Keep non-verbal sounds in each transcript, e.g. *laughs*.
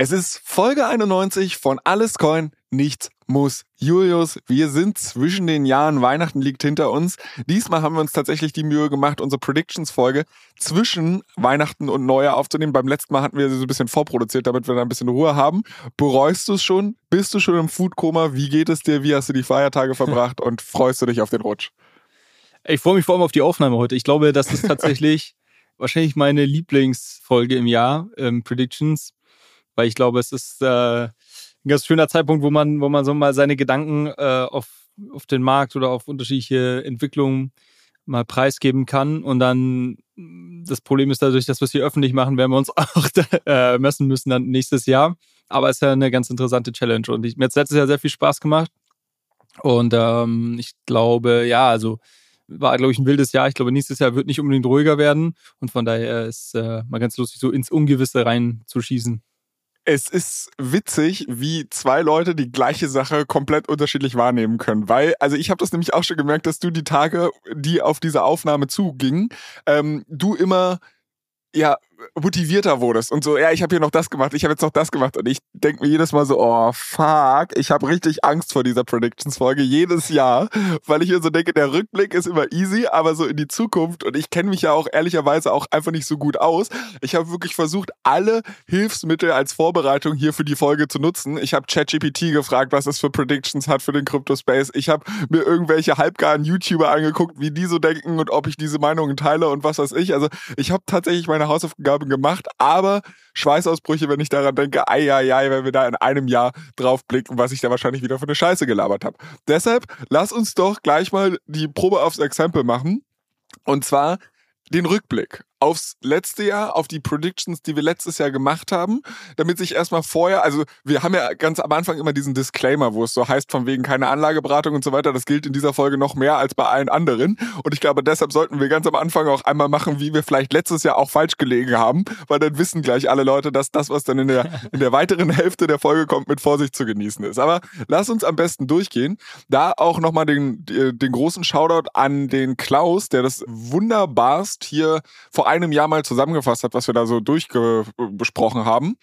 Es ist Folge 91 von Alles Coin, nichts muss. Julius, wir sind zwischen den Jahren, Weihnachten liegt hinter uns. Diesmal haben wir uns tatsächlich die Mühe gemacht, unsere Predictions-Folge zwischen Weihnachten und Neujahr aufzunehmen. Beim letzten Mal hatten wir sie so ein bisschen vorproduziert, damit wir da ein bisschen Ruhe haben. Bereust du es schon? Bist du schon im Foodkoma? Wie geht es dir? Wie hast du die Feiertage verbracht? Und freust du dich auf den Rutsch? Ich freue mich vor allem auf die Aufnahme heute. Ich glaube, das ist tatsächlich *laughs* wahrscheinlich meine Lieblingsfolge im Jahr, ähm, Predictions weil ich glaube, es ist äh, ein ganz schöner Zeitpunkt, wo man, wo man so mal seine Gedanken äh, auf, auf den Markt oder auf unterschiedliche Entwicklungen mal preisgeben kann. Und dann das Problem ist dadurch, dass wir es hier öffentlich machen, werden wir uns *laughs* auch äh, messen müssen dann nächstes Jahr. Aber es ist ja eine ganz interessante Challenge. Und ich, mir hat es letztes Jahr sehr viel Spaß gemacht. Und ähm, ich glaube, ja, also war, glaube ich, ein wildes Jahr. Ich glaube, nächstes Jahr wird nicht unbedingt ruhiger werden. Und von daher ist äh, mal ganz lustig, so ins Ungewisse reinzuschießen es ist witzig, wie zwei Leute die gleiche Sache komplett unterschiedlich wahrnehmen können. Weil, also ich habe das nämlich auch schon gemerkt, dass du die Tage, die auf diese Aufnahme zugingen, ähm, du immer ja motivierter wurdest und so, ja, ich habe hier noch das gemacht, ich habe jetzt noch das gemacht und ich denke mir jedes Mal so, oh fuck, ich habe richtig Angst vor dieser Predictions-Folge jedes Jahr, weil ich mir so denke, der Rückblick ist immer easy, aber so in die Zukunft und ich kenne mich ja auch ehrlicherweise auch einfach nicht so gut aus. Ich habe wirklich versucht, alle Hilfsmittel als Vorbereitung hier für die Folge zu nutzen. Ich habe ChatGPT gefragt, was es für Predictions hat für den Crypto-Space. Ich habe mir irgendwelche halbgaren YouTuber angeguckt, wie die so denken und ob ich diese Meinungen teile und was weiß ich. Also ich habe tatsächlich meine Hausaufgaben Hausaufgaben gemacht, aber Schweißausbrüche, wenn ich daran denke, ei, ei, ei, wenn wir da in einem Jahr drauf blicken, was ich da wahrscheinlich wieder für eine Scheiße gelabert habe. Deshalb lass uns doch gleich mal die Probe aufs Exempel machen. Und zwar den Rückblick aufs letzte Jahr, auf die Predictions, die wir letztes Jahr gemacht haben, damit sich erstmal vorher, also wir haben ja ganz am Anfang immer diesen Disclaimer, wo es so heißt, von wegen keine Anlageberatung und so weiter. Das gilt in dieser Folge noch mehr als bei allen anderen. Und ich glaube, deshalb sollten wir ganz am Anfang auch einmal machen, wie wir vielleicht letztes Jahr auch falsch gelegen haben, weil dann wissen gleich alle Leute, dass das, was dann in der, *laughs* in der weiteren Hälfte der Folge kommt, mit Vorsicht zu genießen ist. Aber lass uns am besten durchgehen. Da auch nochmal den, den großen Shoutout an den Klaus, der das wunderbarst hier vor einem Jahr mal zusammengefasst hat, was wir da so durchbesprochen haben.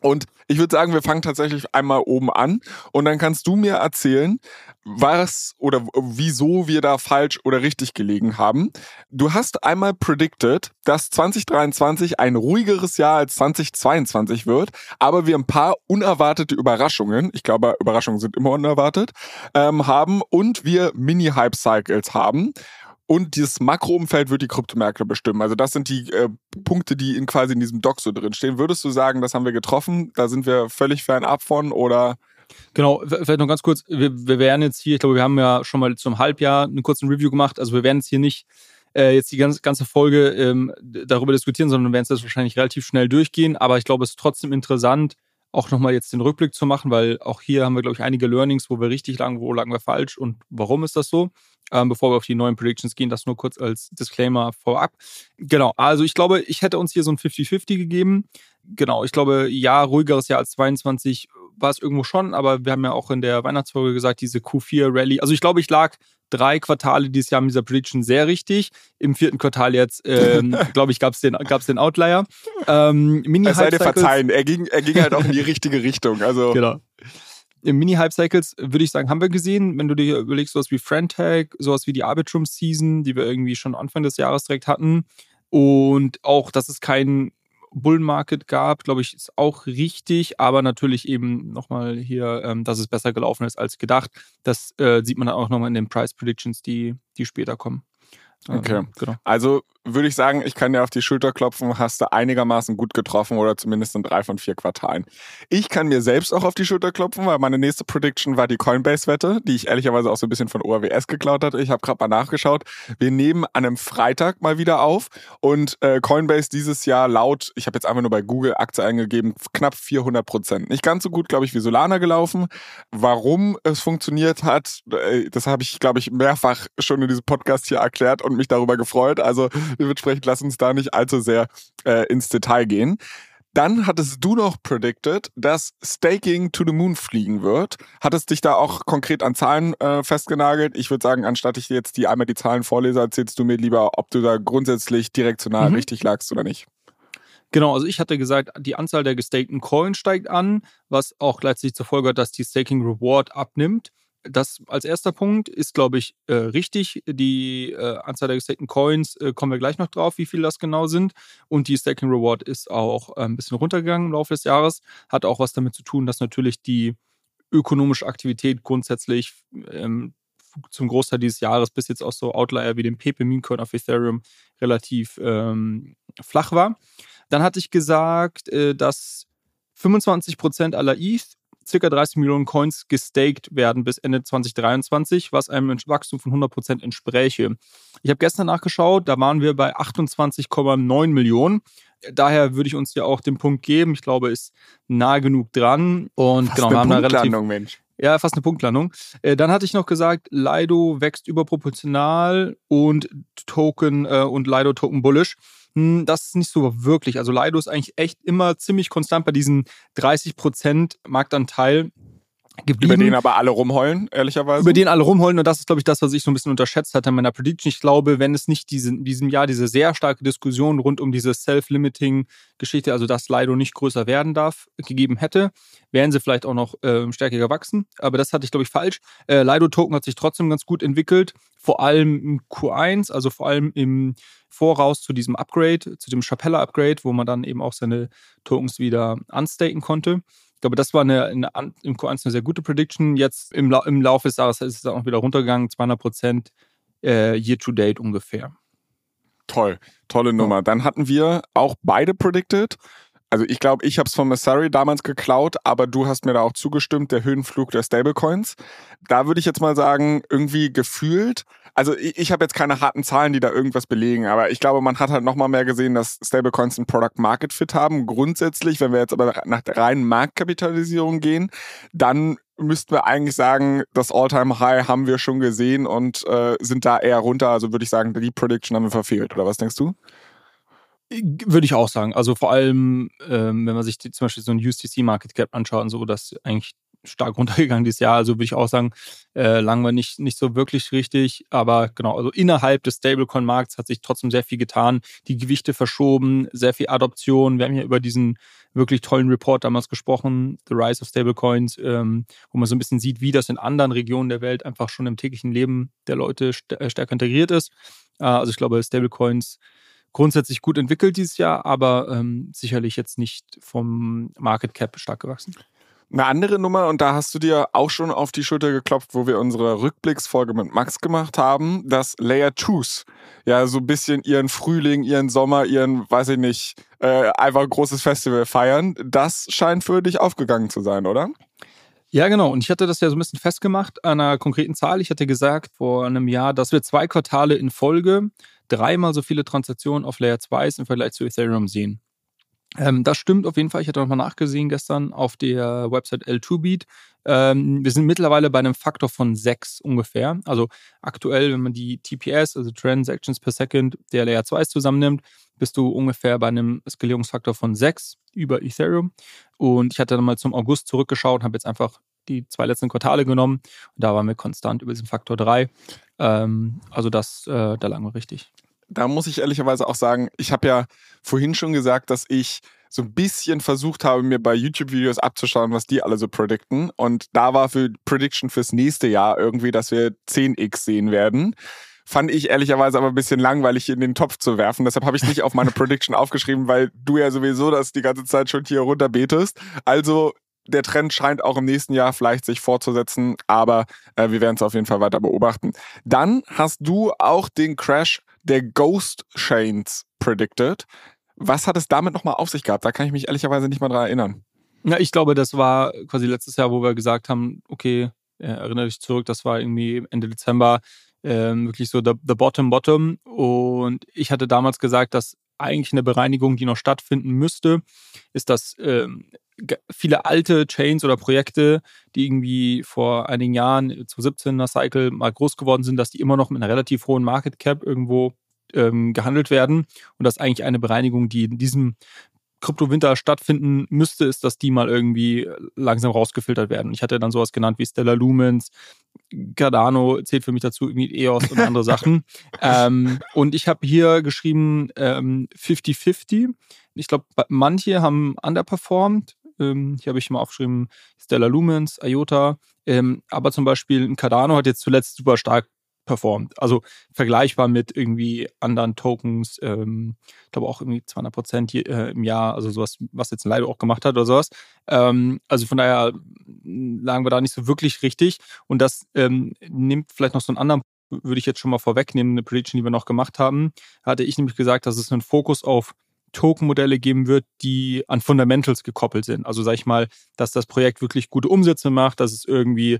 Und ich würde sagen, wir fangen tatsächlich einmal oben an und dann kannst du mir erzählen, was oder wieso wir da falsch oder richtig gelegen haben. Du hast einmal predicted, dass 2023 ein ruhigeres Jahr als 2022 wird, aber wir ein paar unerwartete Überraschungen, ich glaube, Überraschungen sind immer unerwartet, ähm, haben und wir Mini-Hype-Cycles haben. Und dieses Makroumfeld wird die Kryptomärkte bestimmen. Also das sind die äh, Punkte, die in quasi in diesem Doc so drin stehen. Würdest du sagen, das haben wir getroffen? Da sind wir völlig fernab von oder? Genau, vielleicht noch ganz kurz. Wir, wir werden jetzt hier, ich glaube, wir haben ja schon mal zum Halbjahr einen kurzen Review gemacht. Also wir werden jetzt hier nicht äh, jetzt die ganze, ganze Folge ähm, darüber diskutieren, sondern werden es jetzt wahrscheinlich relativ schnell durchgehen. Aber ich glaube, es ist trotzdem interessant, auch nochmal jetzt den Rückblick zu machen, weil auch hier haben wir, glaube ich, einige Learnings, wo wir richtig lagen, wo lagen wir falsch und warum ist das so. Ähm, bevor wir auf die neuen Predictions gehen, das nur kurz als Disclaimer vorab. Genau, also ich glaube, ich hätte uns hier so ein 50-50 gegeben. Genau, ich glaube, ja, ruhigeres Jahr als 22 war es irgendwo schon, aber wir haben ja auch in der Weihnachtsfolge gesagt, diese Q4-Rally. Also ich glaube, ich lag drei Quartale dieses Jahr mit dieser Prediction sehr richtig. Im vierten Quartal jetzt, ähm, *laughs* glaube ich, gab es den, gab's den Outlier. Ähm, Mini es sei dir verzeihen, er ging, er ging halt auch in die richtige Richtung. Also. *laughs* Genau. Im Mini-Hype-Cycles würde ich sagen, haben wir gesehen, wenn du dir überlegst, sowas wie Friendtag, sowas wie die Arbitrum-Season, die wir irgendwie schon Anfang des Jahres direkt hatten. Und auch, dass es kein Bull Market gab, glaube ich, ist auch richtig, aber natürlich eben nochmal hier, ähm, dass es besser gelaufen ist als gedacht. Das äh, sieht man dann auch nochmal in den Price Predictions, die, die später kommen. Okay, ähm, genau. Also würde ich sagen, ich kann dir auf die Schulter klopfen, hast du einigermaßen gut getroffen oder zumindest in drei von vier Quartalen. Ich kann mir selbst auch auf die Schulter klopfen, weil meine nächste Prediction war die Coinbase-Wette, die ich ehrlicherweise auch so ein bisschen von ORWS geklaut hatte. Ich habe gerade mal nachgeschaut. Wir nehmen an einem Freitag mal wieder auf und äh, Coinbase dieses Jahr laut, ich habe jetzt einfach nur bei Google Aktie eingegeben, knapp 400 Prozent. Nicht ganz so gut, glaube ich, wie Solana gelaufen. Warum es funktioniert hat, äh, das habe ich, glaube ich, mehrfach schon in diesem Podcast hier erklärt und mich darüber gefreut. Also dementsprechend lass uns da nicht allzu sehr äh, ins Detail gehen. Dann hattest du noch predicted, dass Staking to the Moon fliegen wird. Hattest dich da auch konkret an Zahlen äh, festgenagelt? Ich würde sagen, anstatt ich jetzt die einmal die Zahlen vorlese, erzählst du mir lieber, ob du da grundsätzlich direktional mhm. richtig lagst oder nicht. Genau, also ich hatte gesagt, die Anzahl der gestakten Coins steigt an, was auch gleichzeitig zur Folge hat, dass die Staking Reward abnimmt. Das als erster Punkt ist, glaube ich, äh, richtig. Die äh, Anzahl der gestakten Coins äh, kommen wir gleich noch drauf, wie viel das genau sind. Und die Staking Reward ist auch äh, ein bisschen runtergegangen im Laufe des Jahres. Hat auch was damit zu tun, dass natürlich die ökonomische Aktivität grundsätzlich ähm, zum Großteil dieses Jahres bis jetzt auch so Outlier wie den Pepe Meme Coin auf Ethereum relativ ähm, flach war. Dann hatte ich gesagt, äh, dass 25% aller ETH circa 30 Millionen Coins gestaked werden bis Ende 2023, was einem Wachstum von 100% entspräche. Ich habe gestern nachgeschaut, da waren wir bei 28,9 Millionen. Daher würde ich uns ja auch den Punkt geben. Ich glaube, ist nah genug dran. Und Fast genau, eine haben da relativ. Mensch. Ja, fast eine Punktlandung. Äh, dann hatte ich noch gesagt, Lido wächst überproportional und Token äh, und Lido Token bullish. Hm, das ist nicht so wirklich. Also Lido ist eigentlich echt immer ziemlich konstant bei diesen 30% Marktanteil geblieben. Über den aber alle rumheulen, ehrlicherweise. Über den alle rumheulen und das ist, glaube ich, das, was ich so ein bisschen unterschätzt hatte in meiner Prediction. Ich glaube, wenn es nicht diese, in diesem Jahr diese sehr starke Diskussion rund um diese Self-Limiting-Geschichte, also dass Lido nicht größer werden darf, gegeben hätte, wären sie vielleicht auch noch äh, stärker gewachsen. Aber das hatte ich, glaube ich, falsch. Äh, Lido-Token hat sich trotzdem ganz gut entwickelt, vor allem im Q1, also vor allem im Voraus zu diesem Upgrade, zu dem Chapella-Upgrade, wo man dann eben auch seine Tokens wieder unstaken konnte. Glaube, das war eine, eine, im Q1 eine sehr gute Prediction. Jetzt im, im Laufe des Jahres ist es auch wieder runtergegangen, 200 Prozent äh, year to date ungefähr. Toll, tolle Nummer. Dann hatten wir auch beide predicted. Also ich glaube, ich habe es von Messari damals geklaut, aber du hast mir da auch zugestimmt, der Höhenflug der Stablecoins. Da würde ich jetzt mal sagen, irgendwie gefühlt, also ich, ich habe jetzt keine harten Zahlen, die da irgendwas belegen, aber ich glaube, man hat halt nochmal mehr gesehen, dass Stablecoins ein Product Market Fit haben. Grundsätzlich, wenn wir jetzt aber nach der reinen Marktkapitalisierung gehen, dann müssten wir eigentlich sagen, das All-Time-High haben wir schon gesehen und äh, sind da eher runter. Also würde ich sagen, die Prediction haben wir verfehlt, oder was denkst du? Würde ich auch sagen. Also vor allem, ähm, wenn man sich zum Beispiel so ein USTC Market Cap anschaut und so, das eigentlich stark *laughs* runtergegangen dieses Jahr. Also würde ich auch sagen, äh, lang war nicht, nicht so wirklich richtig. Aber genau, also innerhalb des Stablecoin-Markts hat sich trotzdem sehr viel getan. Die Gewichte verschoben, sehr viel Adoption. Wir haben hier über diesen wirklich tollen Report damals gesprochen, The Rise of Stablecoins, ähm, wo man so ein bisschen sieht, wie das in anderen Regionen der Welt einfach schon im täglichen Leben der Leute st äh, stärker integriert ist. Äh, also ich glaube, Stablecoins grundsätzlich gut entwickelt dieses Jahr, aber ähm, sicherlich jetzt nicht vom Market Cap stark gewachsen. Eine andere Nummer, und da hast du dir auch schon auf die Schulter geklopft, wo wir unsere Rückblicksfolge mit Max gemacht haben, dass Layer 2s ja so ein bisschen ihren Frühling, ihren Sommer, ihren, weiß ich nicht, äh, einfach ein großes Festival feiern. Das scheint für dich aufgegangen zu sein, oder? Ja, genau. Und ich hatte das ja so ein bisschen festgemacht an einer konkreten Zahl. Ich hatte gesagt vor einem Jahr, dass wir zwei Quartale in Folge dreimal so viele Transaktionen auf Layer 2 im Vergleich zu Ethereum sehen. Ähm, das stimmt auf jeden Fall. Ich hatte nochmal nachgesehen gestern auf der Website L2Beat. Ähm, wir sind mittlerweile bei einem Faktor von 6 ungefähr. Also aktuell, wenn man die TPS, also Transactions per Second der Layer 2 zusammennimmt, bist du ungefähr bei einem Skalierungsfaktor von 6 über Ethereum. Und ich hatte dann mal zum August zurückgeschaut und habe jetzt einfach die zwei letzten Quartale genommen. Und da waren wir konstant über diesen Faktor 3. Ähm, also das, äh, da lagen wir richtig. Da muss ich ehrlicherweise auch sagen, ich habe ja vorhin schon gesagt, dass ich so ein bisschen versucht habe, mir bei YouTube-Videos abzuschauen, was die alle so predikten. Und da war für Prediction fürs nächste Jahr irgendwie, dass wir 10x sehen werden. Fand ich ehrlicherweise aber ein bisschen langweilig, in den Topf zu werfen. Deshalb habe ich nicht auf meine Prediction *laughs* aufgeschrieben, weil du ja sowieso das die ganze Zeit schon hier runterbetest. Also der Trend scheint auch im nächsten Jahr vielleicht sich fortzusetzen, aber äh, wir werden es auf jeden Fall weiter beobachten. Dann hast du auch den Crash der Ghost Chains predicted. Was hat es damit nochmal auf sich gehabt? Da kann ich mich ehrlicherweise nicht mal dran erinnern. Ja, ich glaube, das war quasi letztes Jahr, wo wir gesagt haben, okay, erinnere dich zurück, das war irgendwie Ende Dezember, ähm, wirklich so the, the bottom bottom. Und ich hatte damals gesagt, dass eigentlich eine Bereinigung, die noch stattfinden müsste, ist, dass ähm, viele alte Chains oder Projekte, die irgendwie vor einigen Jahren, 2017er Cycle, mal groß geworden sind, dass die immer noch mit einer relativ hohen Market Cap irgendwo ähm, gehandelt werden und dass eigentlich eine Bereinigung, die in diesem Kryptowinter stattfinden müsste, ist, dass die mal irgendwie langsam rausgefiltert werden. Ich hatte dann sowas genannt wie Stellar Lumens, Cardano zählt für mich dazu, irgendwie EOS und andere Sachen. *laughs* Ähm, und ich habe hier geschrieben 50-50. Ähm, ich glaube, manche haben underperformed. Ähm, hier habe ich mal aufgeschrieben Stellar Lumens, IOTA. Ähm, aber zum Beispiel ein Cardano hat jetzt zuletzt super stark performt. Also vergleichbar mit irgendwie anderen Tokens, ähm, ich glaube auch irgendwie 200 Prozent äh, im Jahr, also sowas, was jetzt ein Lido auch gemacht hat oder sowas. Ähm, also von daher lagen wir da nicht so wirklich richtig und das ähm, nimmt vielleicht noch so einen anderen würde ich jetzt schon mal vorwegnehmen, eine Prediction, die wir noch gemacht haben, hatte ich nämlich gesagt, dass es einen Fokus auf Token-Modelle geben wird, die an Fundamentals gekoppelt sind. Also sag ich mal, dass das Projekt wirklich gute Umsätze macht, dass es irgendwie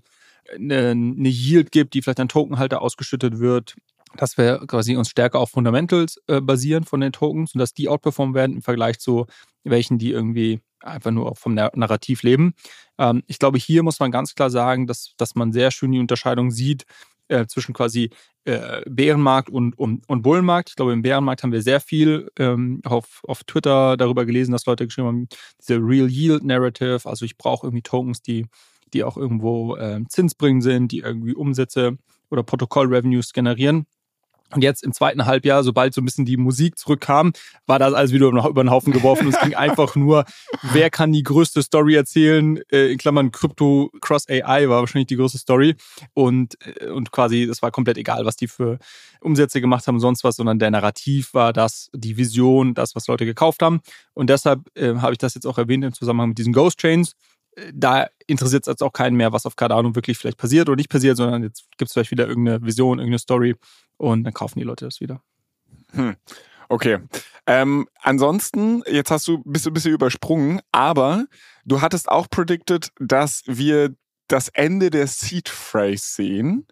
eine, eine Yield gibt, die vielleicht an Tokenhalter ausgeschüttet wird, dass wir quasi uns stärker auf Fundamentals äh, basieren von den Tokens und dass die outperformen werden im Vergleich zu welchen, die irgendwie einfach nur vom Narrativ leben. Ähm, ich glaube, hier muss man ganz klar sagen, dass, dass man sehr schön die Unterscheidung sieht äh, zwischen quasi äh, Bärenmarkt und, und, und Bullenmarkt. Ich glaube, im Bärenmarkt haben wir sehr viel ähm, auf, auf Twitter darüber gelesen, dass Leute geschrieben haben, diese Real Yield Narrative, also ich brauche irgendwie Tokens, die die auch irgendwo äh, zinsbringend sind, die irgendwie Umsätze oder Protokoll-Revenues generieren. Und jetzt im zweiten Halbjahr, sobald so ein bisschen die Musik zurückkam, war das alles wieder über den Haufen geworfen. es ging *laughs* einfach nur, wer kann die größte Story erzählen? Äh, in Klammern Crypto Cross AI war wahrscheinlich die größte Story. Und, äh, und quasi, es war komplett egal, was die für Umsätze gemacht haben, sonst was, sondern der Narrativ war das, die Vision, das, was Leute gekauft haben. Und deshalb äh, habe ich das jetzt auch erwähnt im Zusammenhang mit diesen Ghost Chains da interessiert es jetzt auch keinen mehr, was auf Cardano wirklich vielleicht passiert oder nicht passiert, sondern jetzt gibt es vielleicht wieder irgendeine Vision, irgendeine Story und dann kaufen die Leute das wieder. Hm. Okay. Ähm, ansonsten, jetzt hast du bist du ein bisschen übersprungen, aber du hattest auch predicted, dass wir das Ende der Seed Phrase sehen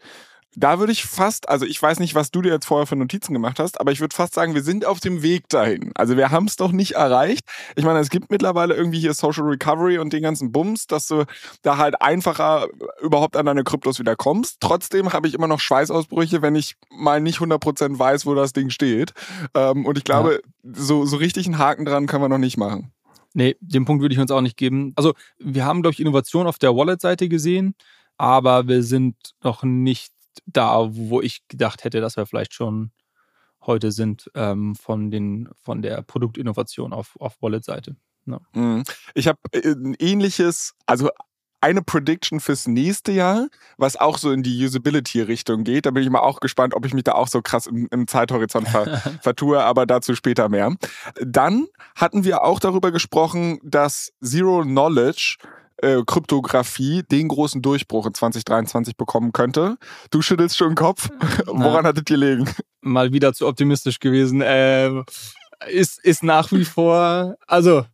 da würde ich fast, also ich weiß nicht, was du dir jetzt vorher für Notizen gemacht hast, aber ich würde fast sagen, wir sind auf dem Weg dahin. Also wir haben es doch nicht erreicht. Ich meine, es gibt mittlerweile irgendwie hier Social Recovery und den ganzen Bums, dass du da halt einfacher überhaupt an deine Kryptos wieder kommst. Trotzdem habe ich immer noch Schweißausbrüche, wenn ich mal nicht 100% weiß, wo das Ding steht. Ähm, und ich glaube, ja. so, so richtig einen Haken dran können wir noch nicht machen. Nee, den Punkt würde ich uns auch nicht geben. Also wir haben, glaube ich, Innovation auf der Wallet-Seite gesehen, aber wir sind noch nicht da, wo ich gedacht hätte, dass wir vielleicht schon heute sind ähm, von, den, von der Produktinnovation auf, auf Wallet-Seite. Ja. Mhm. Ich habe äh, ein ähnliches, also eine Prediction fürs nächste Jahr, was auch so in die Usability-Richtung geht. Da bin ich mal auch gespannt, ob ich mich da auch so krass im, im Zeithorizont ver, *laughs* vertue, aber dazu später mehr. Dann hatten wir auch darüber gesprochen, dass Zero Knowledge äh, Kryptographie den großen Durchbruch in 2023 bekommen könnte. Du schüttelst schon den Kopf. *laughs* Woran hattet ihr legen? Mal wieder zu optimistisch gewesen. Äh, ist, ist nach wie vor, also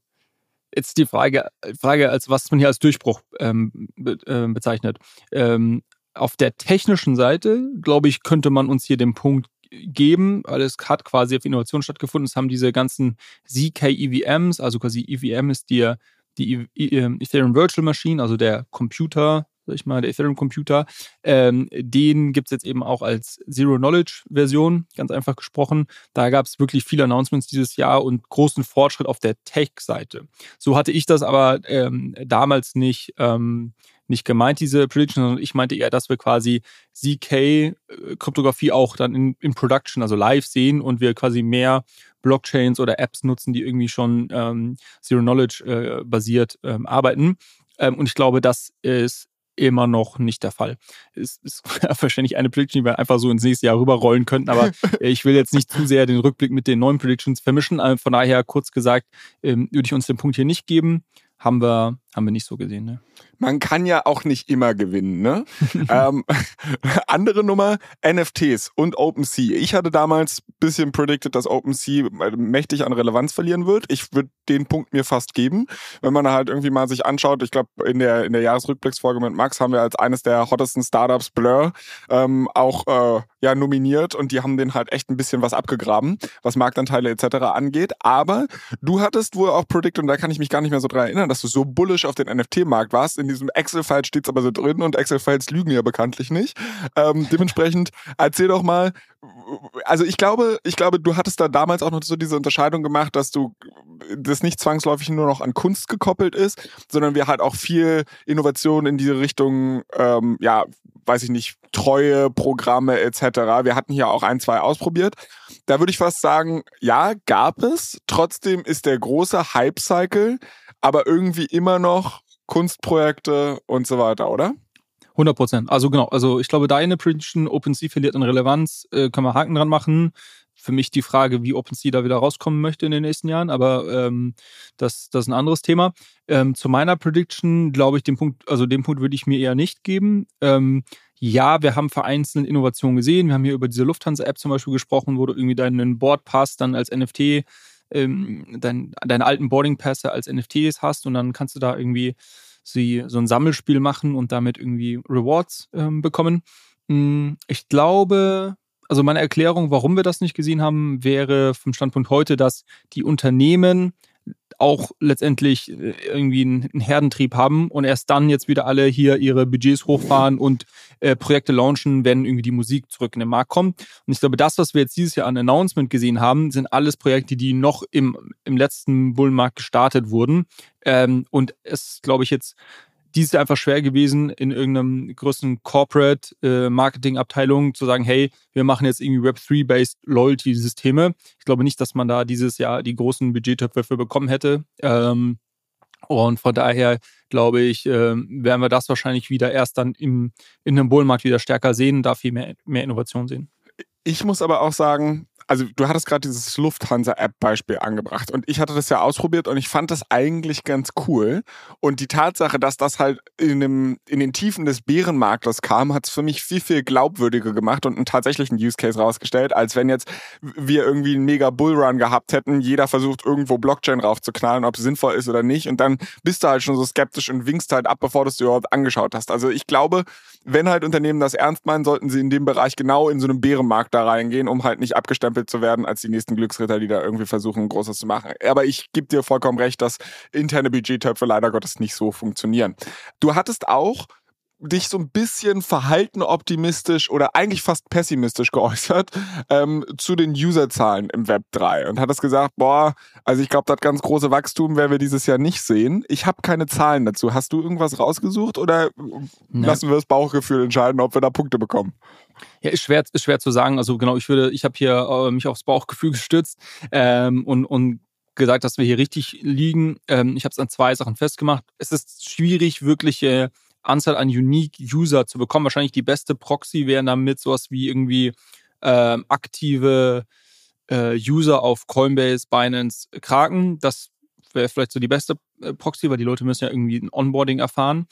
jetzt die Frage, Frage als was man hier als Durchbruch ähm, be, äh, bezeichnet. Ähm, auf der technischen Seite, glaube ich, könnte man uns hier den Punkt geben, weil es hat quasi auf Innovation stattgefunden. Es haben diese ganzen ZK-EVMs, also quasi EVM ist der die ähm, Ethereum Virtual Machine, also der Computer, sag ich mal, der Ethereum Computer, ähm, den gibt es jetzt eben auch als Zero-Knowledge-Version, ganz einfach gesprochen. Da gab es wirklich viele Announcements dieses Jahr und großen Fortschritt auf der Tech-Seite. So hatte ich das aber ähm, damals nicht, ähm, nicht gemeint, diese Prediction, sondern ich meinte eher, dass wir quasi ZK-Kryptographie äh, auch dann in, in Production, also live sehen und wir quasi mehr Blockchains oder Apps nutzen, die irgendwie schon ähm, Zero Knowledge äh, basiert ähm, arbeiten. Ähm, und ich glaube, das ist immer noch nicht der Fall. Es ist *laughs* wahrscheinlich eine Prediction, die wir einfach so ins nächste Jahr rüberrollen könnten, aber *laughs* ich will jetzt nicht zu sehr den Rückblick mit den neuen Predictions vermischen. Äh, von daher, kurz gesagt, ähm, würde ich uns den Punkt hier nicht geben. haben wir, haben wir nicht so gesehen. Ne? Man kann ja auch nicht immer gewinnen. Ne? *laughs* ähm, *laughs* andere Nummer, NFTs und OpenSea. Ich hatte damals bisschen predicted, dass OpenSea mächtig an Relevanz verlieren wird. Ich würde den Punkt mir fast geben. Wenn man halt irgendwie mal sich anschaut, ich glaube, in der, in der Jahresrückblicksfolge mit Max haben wir als eines der hottesten Startups Blur ähm, auch äh, ja nominiert und die haben den halt echt ein bisschen was abgegraben, was Marktanteile etc. angeht. Aber du hattest wohl auch predicted, und da kann ich mich gar nicht mehr so dran erinnern, dass du so bullish auf den NFT-Markt warst. In diesem Excel-File steht es aber so drin und Excel-Files lügen ja bekanntlich nicht. Ähm, dementsprechend erzähl doch mal, also ich glaube, ich glaube, du hattest da damals auch noch so diese Unterscheidung gemacht, dass du das nicht zwangsläufig nur noch an Kunst gekoppelt ist, sondern wir halt auch viel Innovation in diese Richtung, ähm, ja, weiß ich nicht, treue Programme etc. Wir hatten hier auch ein, zwei ausprobiert. Da würde ich fast sagen, ja, gab es. Trotzdem ist der große Hype-Cycle aber irgendwie immer noch Kunstprojekte und so weiter, oder? 100 Prozent. Also genau, also ich glaube, deine Prediction, OpenSea verliert an Relevanz, äh, können wir Haken dran machen. Für mich die Frage, wie OpenSea da wieder rauskommen möchte in den nächsten Jahren, aber ähm, das, das ist ein anderes Thema. Ähm, zu meiner Prediction glaube ich, den Punkt, also den Punkt würde ich mir eher nicht geben. Ähm, ja, wir haben vereinzelt Innovationen gesehen. Wir haben hier über diese Lufthansa-App zum Beispiel gesprochen, wo du irgendwie deinen Boardpass dann als NFT ähm, dein, deine alten Boarding-Pässe als NFTs hast und dann kannst du da irgendwie sie, so ein Sammelspiel machen und damit irgendwie Rewards ähm, bekommen. Hm, ich glaube, also meine Erklärung, warum wir das nicht gesehen haben, wäre vom Standpunkt heute, dass die Unternehmen auch letztendlich äh, irgendwie einen Herdentrieb haben und erst dann jetzt wieder alle hier ihre Budgets hochfahren und äh, Projekte launchen, wenn irgendwie die Musik zurück in den Markt kommt. Und ich glaube, das, was wir jetzt dieses Jahr an Announcement gesehen haben, sind alles Projekte, die noch im, im letzten Bullenmarkt gestartet wurden. Ähm, und es, glaube ich, jetzt die ist einfach schwer gewesen, in irgendeinem größeren Corporate äh, zu sagen, hey, wir machen jetzt irgendwie Web3-based Loyalty Systeme. Ich glaube nicht, dass man da dieses Jahr die großen Budgettöpfe für bekommen hätte. Ähm, und von daher glaube ich, äh, werden wir das wahrscheinlich wieder erst dann im, in einem Bullenmarkt wieder stärker sehen, da viel mehr, mehr Innovation sehen. Ich muss aber auch sagen, also du hattest gerade dieses Lufthansa-App-Beispiel angebracht und ich hatte das ja ausprobiert und ich fand das eigentlich ganz cool. Und die Tatsache, dass das halt in, dem, in den Tiefen des Bärenmarktes kam, hat es für mich viel, viel glaubwürdiger gemacht und einen tatsächlichen Use Case rausgestellt, als wenn jetzt wir irgendwie einen mega Bullrun gehabt hätten, jeder versucht irgendwo Blockchain raufzuknallen, ob es sinnvoll ist oder nicht und dann bist du halt schon so skeptisch und winkst halt ab, bevor du es überhaupt angeschaut hast. Also ich glaube, wenn halt Unternehmen das ernst meinen, sollten sie in dem Bereich genau in so einem Bärenmarkt da reingehen, um halt nicht abgestempelt abgestempelt zu werden als die nächsten Glücksritter, die da irgendwie versuchen, Großes zu machen. Aber ich gebe dir vollkommen recht, dass interne Budgettöpfe leider Gottes nicht so funktionieren. Du hattest auch dich so ein bisschen verhalten optimistisch oder eigentlich fast pessimistisch geäußert ähm, zu den Userzahlen im Web 3 und hat das gesagt, boah, also ich glaube, das ganz große Wachstum werden wir dieses Jahr nicht sehen. Ich habe keine Zahlen dazu. Hast du irgendwas rausgesucht oder ja. lassen wir das Bauchgefühl entscheiden, ob wir da Punkte bekommen? Ja, ist schwer, ist schwer zu sagen. Also genau, ich würde, ich habe hier äh, mich aufs Bauchgefühl gestützt ähm, und, und gesagt, dass wir hier richtig liegen. Ähm, ich habe es an zwei Sachen festgemacht. Es ist schwierig, wirkliche Anzahl an Unique User zu bekommen. Wahrscheinlich die beste Proxy wären damit sowas wie irgendwie ähm, aktive äh, User auf Coinbase, Binance, Kraken. Das wäre vielleicht so die beste äh, Proxy, weil die Leute müssen ja irgendwie ein Onboarding erfahren.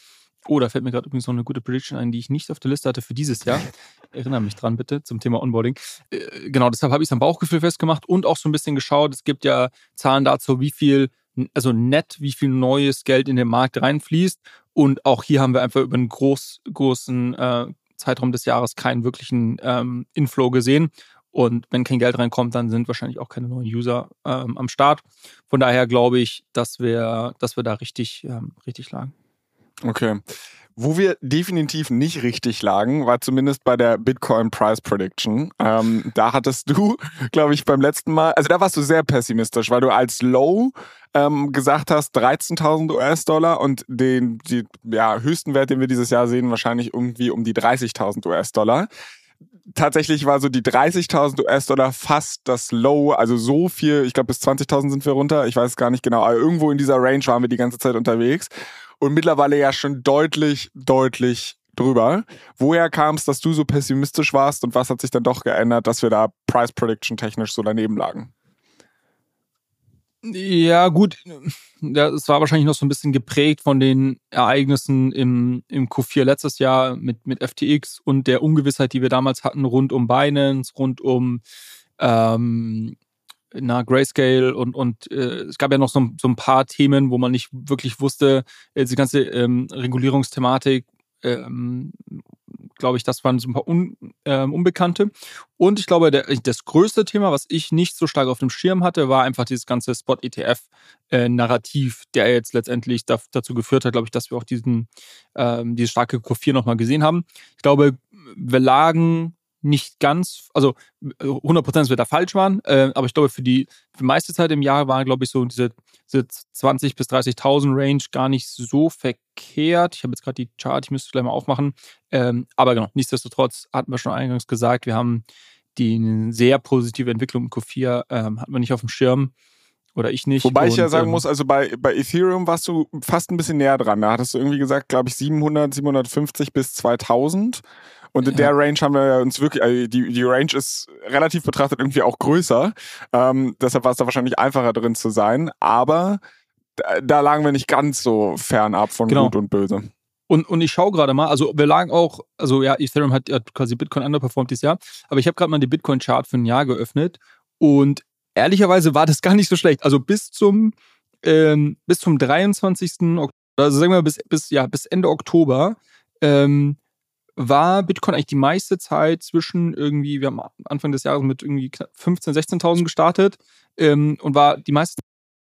Oh, da fällt mir gerade übrigens noch eine gute Prediction ein, die ich nicht auf der Liste hatte für dieses Jahr. *laughs* Erinnere mich dran, bitte, zum Thema Onboarding. Äh, genau, deshalb habe ich es am Bauchgefühl festgemacht und auch so ein bisschen geschaut. Es gibt ja Zahlen dazu, wie viel, also nett, wie viel neues Geld in den Markt reinfließt. Und auch hier haben wir einfach über einen groß, großen äh, Zeitraum des Jahres keinen wirklichen ähm, Inflow gesehen. Und wenn kein Geld reinkommt, dann sind wahrscheinlich auch keine neuen User ähm, am Start. Von daher glaube ich, dass wir, dass wir da richtig, ähm, richtig lagen. Okay. Wo wir definitiv nicht richtig lagen, war zumindest bei der Bitcoin Price Prediction. Ähm, da hattest du, *laughs* glaube ich, beim letzten Mal, also da warst du sehr pessimistisch, weil du als Low ähm, gesagt hast 13.000 US-Dollar und den die, ja, höchsten Wert, den wir dieses Jahr sehen, wahrscheinlich irgendwie um die 30.000 US-Dollar tatsächlich war so die 30.000 US-Dollar fast das Low, also so viel, ich glaube bis 20.000 sind wir runter, ich weiß gar nicht genau, aber irgendwo in dieser Range waren wir die ganze Zeit unterwegs und mittlerweile ja schon deutlich, deutlich drüber. Woher kam es, dass du so pessimistisch warst und was hat sich dann doch geändert, dass wir da Price Prediction technisch so daneben lagen? Ja, gut. Es war wahrscheinlich noch so ein bisschen geprägt von den Ereignissen im, im Q4 letztes Jahr mit, mit FTX und der Ungewissheit, die wir damals hatten, rund um Binance, rund um ähm, na, Grayscale und, und äh, es gab ja noch so, so ein paar Themen, wo man nicht wirklich wusste, äh, diese ganze ähm, Regulierungsthematik, ähm, glaube ich, das waren so ein paar Un, äh, Unbekannte. Und ich glaube, der, das größte Thema, was ich nicht so stark auf dem Schirm hatte, war einfach dieses ganze Spot-ETF-Narrativ, äh, der jetzt letztendlich da, dazu geführt hat, glaube ich, dass wir auch diesen, ähm, diese starke Q4 nochmal gesehen haben. Ich glaube, wir lagen nicht ganz, also 100 Prozent wird da falsch waren, äh, aber ich glaube, für die, für die meiste Zeit im Jahr waren, glaube ich, so diese, diese 20.000 bis 30.000 Range gar nicht so verkehrt. Ich habe jetzt gerade die Chart, ich müsste gleich mal aufmachen. Ähm, aber genau, nichtsdestotrotz hatten wir schon eingangs gesagt, wir haben die sehr positive Entwicklung im Q4, ähm, hatten wir nicht auf dem Schirm. Oder ich nicht. Wobei ich ja sagen ähm, muss, also bei, bei Ethereum warst du fast ein bisschen näher dran. Da hattest du irgendwie gesagt, glaube ich, 700, 750 bis 2000. Und in ja. der Range haben wir uns wirklich, also die, die Range ist relativ betrachtet irgendwie auch größer. Ähm, deshalb war es da wahrscheinlich einfacher drin zu sein. Aber da, da lagen wir nicht ganz so fernab von genau. Gut und Böse. Und, und ich schaue gerade mal, also wir lagen auch, also ja, Ethereum hat, hat quasi Bitcoin underperformed dieses Jahr, aber ich habe gerade mal die Bitcoin-Chart für ein Jahr geöffnet und ehrlicherweise war das gar nicht so schlecht. Also bis zum, ähm, bis zum 23. Oktober, also sagen wir bis, bis, ja, bis Ende Oktober, ähm, war Bitcoin eigentlich die meiste Zeit zwischen irgendwie, wir haben Anfang des Jahres mit irgendwie 15.000, 16.000 gestartet ähm, und war die meiste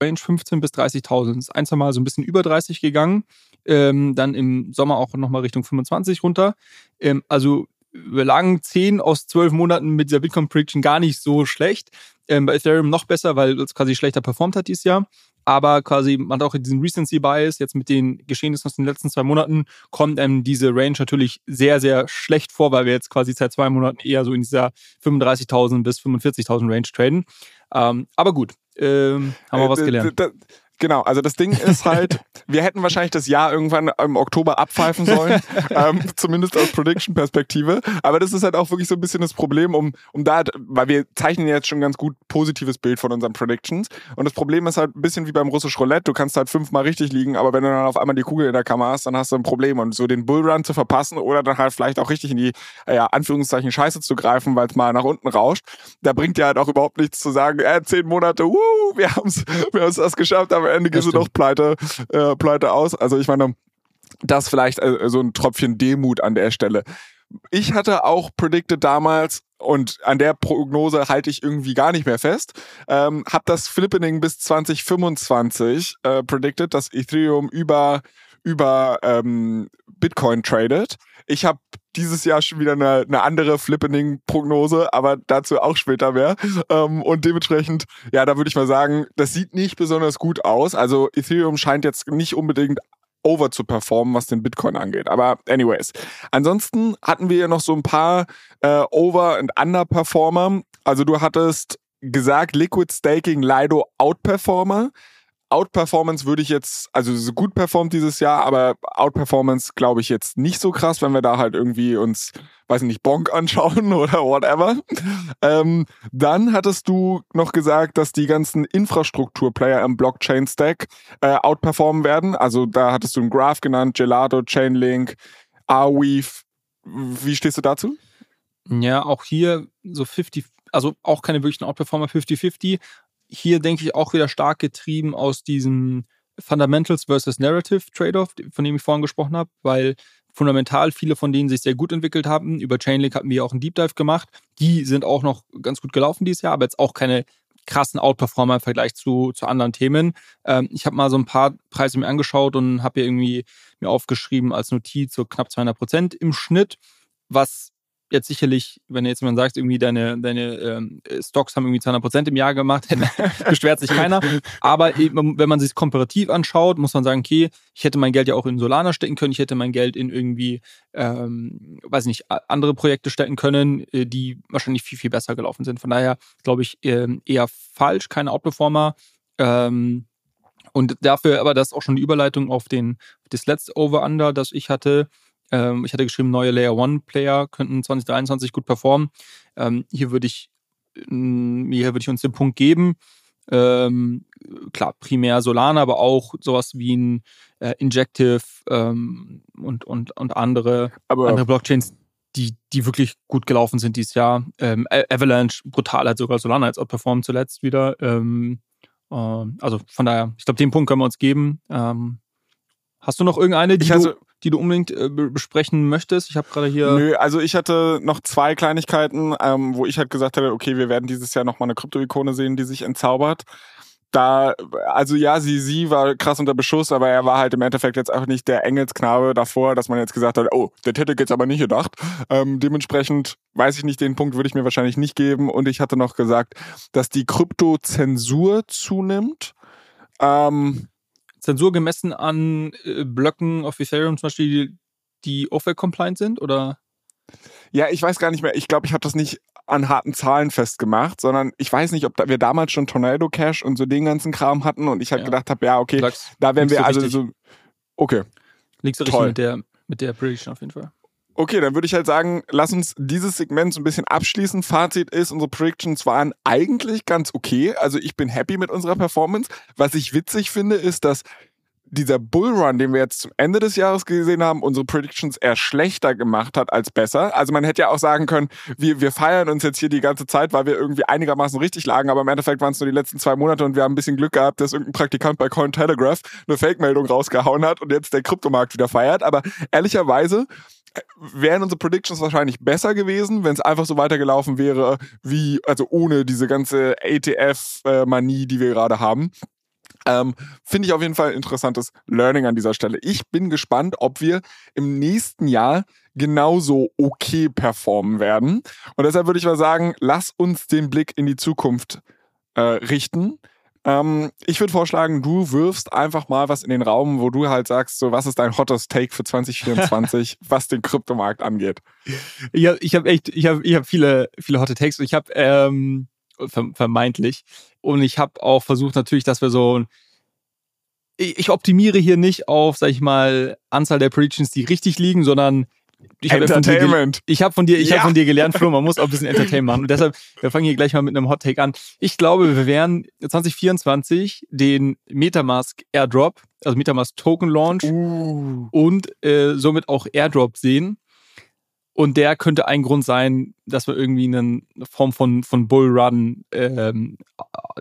Range 15.000 bis 30.000. Ist ein, zwei Mal so ein bisschen über 30 gegangen, ähm, dann im Sommer auch nochmal Richtung 25 runter. Ähm, also wir lagen 10 aus 12 Monaten mit dieser Bitcoin Prediction gar nicht so schlecht. Ähm, bei Ethereum noch besser, weil es quasi schlechter performt hat dieses Jahr aber quasi man hat auch diesen Recency Bias, jetzt mit den Geschehnissen aus den letzten zwei Monaten, kommt einem diese Range natürlich sehr, sehr schlecht vor, weil wir jetzt quasi seit zwei Monaten eher so in dieser 35.000 bis 45.000 Range traden. Ähm, aber gut, ähm, haben wir äh, was gelernt. Genau, also das Ding ist *laughs* halt, wir hätten wahrscheinlich das Jahr irgendwann im Oktober abpfeifen sollen, *laughs* ähm, zumindest aus Prediction-Perspektive. Aber das ist halt auch wirklich so ein bisschen das Problem, um, um da, weil wir zeichnen jetzt schon ganz gut positives Bild von unseren Predictions. Und das Problem ist halt ein bisschen wie beim russisch Roulette, du kannst halt fünfmal richtig liegen, aber wenn du dann auf einmal die Kugel in der Kammer hast, dann hast du ein Problem. Und so den Bullrun zu verpassen oder dann halt vielleicht auch richtig in die, ja, Anführungszeichen Scheiße zu greifen, weil es mal nach unten rauscht, da bringt ja halt auch überhaupt nichts zu sagen, äh, zehn Monate, wuh, wir haben's, wir haben es das geschafft, aber Ende gehst du doch pleite, äh, pleite aus. Also ich meine, das vielleicht äh, so ein Tröpfchen Demut an der Stelle. Ich hatte auch predicted damals, und an der Prognose halte ich irgendwie gar nicht mehr fest, ähm, habe das Flippening bis 2025 äh, predicted, dass Ethereum über, über ähm, Bitcoin tradet. Ich habe dieses Jahr schon wieder eine, eine andere Flippening-Prognose, aber dazu auch später mehr. Ähm, und dementsprechend, ja, da würde ich mal sagen, das sieht nicht besonders gut aus. Also Ethereum scheint jetzt nicht unbedingt over zu performen, was den Bitcoin angeht. Aber anyways. Ansonsten hatten wir ja noch so ein paar äh, Over- und Underperformer. Also du hattest gesagt, Liquid Staking Lido Outperformer. Outperformance würde ich jetzt, also so gut performt dieses Jahr, aber Outperformance glaube ich jetzt nicht so krass, wenn wir da halt irgendwie uns, weiß ich nicht, Bonk anschauen *laughs* oder whatever. Ähm, dann hattest du noch gesagt, dass die ganzen Infrastrukturplayer im Blockchain-Stack äh, outperformen werden. Also da hattest du einen Graph genannt, Gelato, Chainlink, Arweave. Wie stehst du dazu? Ja, auch hier so 50, also auch keine wirklichen Outperformer 50-50 hier denke ich auch wieder stark getrieben aus diesem Fundamentals versus Narrative Trade-off, von dem ich vorhin gesprochen habe, weil fundamental viele von denen sich sehr gut entwickelt haben. Über Chainlink hatten wir auch einen Deep Dive gemacht. Die sind auch noch ganz gut gelaufen dieses Jahr, aber jetzt auch keine krassen Outperformer im Vergleich zu, zu anderen Themen. Ähm, ich habe mal so ein paar Preise mir angeschaut und habe hier irgendwie mir aufgeschrieben als Notiz so knapp 200 Prozent im Schnitt, was jetzt sicherlich, wenn jetzt jemand sagt, irgendwie deine, deine ähm, Stocks haben irgendwie 200 Prozent im Jahr gemacht, *laughs* beschwert sich keiner. Aber eben, wenn man sich komparativ anschaut, muss man sagen, okay, ich hätte mein Geld ja auch in Solana stecken können, ich hätte mein Geld in irgendwie, ähm, weiß nicht, andere Projekte stecken können, äh, die wahrscheinlich viel, viel besser gelaufen sind. Von daher glaube ich ähm, eher falsch, keine Outperformer. Ähm, und dafür aber das ist auch schon die Überleitung auf den das letzte Over-Under, das ich hatte. Ähm, ich hatte geschrieben, neue Layer One Player könnten 2023 gut performen. Ähm, hier würde ich, mm, hier würde ich uns den Punkt geben. Ähm, klar, primär Solana, aber auch sowas wie ein äh, Injective ähm, und, und, und andere, Aber andere Blockchains, die, die wirklich gut gelaufen sind dieses Jahr. Ähm, Avalanche, brutal hat sogar Solana jetzt outperformt zuletzt wieder. Ähm, ähm, also von daher, ich glaube, den Punkt können wir uns geben. Ähm, hast du noch irgendeine, die, Ich also- du, die du unbedingt äh, be- besprechen möchtest? Ich habe gerade hier. Nö, also ich hatte noch zwei Kleinigkeiten, ähm, wo ich halt gesagt hätte, okay, wir werden dieses Jahr nochmal eine Krypto-Ikone sehen, die sich entzaubert. Da, also ja, sie, sie war krass unter Beschuss, aber er war halt im Endeffekt jetzt auch nicht der Engelsknabe davor, dass man jetzt gesagt hat, oh, das hätte jetzt aber nicht gedacht. Ähm, dementsprechend weiß ich nicht, den Punkt würde ich mir wahrscheinlich nicht geben. Und ich hatte noch gesagt, dass die Kryptozensur zunimmt. Ähm, Zensur gemessen an äh, Blöcken auf Ethereum zum Beispiel, die, OFAC-compliant sind? Oder? Ja, ich weiß gar nicht mehr. Ich glaube, ich habe das nicht an harten Zahlen festgemacht, sondern ich weiß nicht, ob da wir damals schon Tornado Cash und so den ganzen Kram hatten und ich halt Ja. gedacht habe, ja, okay, Lag's- da werden wir also richtig. so okay. Liegst du richtig mit der, mit der Prediction auf jeden Fall. Okay, dann würde ich halt sagen, lass uns dieses Segment so ein bisschen abschließen. Fazit ist, unsere Predictions waren eigentlich ganz okay. Also ich bin happy mit unserer Performance. Was ich witzig finde, ist, dass dieser Bullrun, den wir jetzt zum Ende des Jahres gesehen haben, unsere Predictions eher schlechter gemacht hat als besser. Also man hätte ja auch sagen können, wir, wir feiern uns jetzt hier die ganze Zeit, weil wir irgendwie einigermaßen richtig lagen, aber im Endeffekt waren es nur die letzten zwei Monate und wir haben ein bisschen Glück gehabt, dass irgendein Praktikant bei Cointelegraph eine Fake-Meldung rausgehauen hat und jetzt der Kryptomarkt wieder feiert. Aber ehrlicherweise wären unsere Predictions wahrscheinlich besser gewesen, wenn es einfach so weitergelaufen wäre, wie, also ohne diese ganze ATF-Manie, die wir gerade haben. Ähm, Finde ich auf jeden Fall ein interessantes Learning an dieser Stelle. Ich bin gespannt, ob wir im nächsten Jahr genauso okay performen werden. Und deshalb würde ich mal sagen, lass uns den Blick in die Zukunft äh, richten. Ähm, ich würde vorschlagen, du wirfst einfach mal was in den Raum, wo du halt sagst, so was ist dein hottest Take für *laughs* 2024, was den Kryptomarkt angeht. Ich habe ich hab echt, ich habe ich hab viele, viele hotte Takes und ich habe ähm, ver- vermeintlich und ich habe auch versucht natürlich, dass wir so ich, ich optimiere hier nicht auf, sag ich mal, Anzahl der Predictions, die richtig liegen, sondern ich habe von dir, gel- Entertainment. ich habe von dir, ich Ja. habe von dir gelernt, Flo, man muss auch ein bisschen Entertainment machen. Und deshalb, wir fangen hier gleich mal mit einem Hot Take an. Ich glaube, wir werden 2024 den Metamask Airdrop, also Metamask Token Launch Uh. und äh, somit auch Airdrop sehen. Und der könnte ein Grund sein, dass wir irgendwie eine Form von, von Bullrun, ähm,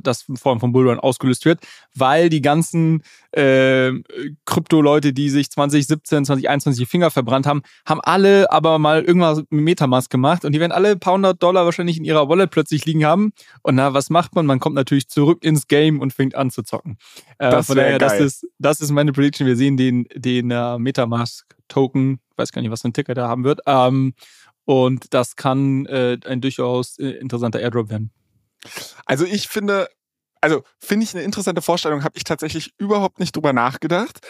das in Form von Bullrun ausgelöst wird, weil die ganzen ähm, Krypto-Leute, die sich 2017, 2021 die Finger verbrannt haben, haben alle aber mal irgendwas mit Metamask gemacht und die werden alle ein paar hundert Dollar wahrscheinlich in ihrer Wallet plötzlich liegen haben. Und na, was macht man? Man kommt natürlich zurück ins Game und fängt an zu zocken. Äh, Das von daher, das geil. ist, das ist meine Prediction. Wir sehen den, den äh, Metamask-Token, weiß gar nicht, was für ein Ticker der haben wird. Ähm, und das kann äh, ein durchaus äh, interessanter Airdrop werden. Also ich finde, also finde ich eine interessante Vorstellung, habe ich tatsächlich überhaupt nicht drüber nachgedacht.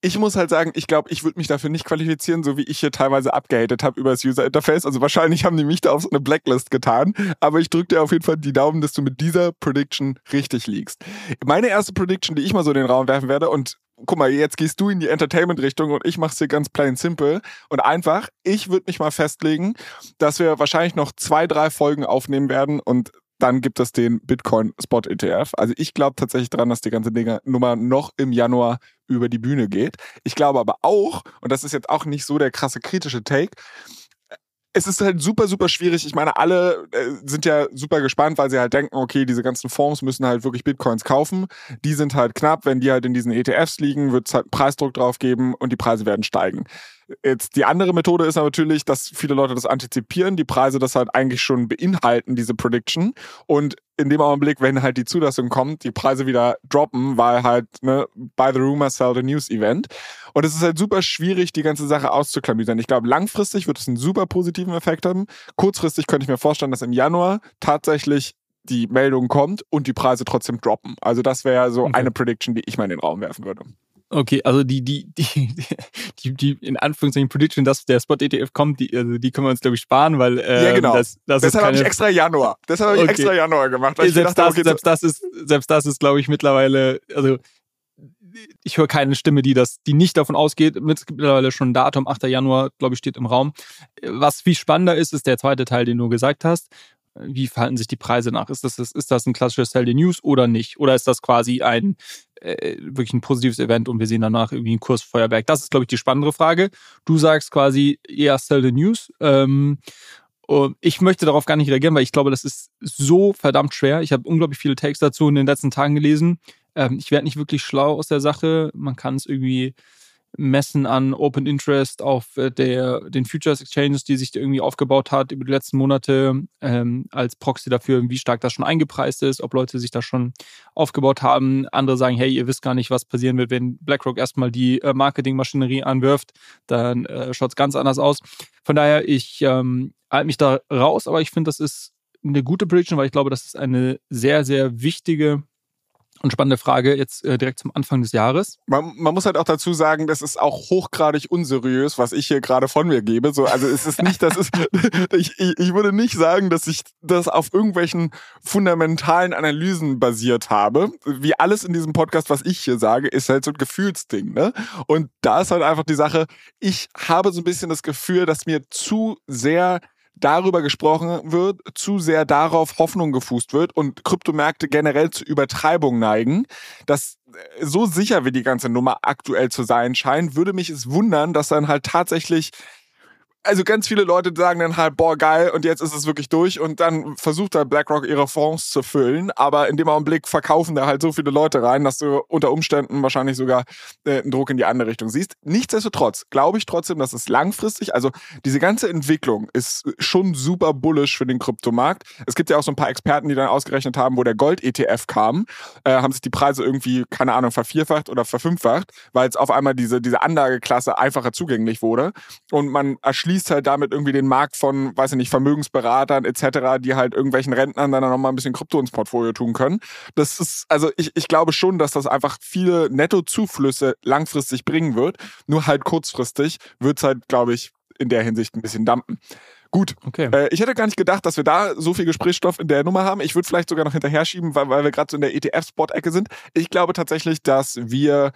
Ich muss halt sagen, ich glaube, ich würde mich dafür nicht qualifizieren, so wie ich hier teilweise abgehatet habe über das User Interface. Also wahrscheinlich haben die mich da auf so eine Blacklist getan. Aber ich drücke dir auf jeden Fall die Daumen, dass du mit dieser Prediction richtig liegst. Meine erste Prediction, die ich mal so in den Raum werfen werde und guck mal, jetzt gehst du in die Entertainment-Richtung und ich mach's hier ganz plain simple und einfach. Ich würde mich mal festlegen, dass wir wahrscheinlich noch zwei, drei Folgen aufnehmen werden und dann gibt es den Bitcoin Spot ETF. Also ich glaube tatsächlich dran, dass die ganze Dinge Nummer noch im Januar über die Bühne geht. Ich glaube aber auch, und das ist jetzt auch nicht so der krasse kritische Take, es ist halt super, super schwierig. Ich meine, alle äh, sind ja super gespannt, weil sie halt denken, okay, diese ganzen Fonds müssen halt wirklich Bitcoins kaufen. Die sind halt knapp. Wenn die halt in diesen ETFs liegen, wird es halt einen Preisdruck drauf geben und die Preise werden steigen. Jetzt die andere Methode ist natürlich, dass viele Leute das antizipieren, die Preise das halt eigentlich schon beinhalten, diese Prediction. Und in dem Augenblick, wenn halt die Zulassung kommt, die Preise wieder droppen, weil halt, ne, by the rumor, sell the news Event. Und es ist halt super schwierig, die ganze Sache auszuklamüsern. Ich glaube, langfristig wird es einen super positiven Effekt haben. Kurzfristig könnte ich mir vorstellen, dass im Januar tatsächlich die Meldung kommt und die Preise trotzdem droppen. Also das wäre so Okay. eine Prediction, die ich mal in den Raum werfen würde. Okay, also die, die, die, die, die in Anführungszeichen Prediction, dass der Spot-ETF kommt, die, also die können wir uns, glaube ich, sparen, weil ähm, ja, genau. das, das Deshalb habe ich extra Januar. Deshalb habe ich Okay. extra Januar gemacht. Weil selbst, dachte, das, okay, selbst das ist, selbst das ist, glaube ich, mittlerweile, also ich höre keine Stimme, die das, die nicht davon ausgeht. Mittlerweile schon ein Datum, 8. Januar, glaube ich, steht im Raum. Was viel spannender ist, ist der zweite Teil, den du gesagt hast. wie verhalten sich die Preise nach? Ist das, ist das ein klassisches Sell the News oder nicht? Oder ist das quasi ein äh, wirklich ein positives Event und wir sehen danach irgendwie ein Kursfeuerwerk? Das ist, glaube ich, die spannendere Frage. Du sagst quasi eher Sell the News. Ähm, ich möchte darauf gar nicht reagieren, weil ich glaube, das ist so verdammt schwer. Ich habe unglaublich viele Takes dazu in den letzten Tagen gelesen. Ähm, ich werde nicht wirklich schlau aus der Sache. Man kann es irgendwie messen an Open Interest auf äh, der, den Futures Exchanges, die sich irgendwie aufgebaut hat über die letzten Monate, ähm, als Proxy dafür, wie stark das schon eingepreist ist, ob Leute sich da schon aufgebaut haben. Andere sagen, hey, ihr wisst gar nicht, was passieren wird, wenn BlackRock erstmal die äh, Marketingmaschinerie anwirft, dann äh, schaut es ganz anders aus. Von daher, ich ähm, halte mich da raus, aber ich finde, das ist eine gute Prediction, weil ich glaube, das ist eine sehr, sehr wichtige und spannende Frage jetzt äh, direkt zum Anfang des Jahres. Man, man, muss halt auch dazu sagen, das ist auch hochgradig unseriös, was ich hier gerade von mir gebe. So, also es ist nicht, das ist, *laughs* ich, ich, ich würde nicht sagen, dass ich das auf irgendwelchen fundamentalen Analysen basiert habe. Wie alles in diesem Podcast, was ich hier sage, ist halt so ein Gefühlsding. Ne? Und da ist halt einfach die Sache, ich habe so ein bisschen das Gefühl, dass mir zu sehr darüber gesprochen wird, zu sehr darauf Hoffnung gefußt wird und Kryptomärkte generell zu Übertreibung neigen, dass äh, so sicher wie die ganze Nummer aktuell zu sein scheint, würde mich es wundern, dass dann halt tatsächlich also ganz viele Leute sagen dann halt, boah, geil, und jetzt ist es wirklich durch. Und dann versucht da BlackRock ihre Fonds zu füllen. Aber in dem Augenblick verkaufen da halt so viele Leute rein, dass du unter Umständen wahrscheinlich sogar äh, einen Druck in die andere Richtung siehst. Nichtsdestotrotz glaube ich trotzdem, dass es langfristig, also diese ganze Entwicklung ist schon super bullish für den Kryptomarkt. Es gibt ja auch so ein paar Experten, die dann ausgerechnet haben, wo der Gold-ETF kam, äh, haben sich die Preise irgendwie, keine Ahnung, vervierfacht oder verfünffacht, weil es auf einmal diese, diese Anlageklasse einfacher zugänglich wurde. Und man erschließt erschließt halt damit irgendwie den Markt von, weiß ich nicht, Vermögensberatern etc., die halt irgendwelchen Rentnern dann nochmal ein bisschen Krypto ins Portfolio tun können. Das ist, also ich, ich glaube schon, dass das einfach viele Nettozuflüsse langfristig bringen wird. Nur halt kurzfristig wird es halt, glaube ich, in der Hinsicht ein bisschen dampen. Gut. Okay. Äh, ich hätte gar nicht gedacht, dass wir da so viel Gesprächsstoff in der Nummer haben. Ich würde vielleicht sogar noch hinterher schieben, weil, weil wir gerade so in der ETF-Spot-Ecke sind. Ich glaube tatsächlich, dass wir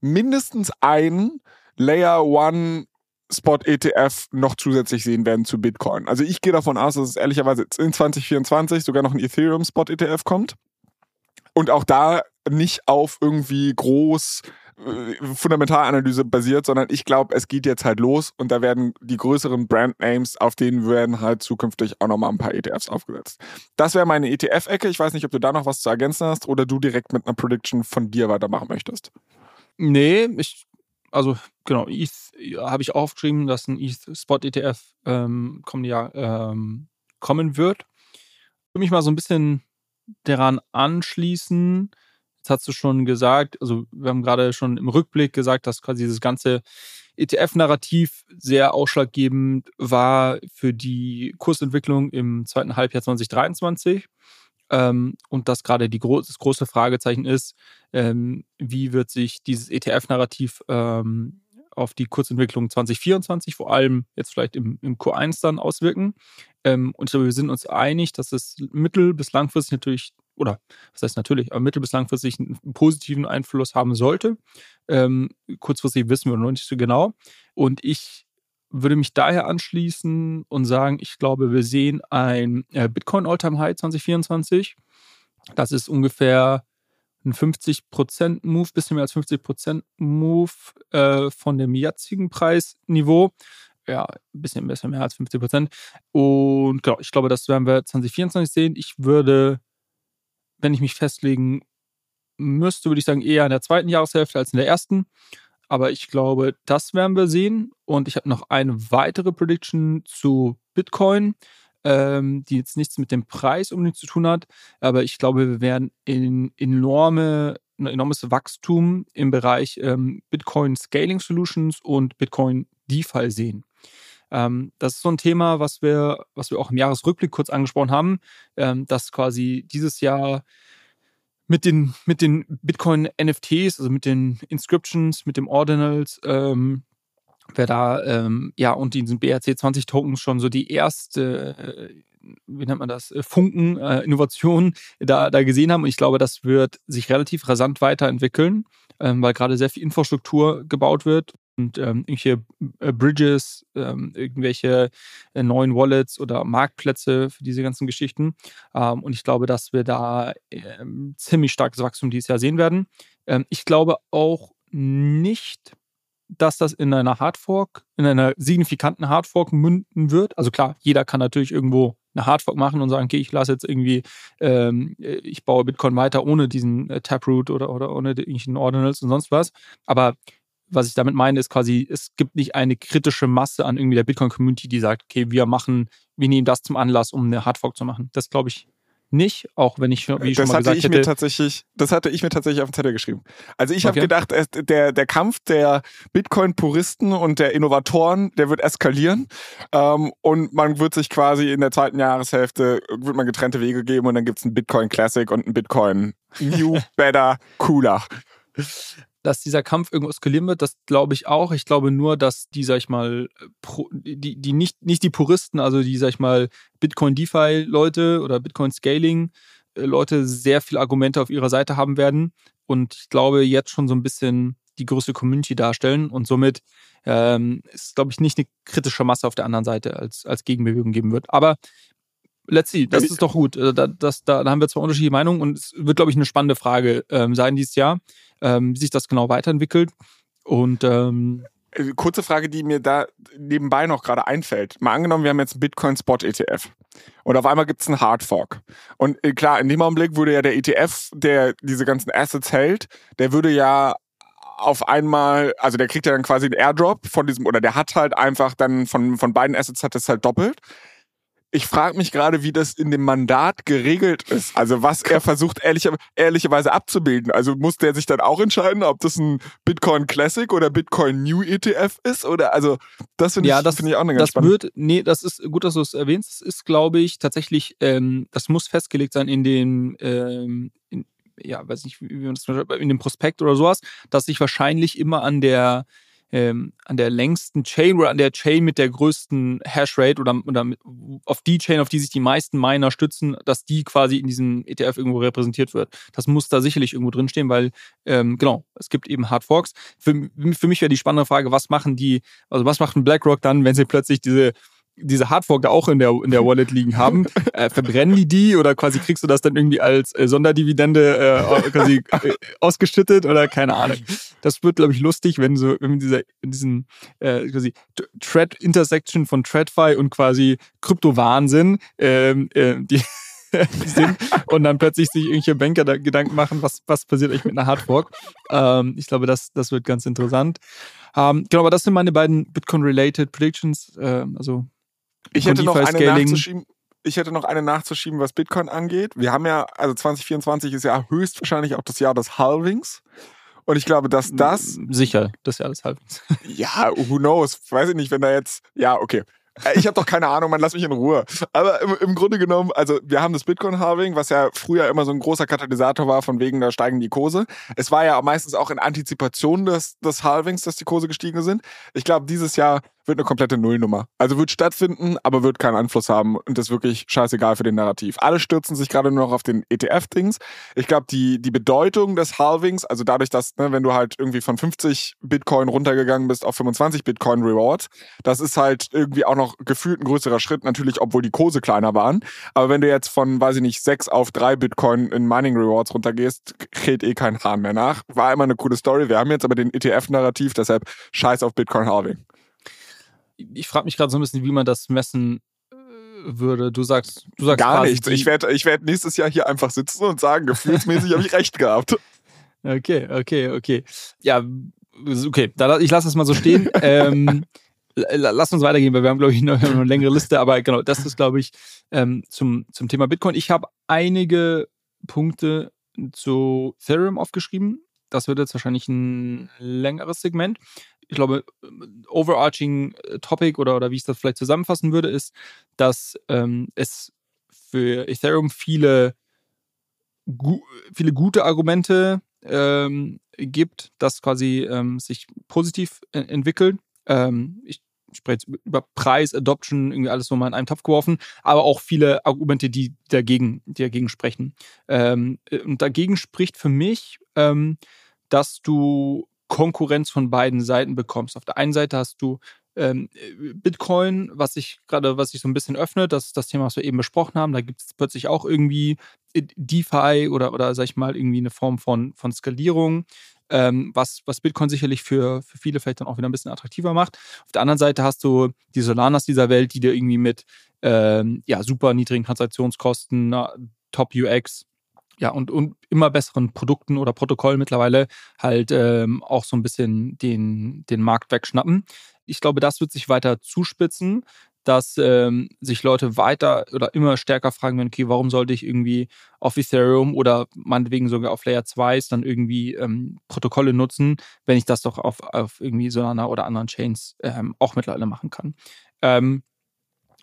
mindestens ein Layer One Spot-ETF noch zusätzlich sehen werden zu Bitcoin. Also ich gehe davon aus, dass es ehrlicherweise in 2024 sogar noch ein Ethereum-Spot-ETF kommt. Und auch da nicht auf irgendwie groß äh, Fundamentalanalyse basiert, sondern ich glaube, es geht jetzt halt los und da werden die größeren Brandnames, auf denen werden halt zukünftig auch nochmal ein paar ETFs aufgesetzt. Das wäre meine ETF-Ecke. Ich weiß nicht, ob du da noch was zu ergänzen hast oder du direkt mit einer Prediction von dir weitermachen möchtest. Nee, ich also genau, ETH habe ich aufgeschrieben, dass ein ETH Spot ETF ähm, kommende Jahr ähm, kommen wird. Ich will mich mal so ein bisschen daran anschließen. Jetzt hast du schon gesagt, also wir haben gerade schon im Rückblick gesagt, dass quasi dieses ganze ETF-Narrativ sehr ausschlaggebend war für die Kursentwicklung im zweiten Halbjahr 2023. Ähm, und dass gerade gro das große Fragezeichen ist, ähm, wie wird sich dieses ETF-Narrativ ähm, auf die Kurzentwicklung 2024, vor allem jetzt vielleicht im, im Q1 dann auswirken. Ähm, und ich glaube, wir sind uns einig, dass es mittel- bis langfristig natürlich, oder was heißt natürlich, aber mittel- bis langfristig einen positiven Einfluss haben sollte. Ähm, kurzfristig wissen wir noch nicht so genau. Und ich würde mich daher anschließen und sagen, ich glaube, wir sehen ein äh, Bitcoin Alltime High 2024. Das ist ungefähr ein 50% Move, bisschen mehr als 50% Move äh, von dem jetzigen Preisniveau. Ja, ein bisschen, bisschen mehr als 50%. Und genau, ich glaube, das werden wir 2024 sehen. Ich würde, wenn ich mich festlegen müsste, würde ich sagen, eher in der zweiten Jahreshälfte als in der ersten. Aber ich glaube, das werden wir sehen. Und ich habe noch eine weitere Prediction zu Bitcoin, ähm, die jetzt nichts mit dem Preis unbedingt zu tun hat. Aber ich glaube, wir werden in enorme, ein enormes Wachstum im Bereich ähm, Bitcoin Scaling Solutions und Bitcoin DeFi sehen. Ähm, das ist so ein Thema, was wir, was wir auch im Jahresrückblick kurz angesprochen haben, ähm, dass quasi dieses Jahr mit den, mit den Bitcoin-NFTs, also mit den Inscriptions, mit dem Ordinals, ähm, wer da, ähm, ja, und diesen BRC20-Tokens schon so die erste, äh, wie nennt man das, äh, Funken, äh, Innovation da, da gesehen haben. Und ich glaube, das wird sich relativ rasant weiterentwickeln, ähm, weil gerade sehr viel Infrastruktur gebaut wird und ähm, irgendwelche äh, Bridges, ähm, irgendwelche äh, neuen Wallets oder Marktplätze für diese ganzen Geschichten. Ähm, und ich glaube, dass wir da ähm, ziemlich starkes Wachstum dieses Jahr sehen werden. Ähm, ich glaube auch nicht, dass das in einer Hardfork, in einer signifikanten Hardfork münden wird. Also klar, jeder kann natürlich irgendwo eine Hardfork machen und sagen, okay, ich lasse jetzt irgendwie, ähm, ich baue Bitcoin weiter ohne diesen äh, Taproot oder, oder ohne irgendwelchen Ordinals und sonst was. Aber was ich damit meine, ist quasi, es gibt nicht eine kritische Masse an irgendwie der Bitcoin-Community, die sagt, okay, wir machen, wir nehmen das zum Anlass, um eine Hardfork zu machen. Das glaube ich nicht, auch wenn ich, wie ich das schon mal hatte gesagt ich hätte. Mir tatsächlich, das hatte ich mir tatsächlich auf den Zettel geschrieben. Also ich habe Okay. gedacht, es- der, der Kampf der Bitcoin-Puristen und der Innovatoren, der wird eskalieren. Ähm, und man wird sich quasi in der zweiten Jahreshälfte, wird man getrennte Wege geben und dann gibt's einen Bitcoin Classic und einen Bitcoin New, *laughs* Better, Cooler. Dass dieser Kampf irgendwo eskalieren wird, das glaube ich auch. Ich glaube nur, dass die, sag ich mal, pro, die, die nicht, nicht die Puristen, also die, sag ich mal, Bitcoin DeFi Leute oder Bitcoin Scaling äh, sehr viele Argumente auf ihrer Seite haben werden und ich glaube jetzt schon so ein bisschen die größte Community darstellen und somit ähm, ist, glaube ich, nicht eine kritische Masse auf der anderen Seite als, als Gegenbewegung geben wird. Aber let's see, das ist doch gut. Äh, Da, das, da, da haben wir zwar unterschiedliche Meinungen und es wird, glaube ich, eine spannende Frage ähm, sein dieses Jahr, ähm, wie sich das genau weiterentwickelt. Und ähm, Äh, Kurze Frage, die mir da nebenbei noch gerade einfällt. Mal angenommen, wir haben jetzt einen Bitcoin Spot ETF. Und auf einmal gibt's einen Hard Fork. Und äh, klar, in dem Augenblick würde ja der ETF, der diese ganzen Assets hält, der würde ja auf einmal, also der kriegt ja dann quasi einen Airdrop von diesem, oder der hat halt einfach dann von, von beiden Assets hat es halt doppelt. Ich frage mich gerade, wie das in dem Mandat geregelt ist. Also was er versucht ehrlicher, ehrlicherweise abzubilden. Also muss der sich dann auch entscheiden, ob das ein Bitcoin Classic oder Bitcoin New ETF ist? Oder also das finde Ja, ich, das- finde ich auch eine ganz das spannende. wird, nee, das ist gut, dass du es erwähnst. Das ist, glaube ich, tatsächlich, ähm, das muss festgelegt sein in den, ähm, in, ja, weiß nicht, wie man das in dem Prospekt oder sowas, dass sich wahrscheinlich immer an der ähm, an der längsten Chain oder an der Chain mit der größten Hashrate oder, oder mit, auf die Chain, auf die sich die meisten Miner stützen, dass die quasi in diesem ETF irgendwo repräsentiert wird. Das muss da sicherlich irgendwo drinstehen, weil, ähm, genau, es gibt eben Hard Forks. Für, für mich wäre die spannende Frage, was machen die, also was macht ein BlackRock dann, wenn sie plötzlich diese diese Hardfork da auch in der, in der Wallet liegen haben, *laughs* äh, verbrennen die die oder quasi kriegst du das dann irgendwie als äh, Sonderdividende äh, quasi äh, ausgeschüttet oder keine Ahnung. Das wird, glaube ich, lustig, wenn so wenn dieser in diesen äh, quasi Thread Intersection von TradFi und quasi Kryptowahnsinn ähm, äh, die *laughs* sind und dann plötzlich sich irgendwelche Banker da Gedanken machen, was, was passiert eigentlich mit einer Hardfork. Ähm, ich glaube, das, das wird ganz interessant. Ähm, genau, aber das sind meine beiden Bitcoin-related Predictions. Ähm, also Ich hätte noch eine nachzuschieben. Ich hätte noch eine nachzuschieben, was Bitcoin angeht. Wir haben ja, also 2024 ist ja höchstwahrscheinlich auch das Jahr des Halvings. Und ich glaube, dass das, sicher, das ist ja alles halb. ja, who knows, weiß ich nicht, wenn da jetzt, ja, okay. Äh, Ich habe doch keine Ahnung, man lass mich in Ruhe. Aber im, im Grunde genommen, also wir haben das Bitcoin-Halving, was ja früher immer so ein großer Katalysator war, von wegen, da steigen die Kurse. Es war ja meistens auch in Antizipation des, des Halvings, dass die Kurse gestiegen sind. Ich glaube, dieses Jahr wird eine komplette Nullnummer. Also wird stattfinden, aber wird keinen Einfluss haben und das ist wirklich scheißegal für den Narrativ. Alle stürzen sich gerade nur noch auf den ETF-Dings. Ich glaube, die, die Bedeutung des Halvings, also dadurch, dass, ne, wenn du halt irgendwie von 50 Bitcoin runtergegangen bist auf 25 Bitcoin Rewards, das ist halt irgendwie auch noch gefühlt ein größerer Schritt, natürlich, obwohl die Kurse kleiner waren. Aber wenn du jetzt von, weiß ich nicht, 6 auf 3 Bitcoin in Mining Rewards runtergehst, kräht eh kein Hahn mehr nach. War immer eine coole Story. Wir haben jetzt aber den ETF-Narrativ, deshalb scheiß auf Bitcoin Halving. Ich frage mich gerade so ein bisschen, wie man das messen äh, würde. Du sagst, du sagst Gar quasi nichts. Ich werde ich werd nächstes Jahr hier einfach sitzen und sagen, gefühlsmäßig habe ich recht gehabt. *laughs* Okay, okay, okay. Ja, okay, da, ich lasse es mal so stehen. *laughs* ähm, la- lass uns weitergehen, weil wir haben, glaube ich, noch noch *laughs* eine längere Liste. Aber genau, das ist, glaube ich, ähm, zum, zum Thema Bitcoin. Ich habe einige Punkte zu Ethereum aufgeschrieben. Das wird jetzt wahrscheinlich ein längeres Segment. Ich glaube, overarching äh, Topic oder, oder wie ich das vielleicht zusammenfassen würde, ist, dass ähm, es für Ethereum viele, gu viele gute Argumente ähm, gibt, das quasi ähm, sich positiv e- entwickelt. Ähm, ich spreche jetzt über Preis, Adoption, irgendwie alles so mal in einen Topf geworfen, aber auch viele Argumente, die dagegen, die dagegen sprechen. Ähm, und dagegen spricht für mich, ähm, dass du Konkurrenz von beiden Seiten bekommst. Auf der einen Seite hast du ähm, Bitcoin, was sich gerade, was sich so ein bisschen öffnet, das ist das Thema, was wir eben besprochen haben. Da gibt es plötzlich auch irgendwie DeFi oder, oder sag ich mal, irgendwie eine Form von, von Skalierung, ähm, was, was Bitcoin sicherlich für, für viele vielleicht dann auch wieder ein bisschen attraktiver macht. Auf der anderen Seite hast du die Solanas dieser Welt, die dir irgendwie mit ähm, ja, super niedrigen Transaktionskosten, Top UX, ja, und, und immer besseren Produkten oder Protokollen mittlerweile halt ähm, auch so ein bisschen den, den Markt wegschnappen. Ich glaube, das wird sich weiter zuspitzen, dass ähm, sich Leute weiter oder immer stärker fragen werden, okay, warum sollte ich irgendwie auf Ethereum oder meinetwegen sogar auf Layer 2 dann irgendwie ähm, Protokolle nutzen, wenn ich das doch auf, auf irgendwie Solana oder anderen Chains ähm, auch mittlerweile machen kann.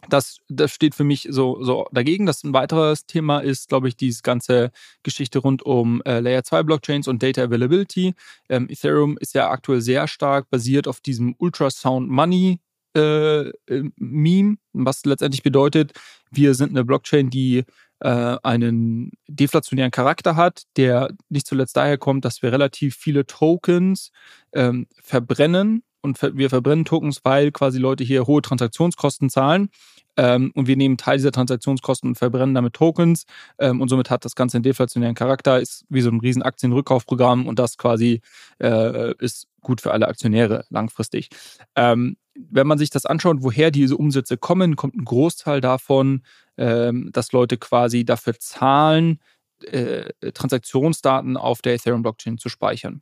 Ähm, das, das steht für mich so, so dagegen. Das ein weiteres Thema ist, glaube ich, diese ganze Geschichte rund um äh, Layer 2 Blockchains und Data Availability. Ähm, Ethereum ist ja aktuell sehr stark basiert auf diesem Ultrasound Money äh, äh, Meme, was letztendlich bedeutet, wir sind eine Blockchain, die äh, einen deflationären Charakter hat, der nicht zuletzt daher kommt, dass wir relativ viele Tokens ähm, verbrennen und wir verbrennen Tokens, weil quasi Leute hier hohe Transaktionskosten zahlen. Ähm, und wir nehmen Teil dieser Transaktionskosten und verbrennen damit Tokens. Ähm, und somit hat das Ganze einen deflationären Charakter, ist wie so ein riesen Aktienrückkaufprogramm und das quasi äh, ist gut für alle Aktionäre langfristig. Ähm, wenn man sich das anschaut, woher diese Umsätze kommen, kommt ein Großteil davon, ähm, dass Leute quasi dafür zahlen, äh, Transaktionsdaten auf der Ethereum-Blockchain zu speichern.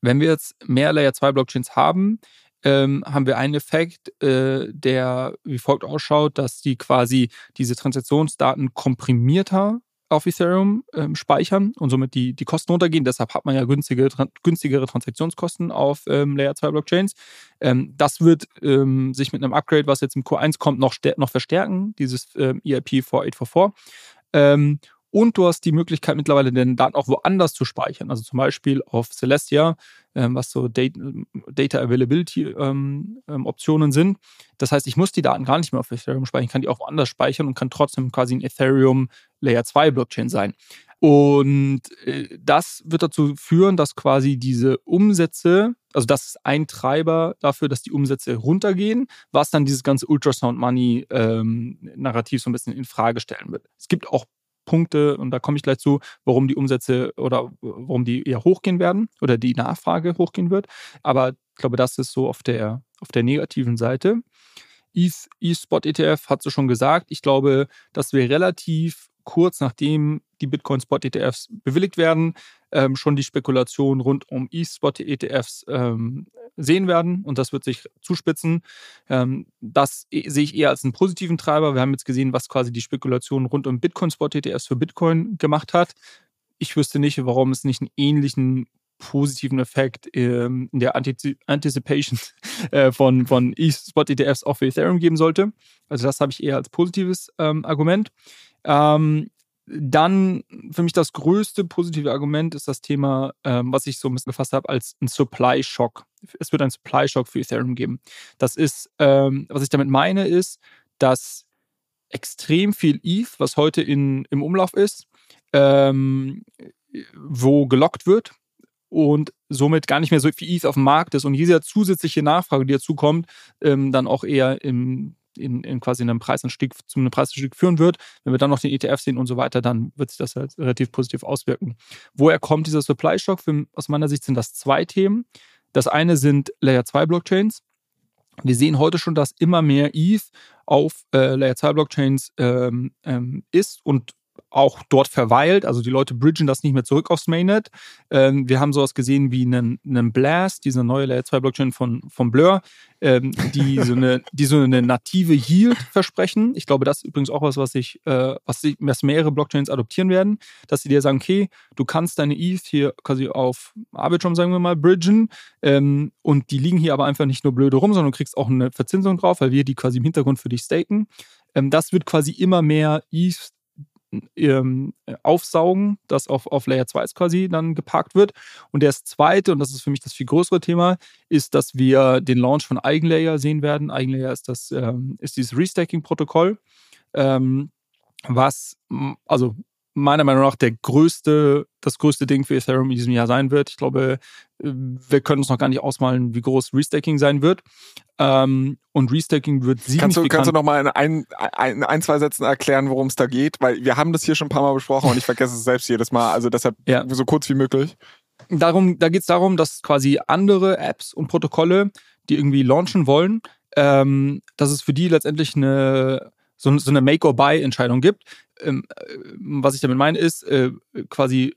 Wenn wir jetzt mehr Layer 2 Blockchains haben, ähm, haben wir einen Effekt, äh, der wie folgt ausschaut, dass die quasi diese Transaktionsdaten komprimierter auf Ethereum ähm, speichern und somit die, die Kosten runtergehen. Deshalb hat man ja günstige, günstigere Transaktionskosten auf ähm, Layer 2 Blockchains. Ähm, das wird ähm, sich mit einem Upgrade, was jetzt im Q1 kommt, noch, noch verstärken, dieses ähm, EIP 4844. Und du hast die Möglichkeit mittlerweile den Daten auch woanders zu speichern. Also zum Beispiel auf Celestia, ähm, was so Data, Availability ähm, ähm, Optionen sind. Das heißt, ich muss die Daten gar nicht mehr auf Ethereum speichern, ich kann die auch woanders speichern und kann trotzdem quasi ein Ethereum Layer 2 Blockchain sein. Und äh, das wird dazu führen, dass quasi diese Umsätze, also das ist ein Treiber dafür, dass die Umsätze runtergehen, was dann dieses ganze Ultrasound Money ähm, Narrativ so ein bisschen in Frage stellen wird. Es gibt auch Punkte, und da komme ich gleich zu, warum die Umsätze oder warum die eher hochgehen werden oder die Nachfrage hochgehen wird. Aber ich glaube, das ist so auf der, auf der negativen Seite. E-Spot ETF hat es schon gesagt. Ich glaube, dass wir relativ kurz nachdem die Bitcoin-Spot-ETFs bewilligt werden, ähm, schon die Spekulation rund um E-Spot-ETFs ähm, sehen werden und das wird sich zuspitzen. Ähm, das e, sehe ich eher als einen positiven Treiber. Wir haben jetzt gesehen, was quasi die Spekulation rund um Bitcoin-Spot-ETFs für Bitcoin gemacht hat. Ich wüsste nicht, warum es nicht einen ähnlichen positiven Effekt ähm, in der Anticipation *laughs* äh, von, von E-Spot-ETFs für Ethereum geben sollte. Also das habe ich eher als positives ähm, Argument. Ähm, dann für mich das größte positive Argument ist das Thema, ähm, was ich so ein bisschen gefasst habe, als ein Supply Shock. Es wird einen Supply Shock für Ethereum geben. Das ist, ähm, was ich damit meine, ist, dass extrem viel ETH, was heute in, im Umlauf ist, ähm, wo gelockt wird und somit gar nicht mehr so viel ETH auf dem Markt ist und diese zusätzliche Nachfrage, die dazu kommt, ähm, dann auch eher im in, in quasi einem Preisanstieg zu einem Preisanstieg führen wird. Wenn wir dann noch den ETF sehen und so weiter, dann wird sich das halt relativ positiv auswirken. Woher kommt dieser Supply Shock? Für, aus meiner Sicht sind das zwei Themen. Das eine sind Layer 2 Blockchains. Wir sehen heute schon, dass immer mehr ETH auf äh, Layer 2 Blockchains ähm, ähm, ist und auch dort verweilt. Also die Leute bridgen das nicht mehr zurück aufs Mainnet. Ähm, wir haben sowas gesehen wie einen, einen Blast, diese neue Layer 2 Blockchain von, von Blur, ähm, die, *laughs* so eine, die so eine native Yield versprechen. Ich glaube, das ist übrigens auch was, was ich, äh, was, ich, was mehrere Blockchains adoptieren werden, dass sie dir sagen, okay, du kannst deine ETH hier quasi auf Arbitrum, sagen wir mal, bridgen ähm, und die liegen hier aber einfach nicht nur blöde rum, sondern du kriegst auch eine Verzinsung drauf, weil wir die quasi im Hintergrund für dich staken. Ähm, das wird quasi immer mehr ETH ähm, aufsaugen, das auf, auf Layer 2 quasi dann geparkt wird. Und das zweite, und das ist für mich das viel größere Thema, ist, dass wir den Launch von Eigenlayer sehen werden. Eigenlayer ist das, ähm, ist dieses Restacking-Protokoll, ähm, was, also meiner Meinung nach der größte, das größte Ding für Ethereum in diesem Jahr sein wird. Ich glaube, äh, wir können uns noch gar nicht ausmalen, wie groß Restaking sein wird. Ähm, und Restaking wird signifikant... Kannst du, kannst du noch mal in ein, ein, ein, zwei Sätzen erklären, worum es da geht? Weil wir haben das hier schon ein paar Mal besprochen und ich vergesse es selbst jedes Mal. Also deshalb ja. so kurz wie möglich. Darum, da geht es darum, dass quasi andere Apps und Protokolle, die irgendwie launchen wollen, ähm, dass es für die letztendlich eine so, so eine Make-or-Buy-Entscheidung gibt. Ähm, äh, was ich damit meine, ist äh, quasi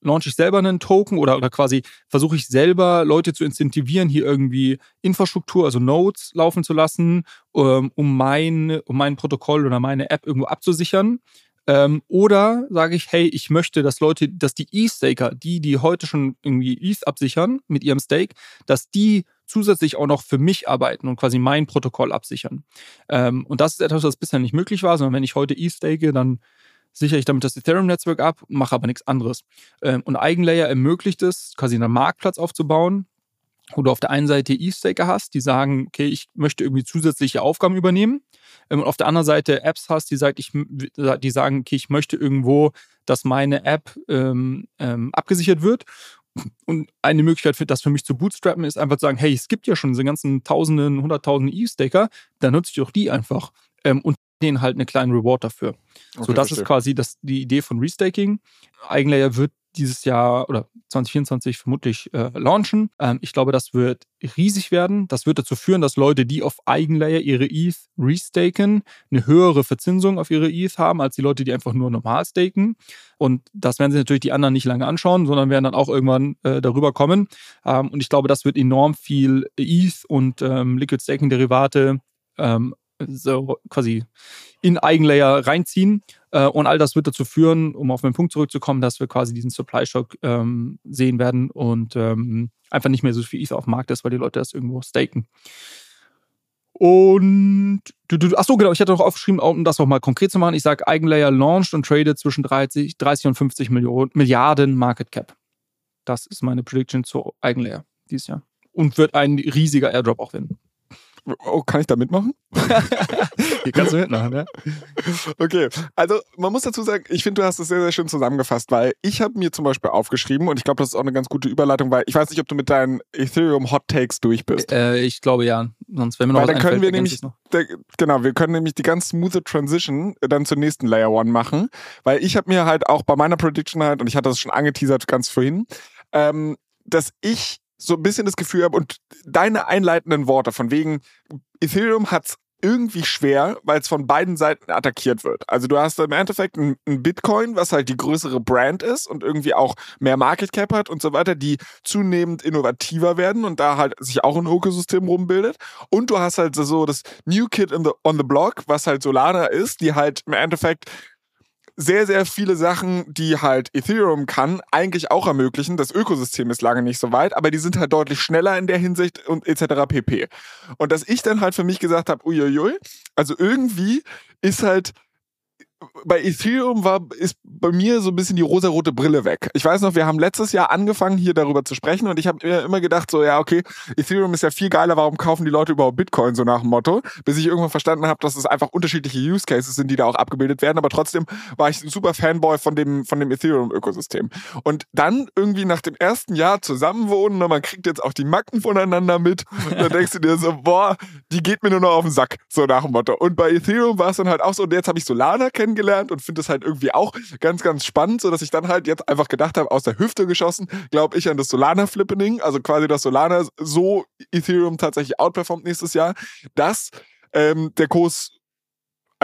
launche ich selber einen Token oder, oder quasi versuche ich selber Leute zu incentivieren, hier irgendwie Infrastruktur, also Nodes laufen zu lassen, ähm, um, mein, um mein Protokoll oder meine App irgendwo abzusichern. Ähm, oder sage ich, hey, ich möchte, dass Leute, dass die E-Staker, die, die heute schon irgendwie ETH absichern mit ihrem Stake, dass die zusätzlich auch noch für mich arbeiten und quasi mein Protokoll absichern. Ähm, und das ist etwas, was bisher nicht möglich war, sondern wenn ich heute ETH stake, dann sichere ich damit das Ethereum-Netzwerk ab, mache aber nichts anderes. Ähm, und Eigenlayer ermöglicht es, quasi einen Marktplatz aufzubauen, wo du auf der einen Seite E-Staker hast, die sagen, okay, ich möchte irgendwie zusätzliche Aufgaben übernehmen. Ähm, und auf der anderen Seite Apps hast, die, sagt, ich, die sagen, okay, ich möchte irgendwo, dass meine App ähm, ähm, abgesichert wird. Und eine Möglichkeit, für das für mich zu bootstrappen, ist einfach zu sagen, hey, es gibt ja schon diese ganzen Tausenden, Hunderttausende E-Staker, dann nutze ich doch die einfach. Ähm, und denen halt eine kleine Reward dafür. Okay, so, das verstehe. ist quasi das, die Idee von Restaking. Eigenlayer wird dieses Jahr oder 2024 vermutlich äh, launchen. Ähm, ich glaube, das wird riesig werden. Das wird dazu führen, dass Leute, die auf Eigenlayer ihre ETH restaken, eine höhere Verzinsung auf ihre ETH haben, als die Leute, die einfach nur normal staken. Und das werden sich natürlich die anderen nicht lange anschauen, sondern werden dann auch irgendwann äh, darüber kommen. Ähm, und ich glaube, das wird enorm viel ETH und ähm, Liquid Staking Derivate ähm, so quasi in Eigenlayer reinziehen. Äh, und all das wird dazu führen, um auf meinen Punkt zurückzukommen, dass wir quasi diesen Supply-Shock ähm, sehen werden und ähm, einfach nicht mehr so viel Ether auf dem Markt ist, weil die Leute das irgendwo staken. Und du, du, ach so, genau, ich hatte noch aufgeschrieben, um das auch mal konkret zu machen. Ich sage, Eigenlayer launched und tradet zwischen 30, 30 und 50 Millionen, Milliarden Market Cap. Das ist meine Prediction zu Eigenlayer dieses Jahr. Und wird ein riesiger Airdrop auch werden. Oh, kann ich da mitmachen? *laughs* Hier kannst du mitmachen, ja. Okay, also man muss dazu sagen, ich finde, du hast es sehr, sehr schön zusammengefasst, weil ich habe mir zum Beispiel aufgeschrieben und ich glaube, das ist auch eine ganz gute Überleitung, weil ich weiß nicht, ob du mit deinen Ethereum Hot Takes durch bist. Äh, ich glaube ja, sonst wenn wir noch weil dann können wir nämlich, der, genau, wir können nämlich die ganz smooth Transition dann zur nächsten Layer One machen, weil ich habe mir halt auch bei meiner Prediction halt, und ich hatte das schon angeteasert ganz vorhin, ähm, dass ich so ein bisschen das Gefühl habe und deine einleitenden Worte von wegen Ethereum hat's irgendwie schwer, weil es von beiden Seiten attackiert wird. Also du hast im Endeffekt ein, ein, Bitcoin, was halt die größere Brand ist und irgendwie auch mehr Market Cap hat und so weiter, die zunehmend innovativer werden und da halt sich auch ein Ökosystem rumbildet. Und du hast halt so das New Kid the, on the Block, was halt Solana ist, die halt im Endeffekt sehr, sehr viele Sachen, die halt Ethereum kann, eigentlich auch ermöglichen. Das Ökosystem ist lange nicht so weit, aber die sind halt deutlich schneller in der Hinsicht und etc. pp. Und dass ich dann halt für mich gesagt habe, uiuiui, also irgendwie ist halt bei Ethereum war, ist bei mir so ein bisschen die rosarote Brille weg. Ich weiß noch, wir haben letztes Jahr angefangen, hier darüber zu sprechen und ich habe mir immer gedacht, so, ja, okay, Ethereum ist ja viel geiler, warum kaufen die Leute überhaupt Bitcoin, so nach dem Motto, bis ich irgendwann verstanden habe, dass es einfach unterschiedliche Use Cases sind, die da auch abgebildet werden, aber trotzdem war ich ein super Fanboy von dem, von dem Ethereum-Ökosystem. Und dann irgendwie nach dem ersten Jahr zusammenwohnen und man kriegt jetzt auch die Macken voneinander mit dann denkst du dir so, boah, die geht mir nur noch auf den Sack, so nach dem Motto. Und bei Ethereum war es dann halt auch so, und jetzt habe ich Solana kennengelernt, kennengelernt und finde es halt irgendwie auch ganz, ganz spannend, so dass ich dann halt jetzt einfach gedacht habe, aus der Hüfte geschossen, glaube ich an das Solana Flippening, also quasi das Solana so Ethereum tatsächlich outperformt nächstes Jahr, dass ähm, der Kurs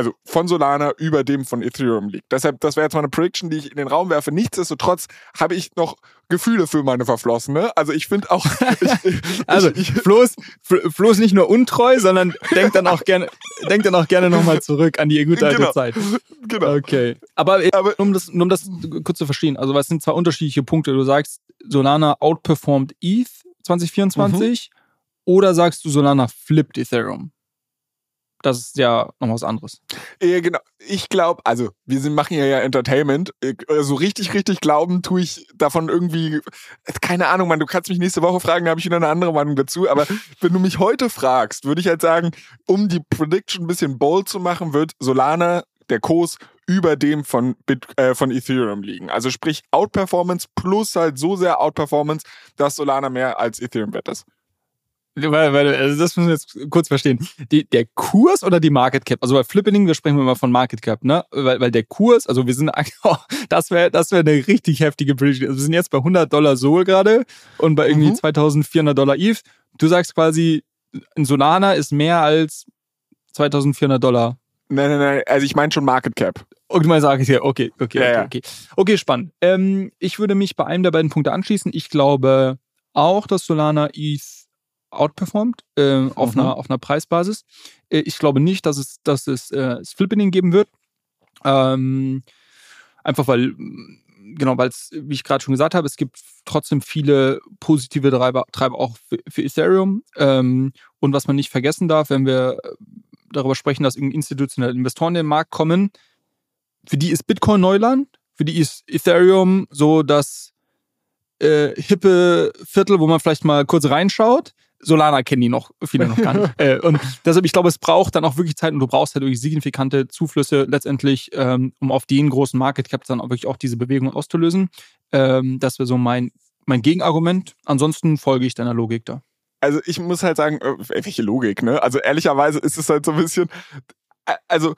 also von Solana über dem von Ethereum liegt. Deshalb, das wäre jetzt mal eine Prediction, die ich in den Raum werfe. Nichtsdestotrotz habe ich noch Gefühle für meine Verflossene. Also ich finde auch. *laughs* Ich, also ich, Flo, ist, Flo ist nicht nur untreu, sondern denkt dann auch gerne, denkt dann auch gerne nochmal zurück an die gute alte genau, Zeit. Genau. Okay. Aber, Aber um, das, um das kurz zu verstehen, also was sind zwei unterschiedliche Punkte? Du sagst, Solana outperformed ETH 2024 mhm. oder sagst du, Solana flippt Ethereum? Das ist ja noch was anderes. Ja, genau. Ich glaube, also wir sind, machen ja ja Entertainment. Äh, so also richtig, richtig glauben tue ich davon irgendwie, keine Ahnung, man, du kannst mich nächste Woche fragen, da habe ich wieder eine andere Meinung dazu. Aber *laughs* wenn du mich heute fragst, würde ich halt sagen, um die Prediction ein bisschen bold zu machen, wird Solana, der Kurs, über dem von, Bit, äh, von Ethereum liegen. Also sprich Outperformance plus halt so sehr Outperformance, dass Solana mehr als Ethereum wert ist. Weil, weil, also das müssen wir jetzt kurz verstehen. Die, der Kurs oder die Market Cap? Also bei Flippening, wir sprechen immer von Market Cap, ne? Weil, weil der Kurs, also wir sind, *laughs* oh, das wäre das wäre eine richtig heftige Prediction. Also wir sind jetzt bei 100 Dollar Sol gerade und bei irgendwie mhm. 2400 Dollar ETH. Du sagst quasi, ein Solana ist mehr als 2400 Dollar. Nein, nein, nein, also ich meine schon Market Cap. Und mal sage ich ja, okay, okay, ja, okay, ja. okay. Okay, spannend. Ähm, ich würde mich bei einem der beiden Punkte anschließen. Ich glaube auch, dass Solana ETH outperformt äh, auf, mhm. einer, auf einer Preisbasis. Äh, ich glaube nicht, dass es, dass es äh, Flippening geben wird. Ähm, einfach weil, genau, weil es, wie ich gerade schon gesagt habe, es gibt trotzdem viele positive Treiber, Treiber auch für, für Ethereum. Ähm, und was man nicht vergessen darf, wenn wir darüber sprechen, dass institutionelle Investoren in den Markt kommen, für die ist Bitcoin Neuland, für die ist Ethereum so das äh, hippe Viertel, wo man vielleicht mal kurz reinschaut. Solana kennen die noch, viele noch gar nicht. *laughs* äh, und deshalb, ich glaube, es braucht dann auch wirklich Zeit und du brauchst halt wirklich signifikante Zuflüsse letztendlich, ähm, um auf den großen Market Cap dann auch wirklich auch diese Bewegung auszulösen. Ähm, das wäre so mein, mein Gegenargument. Ansonsten folge ich deiner Logik da. Also ich muss halt sagen, äh, welche Logik, ne? Also ehrlicherweise ist es halt so ein bisschen, äh, also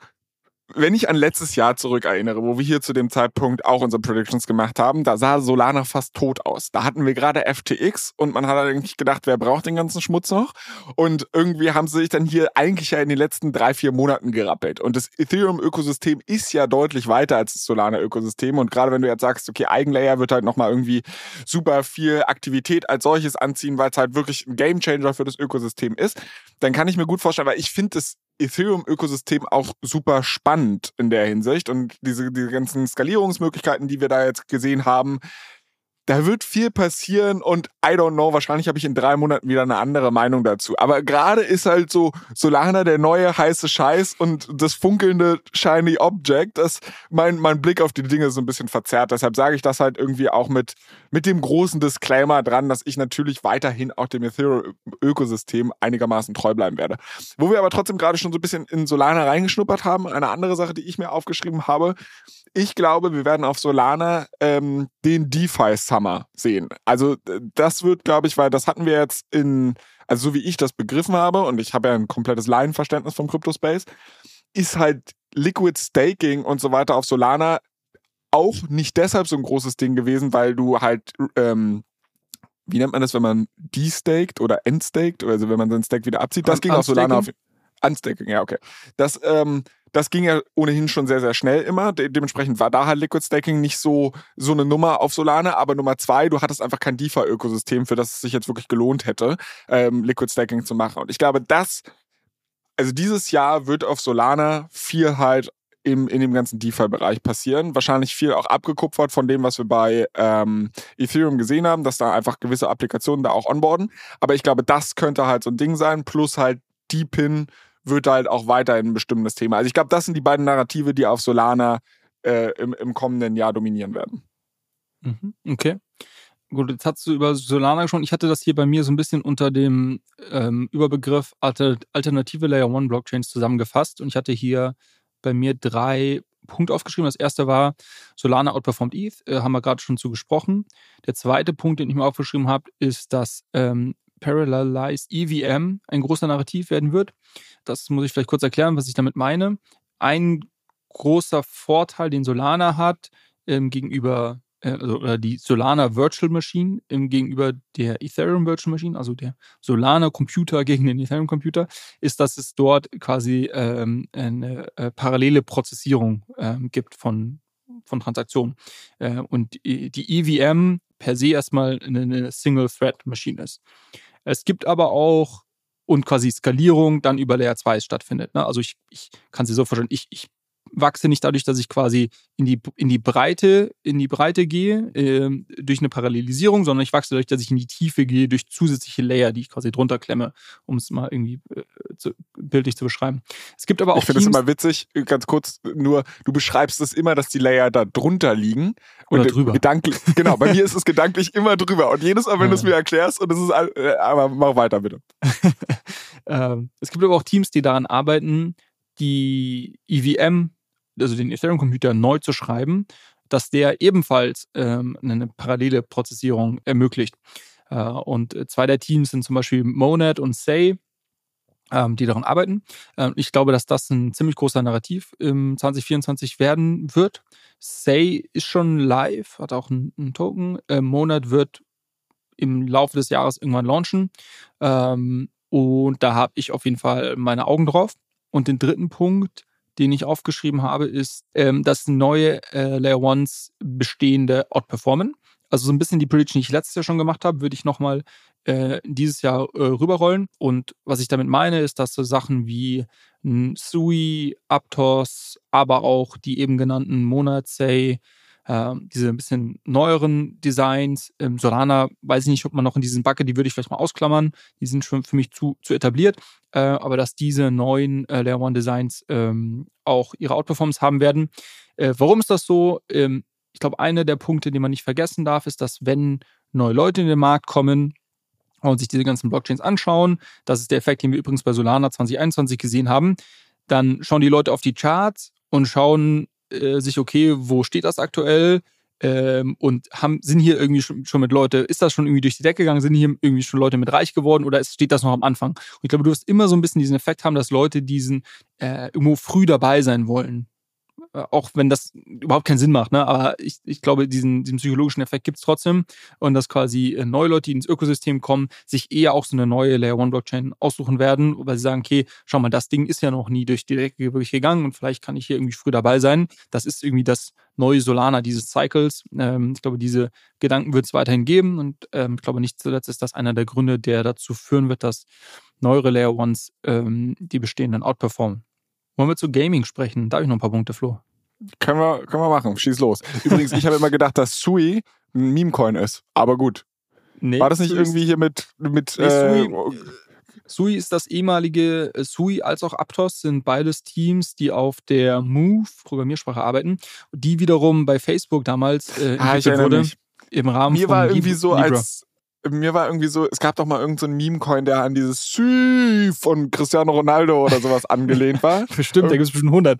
wenn ich an letztes Jahr zurück erinnere, wo wir hier zu dem Zeitpunkt auch unsere Predictions gemacht haben, da sah Solana fast tot aus. Da hatten wir gerade FTX und man hat eigentlich gedacht, wer braucht den ganzen Schmutz noch? Und irgendwie haben sie sich dann hier eigentlich ja in den letzten drei, vier Monaten gerappelt. Und das Ethereum-Ökosystem ist ja deutlich weiter als das Solana-Ökosystem. Und gerade wenn du jetzt sagst, okay, Eigenlayer wird halt nochmal irgendwie super viel Aktivität als solches anziehen, weil es halt wirklich ein Gamechanger für das Ökosystem ist, dann kann ich mir gut vorstellen, weil ich finde das Ethereum-Ökosystem auch super spannend in der Hinsicht. Und diese, diese ganzen Skalierungsmöglichkeiten, die wir da jetzt gesehen haben, da wird viel passieren und I don't know, wahrscheinlich habe ich in drei Monaten wieder eine andere Meinung dazu. Aber gerade ist halt so Solana der neue heiße Scheiß und das funkelnde shiny Object, das mein, mein Blick auf die Dinge so ein bisschen verzerrt. Deshalb sage ich das halt irgendwie auch mit, mit dem großen Disclaimer dran, dass ich natürlich weiterhin auch dem Ethereum-Ökosystem einigermaßen treu bleiben werde. Wo wir aber trotzdem gerade schon so ein bisschen in Solana reingeschnuppert haben, eine andere Sache, die ich mir aufgeschrieben habe, ich glaube, wir werden auf Solana ähm, den DeFi Summer sehen. Also das wird, glaube ich, weil das hatten wir jetzt in, also so wie ich das begriffen habe, und ich habe ja ein komplettes Laienverständnis vom Crypto-Space, ist halt Liquid Staking und so weiter auf Solana auch nicht deshalb so ein großes Ding gewesen, weil du halt, ähm, wie nennt man das, wenn man destaked oder entstaked, also wenn man seinen Stake wieder abzieht, das Un ging auf Solana auf. Unstaking, ja, okay. Das, ähm, das ging ja ohnehin schon sehr, sehr schnell immer. De dementsprechend war da halt Liquid Staking nicht so, so eine Nummer auf Solana. Aber Nummer zwei, du hattest einfach kein DeFi-Ökosystem, für das es sich jetzt wirklich gelohnt hätte, ähm, Liquid Staking zu machen. Und ich glaube, das, also dieses Jahr wird auf Solana viel halt im, in dem ganzen DeFi-Bereich passieren. Wahrscheinlich viel auch abgekupfert von dem, was wir bei ähm, Ethereum gesehen haben, dass da einfach gewisse Applikationen da auch onboarden. Aber ich glaube, das könnte halt so ein Ding sein, plus halt Deepin wird halt auch weiterhin ein bestimmtes Thema. Also ich glaube, das sind die beiden Narrative, die auf Solana äh, im, im kommenden Jahr dominieren werden. Mhm, okay. Gut, jetzt hast du über Solana gesprochen. Ich hatte das hier bei mir so ein bisschen unter dem ähm, Überbegriff Alter, alternative Layer One Blockchains zusammengefasst und ich hatte hier bei mir drei Punkte aufgeschrieben. Das erste war Solana outperformed ETH, äh, haben wir gerade schon zu gesprochen. Der zweite Punkt, den ich mir aufgeschrieben habe, ist, dass ähm, Parallelized EVM ein großer Narrativ werden wird. Das muss ich vielleicht kurz erklären, was ich damit meine. Ein großer Vorteil, den Solana hat ähm, gegenüber, äh, also oder die Solana Virtual Machine im, gegenüber der Ethereum Virtual Machine, also der Solana Computer gegen den Ethereum Computer, ist, dass es dort quasi ähm, eine äh, parallele Prozessierung äh, gibt von, von Transaktionen. Äh, und die, die EVM per se erstmal eine, eine Single-Thread-Maschine ist. Es gibt aber auch und quasi Skalierung dann über Layer 2 stattfindet. Ne? Also ich, ich kann sie so vorstellen, ich, ich wachse nicht dadurch, dass ich quasi in die, in die Breite, in die Breite gehe, äh, durch eine Parallelisierung, sondern ich wachse dadurch, dass ich in die Tiefe gehe, durch zusätzliche Layer, die ich quasi drunter klemme, um es mal irgendwie äh, zu, bildlich zu beschreiben. Es gibt aber auch. Ich finde es immer witzig, ganz kurz, nur, du beschreibst es immer, dass die Layer da drunter liegen. Oder drüber. Gedanklich, genau, bei mir ist es gedanklich *laughs* immer drüber. Und jedes Mal, wenn ja. du es mir erklärst, und es ist, äh, aber mach weiter, bitte. *laughs* ähm, es gibt aber auch Teams, die daran arbeiten, die EVM also den Ethereum-Computer neu zu schreiben, dass der ebenfalls ähm, eine parallele Prozessierung ermöglicht. Äh, und zwei der Teams sind zum Beispiel Monad und Say, ähm, die daran arbeiten. Ähm, ich glaube, dass das ein ziemlich großer Narrativ im 2024 werden wird. Say ist schon live, hat auch einen, Token. Äh, Monat wird im Laufe des Jahres irgendwann launchen. Ähm, und da habe ich auf jeden Fall meine Augen drauf. Und den dritten Punkt, den ich aufgeschrieben habe, ist, ähm, dass neue äh, Layer Ones bestehende outperformen. Also so ein bisschen die Prediction, die ich letztes Jahr schon gemacht habe, würde ich nochmal äh, dieses Jahr äh, rüberrollen. Und was ich damit meine, ist, dass so Sachen wie Sui, Aptos, aber auch die eben genannten Monatsay, äh, diese ein bisschen neueren Designs. Ähm, Solana, weiß ich nicht, ob man noch in diesen Bucket, die würde ich vielleicht mal ausklammern. Die sind schon für mich zu, zu etabliert. Äh, aber dass diese neuen äh, Layer One Designs ähm, auch ihre Outperformance haben werden. Äh, warum ist das so? Ähm, ich glaube, einer der Punkte, den man nicht vergessen darf, ist, dass wenn neue Leute in den Markt kommen, und sich diese ganzen Blockchains anschauen, das ist der Effekt, den wir übrigens bei Solana 2021 gesehen haben, dann schauen die Leute auf die Charts und schauen äh, sich, okay, wo steht das aktuell? Ähm, und haben, sind hier irgendwie schon, schon, mit Leute, ist das schon irgendwie durch die Decke gegangen, sind hier irgendwie schon Leute mit reich geworden oder ist, steht das noch am Anfang? Und ich glaube, du wirst immer so ein bisschen diesen Effekt haben, dass Leute diesen äh, irgendwo früh dabei sein wollen. Äh, auch wenn das überhaupt keinen Sinn macht, ne? aber ich, ich glaube, diesen, diesen psychologischen Effekt gibt es trotzdem und dass quasi äh, neue Leute, die ins Ökosystem kommen, sich eher auch so eine neue Layer One Blockchain aussuchen werden, weil sie sagen, okay, schau mal, das Ding ist ja noch nie durch die Decke wirklich gegangen und vielleicht kann ich hier irgendwie früh dabei sein. Das ist irgendwie das neue Solana dieses Cycles. Ähm, ich glaube, diese Gedanken wird es weiterhin geben und ähm, ich glaube, nicht zuletzt ist das einer der Gründe, der dazu führen wird, dass neuere Layer Ones ähm, die bestehenden outperformen. Wollen wir zu Gaming sprechen? Da habe ich noch ein paar Punkte, Flo. Können wir, können wir machen. Schieß los. Übrigens, ich habe immer gedacht, dass Sui ein Meme-Coin ist. Aber gut. Nee, War das nicht Sui irgendwie hier mit. mit nee, äh, Sui, Sui ist das ehemalige äh, Sui als auch Aptos sind beides Teams, die auf der Move Programmiersprache arbeiten, die wiederum bei Facebook damals äh, ah, ah, wurde mich. im Rahmen Mir von war irgendwie so Libra. als mir war irgendwie so, es gab doch mal irgendein so Meme-Coin, der an dieses Sü von Cristiano Ronaldo oder sowas angelehnt war. *laughs* Bestimmt, da gibt es bestimmt 100.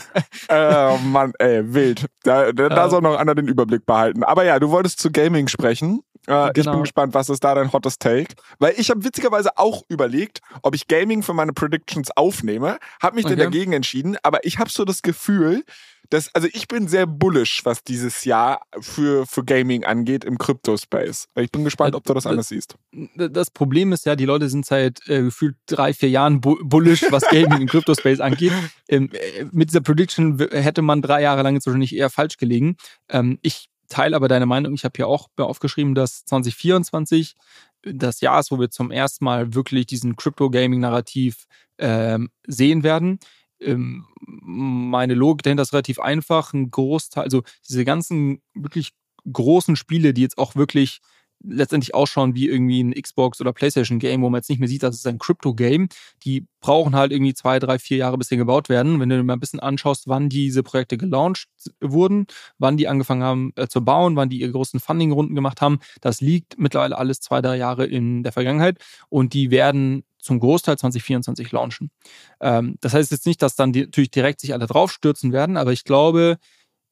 *laughs* äh, Mann, ey, wild. Da, da, da soll noch einer den Überblick behalten. Aber ja, du wolltest zu Gaming sprechen. Äh, genau. Ich bin genau. gespannt, was ist da dein hottest Take? Weil ich habe witzigerweise auch überlegt, ob ich Gaming für meine Predictions aufnehme. Hab mich okay. dann dagegen entschieden, aber ich habe so das Gefühl, das, also ich bin sehr bullish, was dieses Jahr für, für Gaming angeht im Crypto-Space. Ich bin gespannt, ob du das anders siehst. Das Problem ist ja, die Leute sind seit äh, gefühlt drei, vier Jahren bullish, was Gaming im *laughs* Crypto-Space angeht. Ähm, äh, mit dieser Prediction hätte man drei Jahre lang jetzt wahrscheinlich eher falsch gelegen. Ähm, ich teile aber deine Meinung. Ich habe hier auch aufgeschrieben, dass 2024 das Jahr ist, wo wir zum ersten Mal wirklich diesen Crypto-Gaming-Narrativ ähm, sehen werden. Ähm, meine Logik dahinter ist relativ einfach. Ein Großteil, also diese ganzen wirklich großen Spiele, die jetzt auch wirklich letztendlich ausschauen wie irgendwie ein Xbox oder PlayStation Game, wo man jetzt nicht mehr sieht, das ist ein Crypto Game. Die brauchen halt irgendwie zwei, drei, vier Jahre, bis sie gebaut werden. Wenn du dir mal ein bisschen anschaust, wann diese Projekte gelauncht wurden, wann die angefangen haben äh, zu bauen, wann die ihre großen Funding-Runden gemacht haben, das liegt mittlerweile alles zwei, drei Jahre in der Vergangenheit und die werden zum Großteil 2024 launchen. Ähm, das heißt jetzt nicht, dass dann die, natürlich direkt sich alle draufstürzen werden, aber ich glaube,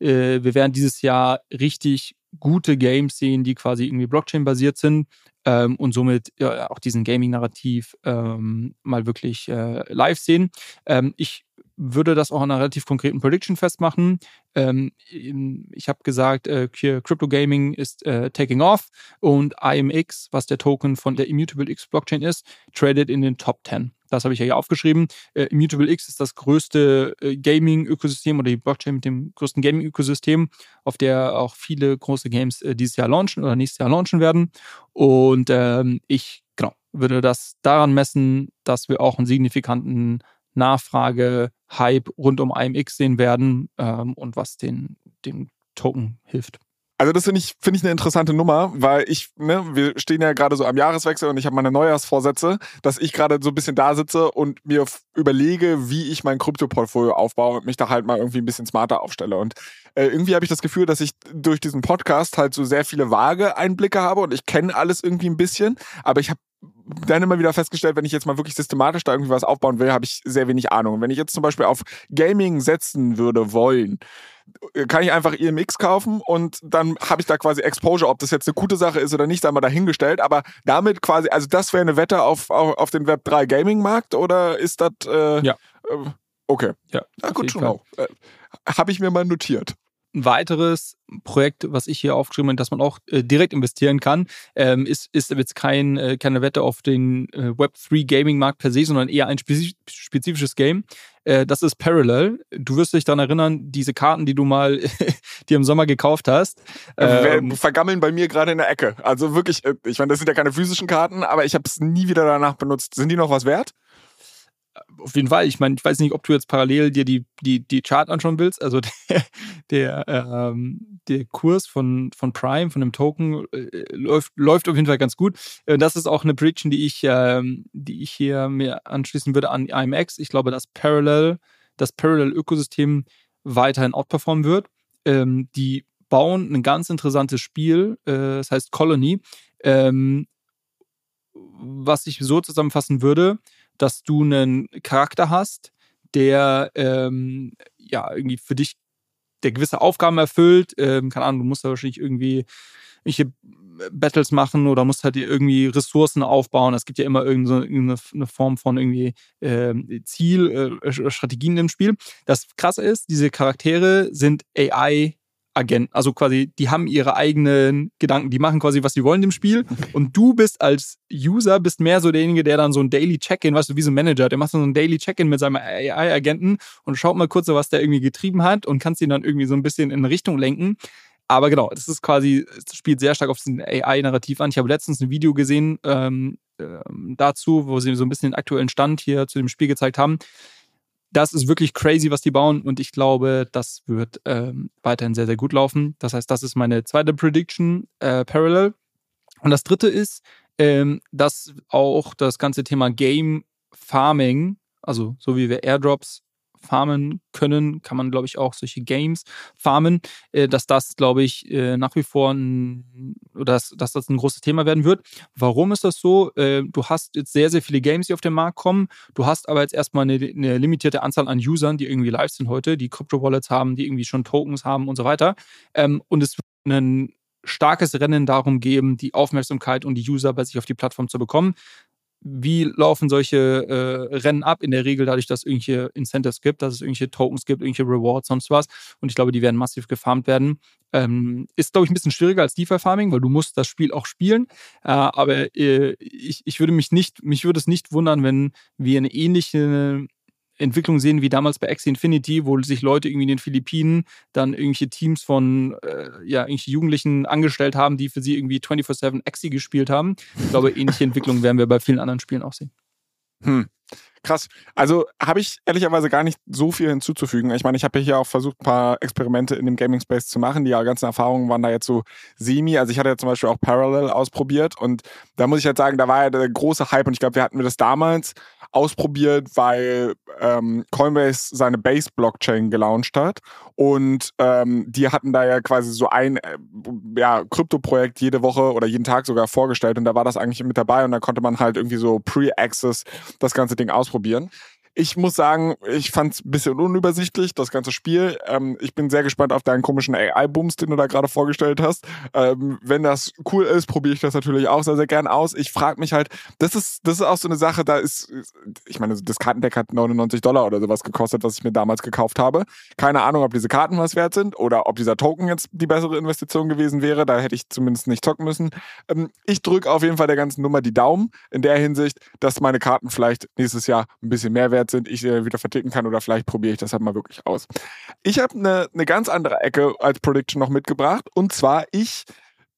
äh, wir werden dieses Jahr richtig gute Games sehen, die quasi irgendwie Blockchain-basiert sind ähm, und somit ja, auch diesen Gaming-Narrativ ähm, mal wirklich äh, live sehen. Ähm, ich würde das auch an einer relativ konkreten Prediction festmachen. Ähm, ich habe gesagt, äh, Crypto Gaming ist äh, taking off und IMX, was der Token von der Immutable X Blockchain ist, traded in den Top 10. Das habe ich ja hier aufgeschrieben. Äh, Immutable X ist das größte äh, Gaming-Ökosystem oder die Blockchain mit dem größten Gaming-Ökosystem, auf der auch viele große Games äh, dieses Jahr launchen oder nächstes Jahr launchen werden. Und ähm, ich genau, würde das daran messen, dass wir auch einen signifikanten Nachfrage-Hype rund um IMX sehen werden ähm, und was den, dem Token hilft. Also das finde ich, finde ich eine interessante Nummer, weil ich, ne, wir stehen ja gerade so am Jahreswechsel und ich habe meine Neujahrsvorsätze, dass ich gerade so ein bisschen da sitze und mir überlege, wie ich mein Krypto-Portfolio aufbaue und mich da halt mal irgendwie ein bisschen smarter aufstelle. Und äh, irgendwie habe ich das Gefühl, dass ich durch diesen Podcast halt so sehr viele vage Einblicke habe und ich kenne alles irgendwie ein bisschen, aber ich habe dann immer wieder festgestellt, wenn ich jetzt mal wirklich systematisch da irgendwie was aufbauen will, habe ich sehr wenig Ahnung. Wenn ich jetzt zum Beispiel auf Gaming setzen würde wollen, kann ich einfach EMX kaufen und dann habe ich da quasi Exposure, ob das jetzt eine gute Sache ist oder nicht, einmal dahingestellt. Aber damit quasi, also das wäre eine Wette auf, auf, auf den Web 3 Gaming Markt oder ist das? Äh, ja. Äh, okay. Ja. Na gut, schon auch. Äh, habe ich mir mal notiert ein weiteres Projekt, was ich hier aufgeschrieben habe, dass man auch äh, direkt investieren kann, ähm, ist, ist jetzt kein, äh, keine Wette auf den äh, Web3 Gaming Markt per se, sondern eher ein spezifisches Game. Äh, das ist Parallel. Du wirst dich daran erinnern, diese Karten, die du mal *laughs* dir im Sommer gekauft hast. Ähm, vergammeln bei mir gerade in der Ecke. Also wirklich, äh, ich meine, das sind ja keine physischen Karten, aber ich habe es nie wieder danach benutzt. Sind die noch was wert? Auf jeden Fall. Ich meine, ich weiß nicht, ob du jetzt parallel dir die, die, die Chart anschauen willst. Also *laughs* der, der, ähm, der Kurs von, von Prime, von dem Token, äh, läuft, läuft auf jeden Fall ganz gut. Äh, das ist auch eine Prediction, die ich, ähm, die ich hier mir anschließen würde an IMX. Ich glaube, dass Parallel, das Parallel-Ökosystem weiterhin outperformen wird. Ähm, die bauen ein ganz interessantes Spiel, äh, das heißt Colony, ähm, was ich so zusammenfassen würde dass du einen Charakter hast, der ähm, ja irgendwie für dich der gewisse Aufgaben erfüllt. Ähm, keine Ahnung, du musst da wahrscheinlich irgendwie irgendwelche Battles machen oder musst halt irgendwie Ressourcen aufbauen. Es gibt ja immer irgendeine eine Form von irgendwie ähm, Ziel, äh, Strategien im Spiel. Das Krasse ist, diese Charaktere sind AI Agenten. Also quasi, die haben ihre eigenen Gedanken, die machen quasi, was sie wollen im Spiel. Und du bist als User, bist mehr so derjenige, der dann so ein Daily Check-in, weißt du, wie so ein Manager, der macht so ein Daily Check-in mit seinem AI-Agenten und schaut mal kurz, was der irgendwie getrieben hat und kannst ihn dann irgendwie so ein bisschen in Richtung lenken. Aber genau, das ist quasi, es spielt sehr stark auf den AI-Narrativ an. Ich habe letztens ein Video gesehen ähm, äh, dazu, wo sie so ein bisschen den aktuellen Stand hier zu dem Spiel gezeigt haben das ist wirklich crazy, was die bauen und ich glaube, das wird ähm, weiterhin sehr, sehr gut laufen. Das heißt, das ist meine zweite Prediction, äh, Parallel. Und das dritte ist, ähm, dass auch das ganze Thema Game Farming, also so wie wir Airdrops farmen können, kann man, glaube ich, auch solche Games farmen, äh, dass das, glaube ich, äh, nach wie vor ein, oder dass, dass das ein großes Thema werden wird. Warum ist das so? Äh, du hast jetzt sehr, sehr viele Games, die auf den Markt kommen. Du hast aber jetzt erstmal eine, eine limitierte Anzahl an Usern, die irgendwie live sind heute, die Crypto-Wallets haben, die irgendwie schon Tokens haben und so weiter. Ähm, und es wird ein starkes Rennen darum geben, die Aufmerksamkeit und die User bei sich auf die Plattform zu bekommen wie laufen solche äh, Rennen ab? In der Regel dadurch, dass es irgendwelche Incentives gibt, dass es irgendwelche Tokens gibt, irgendwelche Rewards, sonst was. Und ich glaube, die werden massiv gefarmt werden. Ähm, ist, glaube ich, ein bisschen schwieriger als DeFi-Farming, weil du musst das Spiel auch spielen. Äh, aber äh, ich, ich würde mich nicht, mich würde es nicht wundern, wenn wir eine ähnliche Entwicklung sehen wie damals bei Axie Infinity, wo sich Leute irgendwie in den Philippinen dann irgendwelche Teams von äh, ja, irgendwelche Jugendlichen angestellt haben, die für sie irgendwie 24-7 Axie gespielt haben. Ich glaube, ähnliche *laughs* Entwicklungen werden wir bei vielen anderen Spielen auch sehen. Hm. Krass. Also habe ich ehrlicherweise gar nicht so viel hinzuzufügen. Ich meine, ich habe hier auch versucht, ein paar Experimente in dem Gaming Space zu machen. Die ganzen Erfahrungen waren da jetzt so semi. Also ich hatte ja zum Beispiel auch Parallel ausprobiert und da muss ich halt sagen, da war ja der große Hype und ich glaube, wir hatten wir das damals ausprobiert, weil ähm, Coinbase seine Base-Blockchain gelauncht hat und ähm, die hatten da ja quasi so ein äh, ja, Krypto-Projekt jede Woche oder jeden Tag sogar vorgestellt und da war das eigentlich mit dabei und da konnte man halt irgendwie so Pre-Access das ganze Ding ausprobieren ausprobieren. Ich muss sagen, ich fand es ein bisschen unübersichtlich, das ganze Spiel. Ähm, ich bin sehr gespannt auf deinen komischen AI-Booms, den du da gerade vorgestellt hast. Ähm, wenn das cool ist, probiere ich das natürlich auch sehr, sehr gern aus. Ich frage mich halt, das ist, das ist auch so eine Sache, da ist, ich meine, das Kartendeck hat 99 Dollar oder sowas gekostet, was ich mir damals gekauft habe. Keine Ahnung, ob diese Karten was wert sind oder ob dieser Token jetzt die bessere Investition gewesen wäre. Da hätte ich zumindest nicht zocken müssen. Ähm, ich drücke auf jeden Fall der ganzen Nummer die Daumen in der Hinsicht, dass meine Karten vielleicht nächstes Jahr ein bisschen mehr wert sind, ich äh, wieder verticken kann oder vielleicht probiere ich das halt mal wirklich aus. Ich habe eine ne ganz andere Ecke als Prediction noch mitgebracht und zwar ich,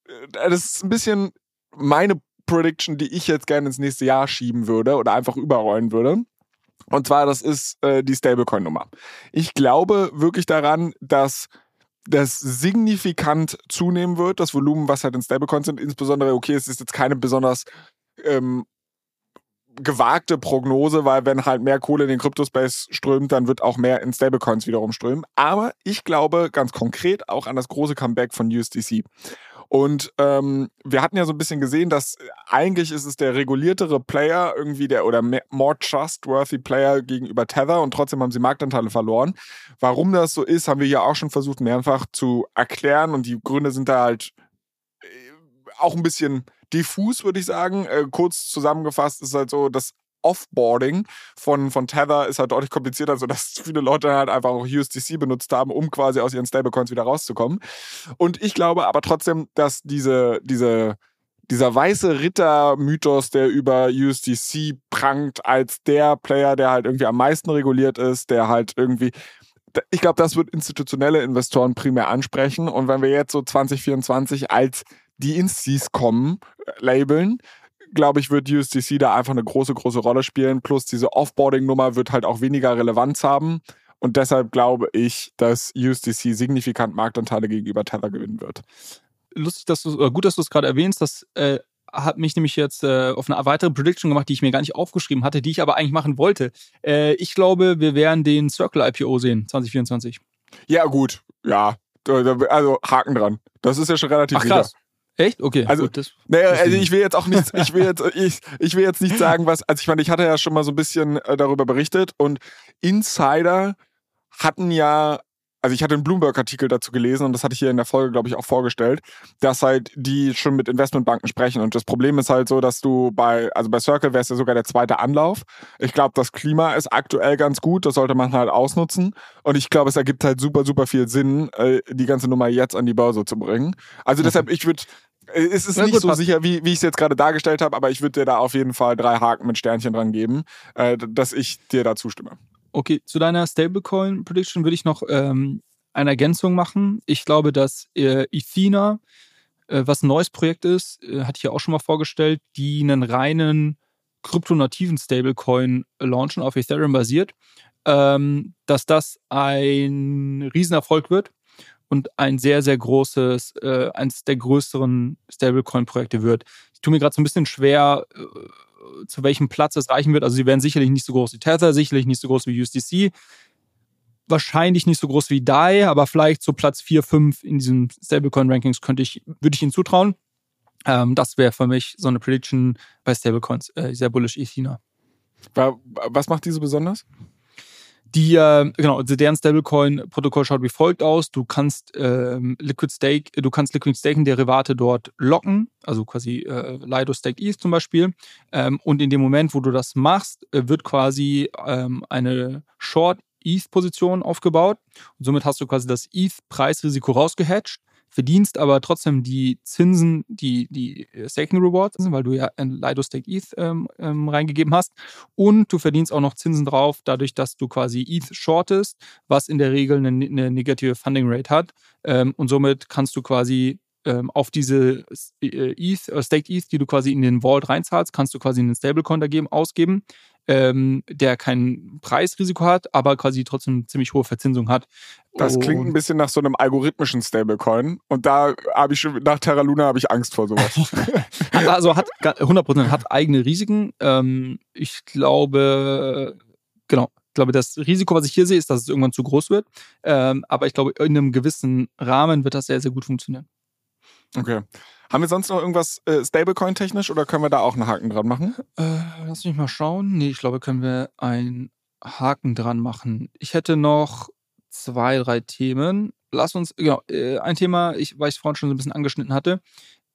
äh, das ist ein bisschen meine Prediction, die ich jetzt gerne ins nächste Jahr schieben würde oder einfach überrollen würde. Und zwar, das ist äh, die Stablecoin-Nummer. Ich glaube wirklich daran, dass das signifikant zunehmen wird, das Volumen, was halt in Stablecoins sind. Insbesondere, okay, es ist jetzt keine besonders ähm, gewagte Prognose, weil wenn halt mehr Kohle in den Kryptospace strömt, dann wird auch mehr in Stablecoins wiederum strömen. Aber ich glaube ganz konkret auch an das große Comeback von USDC. Und ähm, wir hatten ja so ein bisschen gesehen, dass eigentlich ist es der reguliertere Player irgendwie der oder more trustworthy Player gegenüber Tether und trotzdem haben sie Marktanteile verloren. Warum das so ist, haben wir ja auch schon versucht mehrfach zu erklären und die Gründe sind da halt äh, auch ein bisschen diffus, würde ich sagen. Äh, kurz zusammengefasst ist halt so, dass Offboarding von, von Tether ist halt deutlich komplizierter, sodass viele Leute halt einfach auch USDC benutzt haben, um quasi aus ihren Stablecoins wieder rauszukommen. Und ich glaube aber trotzdem, dass diese, diese, dieser weiße Ritter-Mythos, der über USDC prangt, als der Player, der halt irgendwie am meisten reguliert ist, der halt irgendwie ich glaube, das wird institutionelle Investoren primär ansprechen. Und wenn wir jetzt so 2024 als die Instis kommen, äh, labeln, glaube ich, wird USDC da einfach eine große, große Rolle spielen. Plus diese Offboarding-Nummer wird halt auch weniger Relevanz haben. Und deshalb glaube ich, dass USDC signifikant Marktanteile gegenüber Tether gewinnen wird. Lustig, dass du, gut, dass du es gerade erwähnst. Das äh, hat mich nämlich jetzt äh, auf eine weitere Prediction gemacht, die ich mir gar nicht aufgeschrieben hatte, die ich aber eigentlich machen wollte. Äh, ich glaube, wir werden den Circle IPO sehen, 2024. Ja, gut. Ja. Also Haken dran. Das ist ja schon relativ Ach, krass. Echt? Okay. Also, gut, das, naja, also ich will jetzt auch nicht, ich will jetzt, ich, ich will jetzt nicht sagen, was, also ich meine, ich hatte ja schon mal so ein bisschen äh, darüber berichtet und Insider hatten ja, also ich hatte einen Bloomberg-Artikel dazu gelesen und das hatte ich hier in der Folge, glaube ich, auch vorgestellt, dass halt die schon mit Investmentbanken sprechen. Und das Problem ist halt so, dass du bei, also bei Circle wäre es ja sogar der zweite Anlauf. Ich glaube, das Klima ist aktuell ganz gut, das sollte man halt ausnutzen. Und ich glaube, es ergibt halt super, super viel Sinn, äh, die ganze Nummer jetzt an die Börse zu bringen. Also deshalb, ich würde äh, es ist ja, nicht gut, so passt. sicher, wie, wie ich es jetzt gerade dargestellt habe, aber ich würde dir da auf jeden Fall drei Haken mit Sternchen dran geben, äh, dass ich dir da zustimme. Okay, zu deiner Stablecoin-Prediction würde ich noch ähm, eine Ergänzung machen. Ich glaube, dass äh, Ethena, äh, was ein neues Projekt ist, äh, hatte ich ja auch schon mal vorgestellt, die einen reinen kryptonativen Stablecoin launchen, auf Ethereum basiert, ähm, dass das ein Riesenerfolg wird und ein sehr, sehr großes, äh, eines der größeren Stablecoin-Projekte wird. Ich tue mir gerade so ein bisschen schwer, äh, zu welchem Platz es reichen wird. Also sie werden sicherlich nicht so groß wie Tether, sicherlich nicht so groß wie USDC, wahrscheinlich nicht so groß wie DAI, aber vielleicht so Platz 4, 5 in diesen Stablecoin-Rankings könnte ich, würde ich ihnen zutrauen. Ähm, das wäre für mich so eine Prediction bei Stablecoins, äh, sehr bullish Ethina. Was macht diese besonders? Die, äh, genau, also deren Stablecoin-Protokoll schaut wie folgt aus. Du kannst ähm, Liquid Stake, du kannst Liquid Staking Derivate dort locken, also quasi äh, Lido Stake ETH zum Beispiel. Ähm, und in dem Moment, wo du das machst, äh, wird quasi ähm, eine Short ETH-Position aufgebaut. Und somit hast du quasi das ETH-Preisrisiko rausgehatcht verdienst aber trotzdem die Zinsen, die, die Staking Rewards, weil du ja ein Lido Stake ETH ähm, ähm, reingegeben hast. Und du verdienst auch noch Zinsen drauf, dadurch, dass du quasi ETH shortest, was in der Regel eine, eine negative Funding Rate hat. Ähm, und somit kannst du quasi ähm, auf diese äh, ETH, äh, Staked ETH, die du quasi in den Vault reinzahlst, kannst du quasi einen Stablecoin dagegen ausgeben ähm, der kein Preisrisiko hat, aber quasi trotzdem ziemlich hohe Verzinsung hat. Das und klingt ein bisschen nach so einem algorithmischen Stablecoin. Und da habe ich schon, nach Terra Luna habe ich Angst vor sowas. *laughs* also hat 100% hat eigene Risiken. Ähm, ich glaube, genau, ich glaube, das Risiko, was ich hier sehe, ist, dass es irgendwann zu groß wird. Ähm, aber ich glaube, in einem gewissen Rahmen wird das sehr, sehr gut funktionieren. Okay. Haben wir sonst noch irgendwas äh, Stablecoin-technisch oder können wir da auch einen Haken dran machen? Äh, lass mich mal schauen. Nee, ich glaube, können wir einen Haken dran machen. Ich hätte noch zwei, drei Themen. Lass uns, genau, äh, ein Thema, ich, weil ich es vorhin schon so ein bisschen angeschnitten hatte.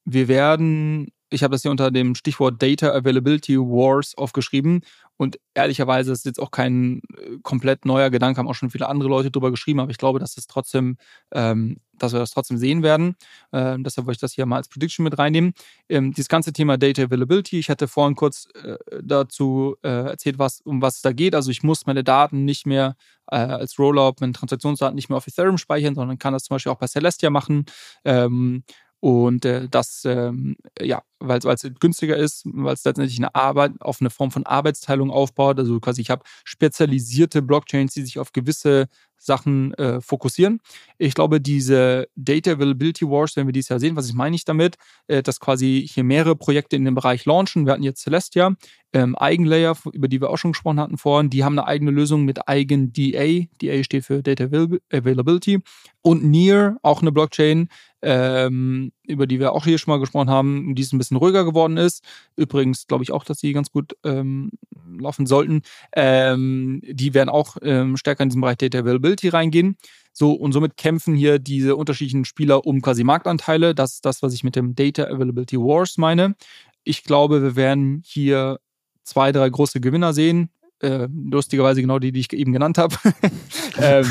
Wir werden, ich habe das hier unter dem Stichwort Data Availability Wars aufgeschrieben und ehrlicherweise ist jetzt auch kein äh, komplett neuer Gedanke, haben auch schon viele andere Leute drüber geschrieben, aber ich glaube, dass es trotzdem, ähm, dass wir das trotzdem sehen werden. Ähm, deshalb wollte ich das hier mal als Prediction mit reinnehmen. Ähm, dieses ganze Thema Data Availability, ich hatte vorhin kurz äh, dazu äh, erzählt, was, um was es da geht. Also ich muss meine Daten nicht mehr äh, als Rollup, meine Transaktionsdaten nicht mehr auf Ethereum speichern, sondern kann das zum Beispiel auch bei Celestia machen. Ähm, und äh, das, ähm, ja, weil es günstiger ist, weil es letztendlich eine Arbeit auf eine Form von Arbeitsteilung aufbaut. Also quasi, ich habe spezialisierte Blockchains, die sich auf gewisse Sachen äh, fokussieren. Ich glaube, diese Data Availability Wars, wenn wir dies Jahr sehen, was ich meine ich damit, äh, dass quasi hier mehrere Projekte in dem Bereich launchen. Wir hatten jetzt Celestia, ähm, Eigenlayer, über die wir auch schon gesprochen hatten vorhin, die haben eine eigene Lösung mit eigen DA. DA steht für Data Availability. Und Near, auch eine Blockchain, ähm, über die wir auch hier schon mal gesprochen haben, die es ein bisschen ruhiger geworden ist. Übrigens glaube ich auch, dass sie ganz gut ähm, laufen sollten. Ähm, die werden auch ähm, stärker in diesen Bereich Data Availability reingehen. So, und somit kämpfen hier diese unterschiedlichen Spieler um quasi Marktanteile. Das ist das, was ich mit dem Data Availability Wars meine. Ich glaube, wir werden hier zwei, drei große Gewinner sehen äh, lustigerweise genau die, die ich eben genannt habe. *laughs* ähm,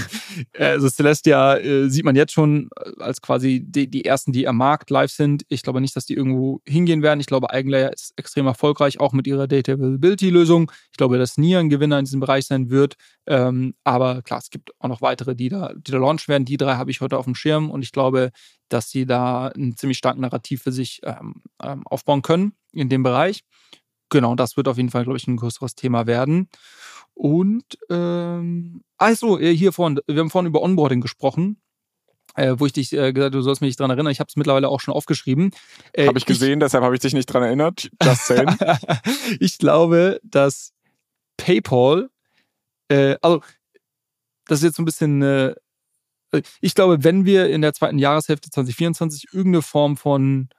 also Celestia äh, sieht man jetzt schon als quasi die, die ersten, die am Markt live sind. Ich glaube nicht, dass die irgendwo hingehen werden. Ich glaube, Eigenlayer ist extrem erfolgreich, auch mit ihrer Data Availability-Lösung. Ich glaube, dass nie ein Gewinner in diesem Bereich sein wird. Ähm, aber klar, es gibt auch noch weitere, die da, die da launchen werden. Die drei habe ich heute auf dem Schirm und ich glaube, dass sie da ein ziemlich starkes Narrativ für sich ähm, ähm aufbauen können in dem Bereich genau, das wird auf jeden Fall, glaube ich, ein größeres Thema werden. Und ähm, also hier vorhin, wir haben vorhin über Onboarding gesprochen. Äh, wo ich dich äh, gesagt du sollst mich nicht dran erinnern. Ich habe es mittlerweile auch schon aufgeschrieben. Äh, habe ich gesehen, ich, deshalb habe ich dich nicht dran erinnert. Just saying. *laughs* ich glaube, dass PayPal, äh, also das ist jetzt so ein bisschen, äh, ich glaube, wenn wir in der zweiten Jahreshälfte 2024 irgendeine Form von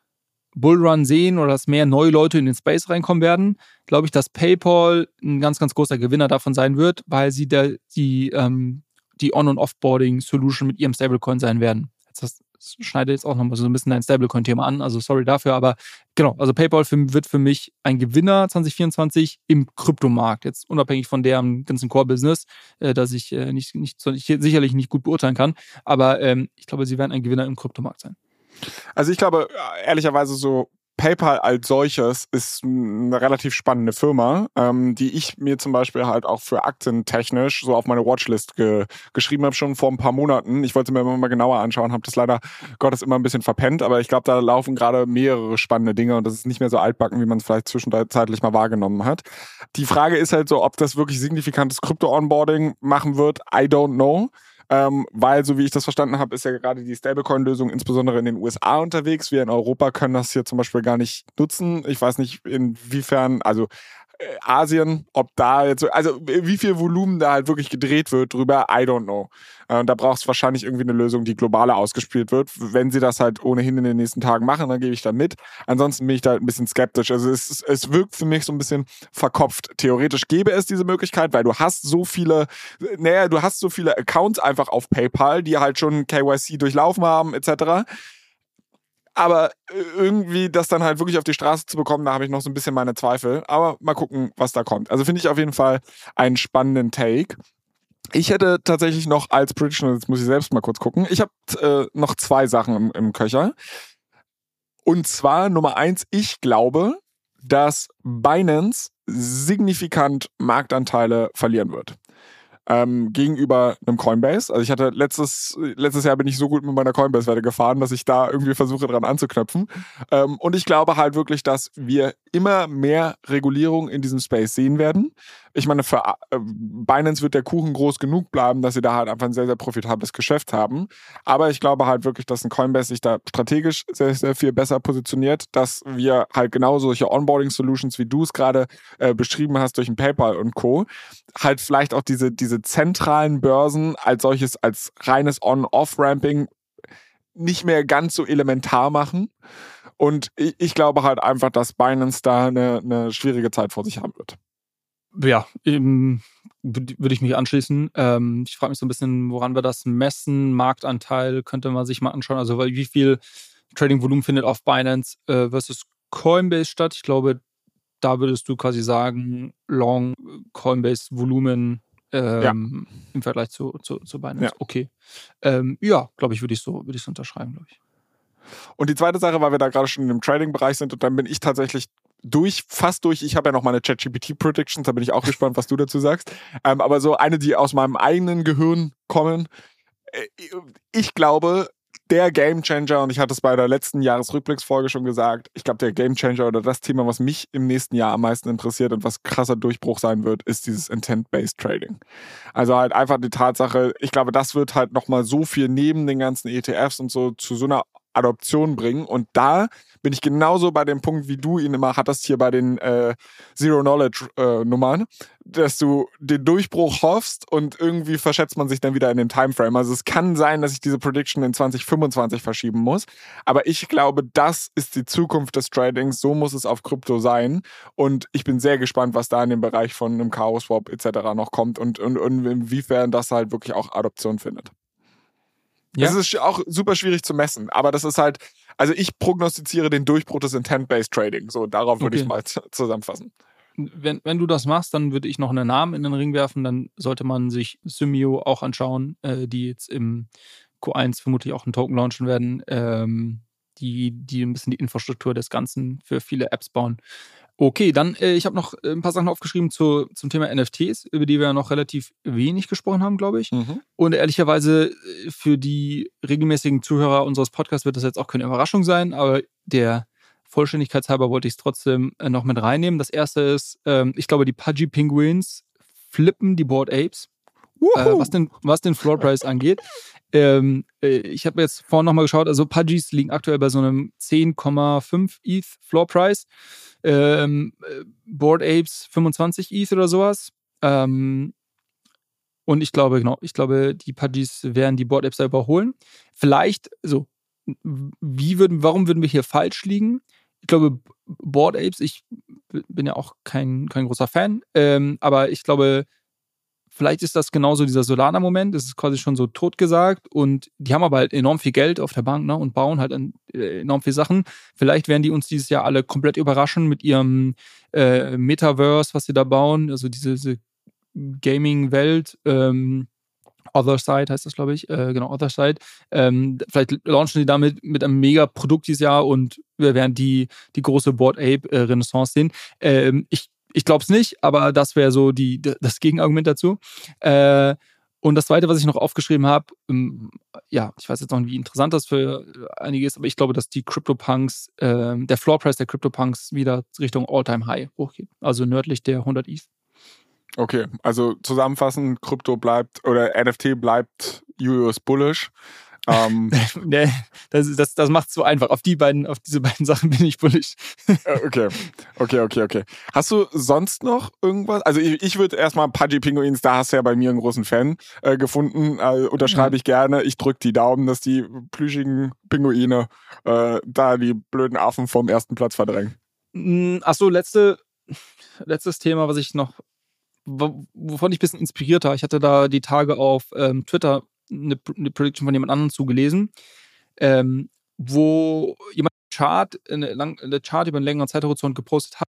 Bullrun sehen oder dass mehr neue Leute in den Space reinkommen werden, glaube ich, dass PayPal ein ganz, ganz großer Gewinner davon sein wird, weil sie der, die, ähm, die On- und Offboarding-Solution mit ihrem Stablecoin sein werden. Das schneidet jetzt auch nochmal so ein bisschen dein Stablecoin-Thema an, also sorry dafür, aber genau, also PayPal für, wird für mich ein Gewinner 2024 im Kryptomarkt, jetzt unabhängig von deren ganzen Core-Business, äh, das ich äh, nicht, nicht, sicherlich nicht gut beurteilen kann, aber ähm, ich glaube, sie werden ein Gewinner im Kryptomarkt sein. Also ich glaube, ehrlicherweise so PayPal als solches ist eine relativ spannende Firma, ähm, die ich mir zum Beispiel halt auch für aktientechnisch so auf meine Watchlist ge geschrieben habe, schon vor ein paar Monaten. Ich wollte mir immer mal genauer anschauen, habe das leider Gottes immer ein bisschen verpennt, aber ich glaube, da laufen gerade mehrere spannende Dinge und das ist nicht mehr so altbacken, wie man es vielleicht zwischenzeitlich mal wahrgenommen hat. Die Frage ist halt so, ob das wirklich signifikantes Krypto-Onboarding machen wird. I don't know. Ähm, weil, so wie ich das verstanden habe, ist ja gerade die Stablecoin-Lösung insbesondere in den USA unterwegs. Wir in Europa können das hier zum Beispiel gar nicht nutzen. Ich weiß nicht, inwiefern, also Asien, ob da jetzt, also wie viel Volumen da halt wirklich gedreht wird drüber, I don't know. Äh, und da braucht es wahrscheinlich irgendwie eine Lösung, die globaler ausgespielt wird. Wenn sie das halt ohnehin in den nächsten Tagen machen, dann gebe ich da mit. Ansonsten bin ich da halt ein bisschen skeptisch. Also es, es wirkt für mich so ein bisschen verkopft. Theoretisch gäbe es diese Möglichkeit, weil du hast so viele, naja, du hast so viele Accounts einfach auf PayPal, die halt schon KYC durchlaufen haben, etc. Aber äh, irgendwie das dann halt wirklich auf die Straße zu bekommen, da habe ich noch so ein bisschen meine Zweifel. Aber mal gucken, was da kommt. Also finde ich auf jeden Fall einen spannenden Take. Ich hätte tatsächlich noch als Prediction, jetzt muss ich selbst mal kurz gucken, ich habe äh, noch zwei Sachen im, im Köcher. Und zwar Nummer eins, ich glaube, dass Binance signifikant Marktanteile verlieren wird ähm, gegenüber einem Coinbase. Also ich hatte letztes, letztes Jahr bin ich so gut mit meiner Coinbase-Werte gefahren, dass ich da irgendwie versuche dran anzuknöpfen. Ähm, und ich glaube halt wirklich, dass wir immer mehr Regulierung in diesem Space sehen werden. Ich meine, für äh, Binance wird der Kuchen groß genug bleiben, dass sie da halt einfach ein sehr, sehr profitables Geschäft haben. Aber ich glaube halt wirklich, dass ein Coinbase sich da strategisch sehr, sehr viel besser positioniert, dass wir halt genau solche Onboarding-Solutions, wie du es gerade äh, beschrieben hast, durch ein PayPal und Co., halt vielleicht auch diese, diese zentralen Börsen als solches, als reines On-Off-Ramping nicht mehr ganz so elementar machen. Und ich, ich glaube halt einfach, dass Binance da eine, eine schwierige Zeit vor sich haben wird. Ja, würde ich mich anschließen. Ähm, ich frage mich so ein bisschen, woran wir das messen. Marktanteil könnte man sich mal anschauen. Also wie viel Trading-Volumen findet auf Binance äh, versus Coinbase statt? Ich glaube, da würdest du quasi sagen, Long Coinbase-Volumen ähm, ja. im Vergleich zu, zu, zu Binance. Ja. Okay. Ähm, ja, glaube ich, würde ich so, würde ich so unterschreiben, glaube ich. Und die zweite Sache, weil wir da gerade schon in dem Trading-Bereich sind und dann bin ich tatsächlich durch, fast durch. Ich habe ja noch meine ChatGPT-Predictions, da bin ich auch gespannt, was du dazu sagst. Ähm, aber so eine, die aus meinem eigenen Gehirn kommen. Äh, ich glaube, der Gamechanger, und ich hatte es bei der letzten Jahresrückblicksfolge schon gesagt, ich glaube, der Gamechanger oder das Thema, was mich im nächsten Jahr am meisten interessiert und was krasser Durchbruch sein wird, ist dieses Intent-Based Trading. Also halt einfach die Tatsache, ich glaube, das wird halt nochmal so viel neben den ganzen ETFs und so zu so einer Adoption bringen. Und da bin ich genauso bei dem Punkt, wie du ihn immer hattest hier bei den äh, Zero-Knowledge-Nummern, äh, dass du den Durchbruch hoffst und irgendwie verschätzt man sich dann wieder in den Timeframe. Also es kann sein, dass ich diese Prediction in 2025 verschieben muss. Aber ich glaube, das ist die Zukunft des Tradings. So muss es auf Krypto sein. Und ich bin sehr gespannt, was da in dem Bereich von einem Chaos Swap etc. noch kommt und, und, und inwiefern das halt wirklich auch Adoption findet. Ja. Das ist auch super schwierig zu messen, aber das ist halt, also ich prognostiziere den Durchbruch des Intent-Based Trading. So, darauf würde okay. ich mal zusammenfassen. Wenn, wenn du das machst, dann würde ich noch einen Namen in den Ring werfen. Dann sollte man sich Symio auch anschauen, äh, die jetzt im Q1 vermutlich auch einen Token launchen werden, ähm, die, die ein bisschen die Infrastruktur des Ganzen für viele Apps bauen. Okay, dann, äh, ich habe noch äh, ein paar Sachen aufgeschrieben zu, zum Thema NFTs, über die wir ja noch relativ wenig gesprochen haben, glaube ich. Mhm. Und ehrlicherweise äh, für die regelmäßigen Zuhörer unseres Podcasts wird das jetzt auch keine Überraschung sein, aber der Vollständigkeitshalber wollte ich es trotzdem äh, noch mit reinnehmen. Das erste ist, ähm, ich glaube, die Pudgy Penguins flippen die Board Apes. Äh, was, den, was den Floor Price angeht. *laughs* Ähm, äh, ich habe jetzt vorhin nochmal geschaut, also Pudgies liegen aktuell bei so einem 10,5 ETH Floor Price. Ähm, äh, Board Apes 25 ETH oder sowas. Ähm, und ich glaube, genau, ich glaube, die Pudgies werden die Board Apes da überholen. Vielleicht, so, wie würden, warum würden wir hier falsch liegen? Ich glaube, Board Apes, ich bin ja auch kein, kein großer Fan, ähm, aber ich glaube, Vielleicht ist das genauso dieser Solana-Moment, das ist quasi schon so totgesagt und die haben aber halt enorm viel Geld auf der Bank ne, und bauen halt äh, enorm viel Sachen. Vielleicht werden die uns dieses Jahr alle komplett überraschen mit ihrem äh, Metaverse, was sie da bauen, also diese, diese Gaming-Welt. Ähm, Other Side heißt das, glaube ich. Äh, genau, Other Side. Ähm, vielleicht launchen die damit mit einem mega Produkt dieses Jahr und wir werden die, die große Board Ape äh, sehen. Ähm, ich ich glaube es nicht, aber das wäre so die, das Gegenargument dazu. Äh, und das Zweite, was ich noch aufgeschrieben habe, ähm, ja, ich weiß jetzt noch nicht, wie interessant das für einige ist, aber ich glaube, dass die CryptoPunks, äh, der Floorprice der CryptoPunks wieder Richtung All-Time High hochgeht. Also nördlich der 100 ETH. Okay, also zusammenfassend, Krypto bleibt oder NFT bleibt Julius bullish. Ähm, *laughs* nee, das, das, das macht es so einfach. Auf die beiden, auf diese beiden Sachen bin ich bullig. Äh, okay, okay, okay, okay. Hast du sonst noch irgendwas? Also ich, ich würde erstmal Pudgy Pinguins, da hast du ja bei mir einen großen Fan äh, gefunden. Äh, unterschreibe ich gerne. Ich drücke die Daumen, dass die plüschigen Pinguine äh, da die blöden Affen vom ersten Platz verdrängen. Mm, Achso, letzte, letztes Thema, was ich noch wovon ich ein bisschen inspiriert war. Ich hatte da die Tage auf ähm, Twitter eine, eine Prediction von jemand anderem zugelesen, ähm, wo jemand Chart, eine, lang, eine Chart über einen längeren Zeithorizont gepostet hat.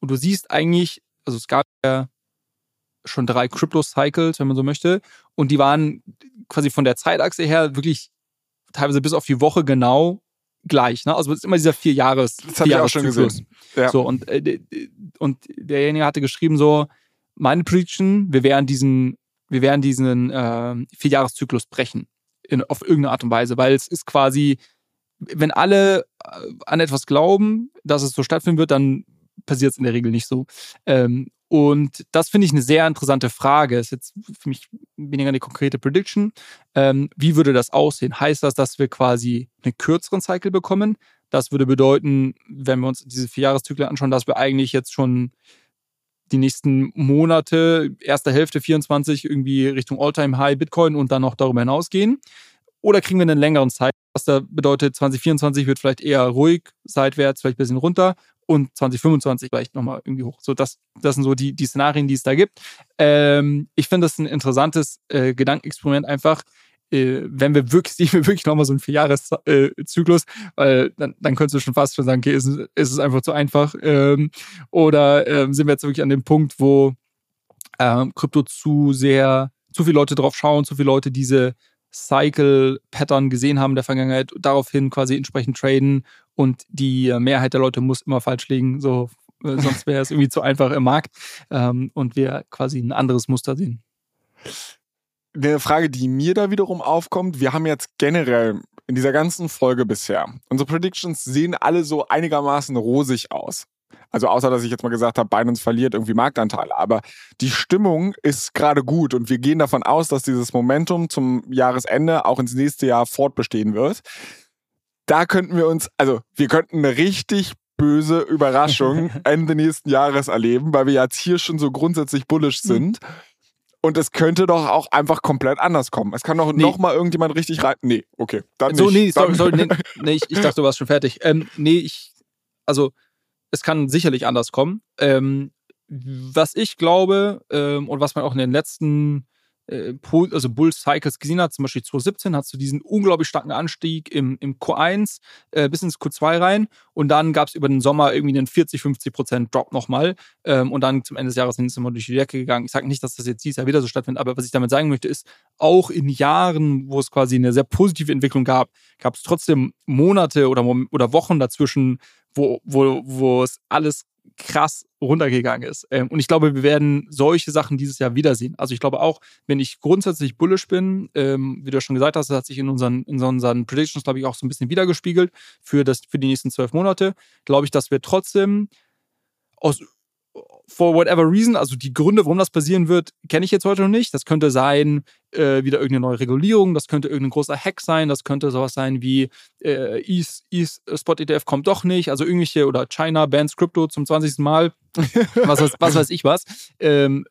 Und du siehst eigentlich, also es gab ja schon drei Crypto-Cycles, wenn man so möchte. Und die waren quasi von der Zeitachse her wirklich teilweise bis auf die Woche genau gleich. Ne? Also es ist immer dieser vier Jahres. Das habe ich auch schon gesehen. Ja. So, und, äh, und derjenige hatte geschrieben so, meine Prediction, wir werden diesen wir werden diesen äh, Vierjahreszyklus brechen in, auf irgendeine Art und Weise, weil es ist quasi, wenn alle äh, an etwas glauben, dass es so stattfinden wird, dann passiert es in der Regel nicht so. Ähm, und das finde ich eine sehr interessante Frage. Ist jetzt für mich weniger eine konkrete Prediction. Ähm, wie würde das aussehen? Heißt das, dass wir quasi einen kürzeren Cycle bekommen? Das würde bedeuten, wenn wir uns diese Vierjahreszyklen anschauen, dass wir eigentlich jetzt schon die nächsten Monate, erste Hälfte 24 irgendwie Richtung All-Time-High Bitcoin und dann noch darüber hinausgehen? Oder kriegen wir einen längeren Zeit? Was da bedeutet, 2024 wird vielleicht eher ruhig, seitwärts, vielleicht ein bisschen runter und 2025 vielleicht nochmal irgendwie hoch. So, das, das sind so die, die Szenarien, die es da gibt. Ähm, ich finde das ein interessantes äh, Gedankenexperiment einfach wenn wir wirklich, *laughs* sehen wir wirklich nochmal so einen Vierjahreszyklus, äh, weil dann, dann könntest du schon fast schon sagen, okay, ist, ist es einfach zu einfach. Ähm, oder ähm, sind wir jetzt wirklich an dem Punkt, wo ähm, Krypto zu sehr, zu viele Leute drauf schauen, zu viele Leute diese Cycle-Pattern gesehen haben in der Vergangenheit, daraufhin quasi entsprechend traden und die Mehrheit der Leute muss immer falsch liegen, so äh, sonst wäre es *laughs* irgendwie zu einfach im Markt ähm, und wir quasi ein anderes Muster sehen eine Frage, die mir da wiederum aufkommt. Wir haben jetzt generell in dieser ganzen Folge bisher, unsere Predictions sehen alle so einigermaßen rosig aus. Also außer, dass ich jetzt mal gesagt habe, Binance verliert irgendwie Marktanteile. Aber die Stimmung ist gerade gut und wir gehen davon aus, dass dieses Momentum zum Jahresende auch ins nächste Jahr fortbestehen wird. da könnten wir uns, also wir könnten eine richtig böse Überraschung *laughs* Ende nächsten Jahres erleben, weil wir jetzt hier schon so grundsätzlich bullish mhm. Und es könnte doch auch einfach komplett anders kommen. Es kann doch nee. noch mal irgendjemand richtig rein. Nee, okay. Dann so, nicht. nee, sorry, sorry, nee, *laughs* nee ich, ich, dachte, du warst schon fertig. Ähm, nee, ich, also, es kann sicherlich anders kommen. Ähm, was ich glaube ähm, und was man auch in den letzten also Bull Cycles gesehen hat, zum Beispiel 2017 hast du diesen unglaublich starken Anstieg im, im Q1 äh, bis ins Q2 rein und dann gab es über den Sommer irgendwie einen 40, 50 Prozent Drop nochmal ähm, und dann zum Ende des Jahres sind es immer durch die Decke gegangen. Ich sage nicht, dass das jetzt dieses Jahr wieder so stattfindet, aber was ich damit sagen möchte, ist, auch in Jahren, wo es quasi eine sehr positive Entwicklung gab, gab es trotzdem Monate oder, oder Wochen dazwischen, wo, wo, wo es alles krass runtergegangen ist. Ähm, und ich glaube, wir werden solche Sachen dieses Jahr wiedersehen. Also ich glaube auch, wenn ich grundsätzlich bullish bin, ähm, wie du schon gesagt hast, das hat sich in unseren, in unseren Predictions, glaube ich, auch so ein bisschen wiedergespiegelt für, das, für die nächsten zwölf Monate, glaube ich, dass wir trotzdem aus for whatever reason, also die Gründe, warum das passieren wird, kenne ich jetzt heute noch nicht. Das könnte sein, äh, wieder irgendeine neue Regulierung, das könnte irgendein großer Hack sein, das könnte sowas sein wie äh, East, East Spot ETF kommt doch nicht, also irgendwelche oder China bans Crypto zum 20. Mal. *laughs* was, was, was weiß ich was. Ähm,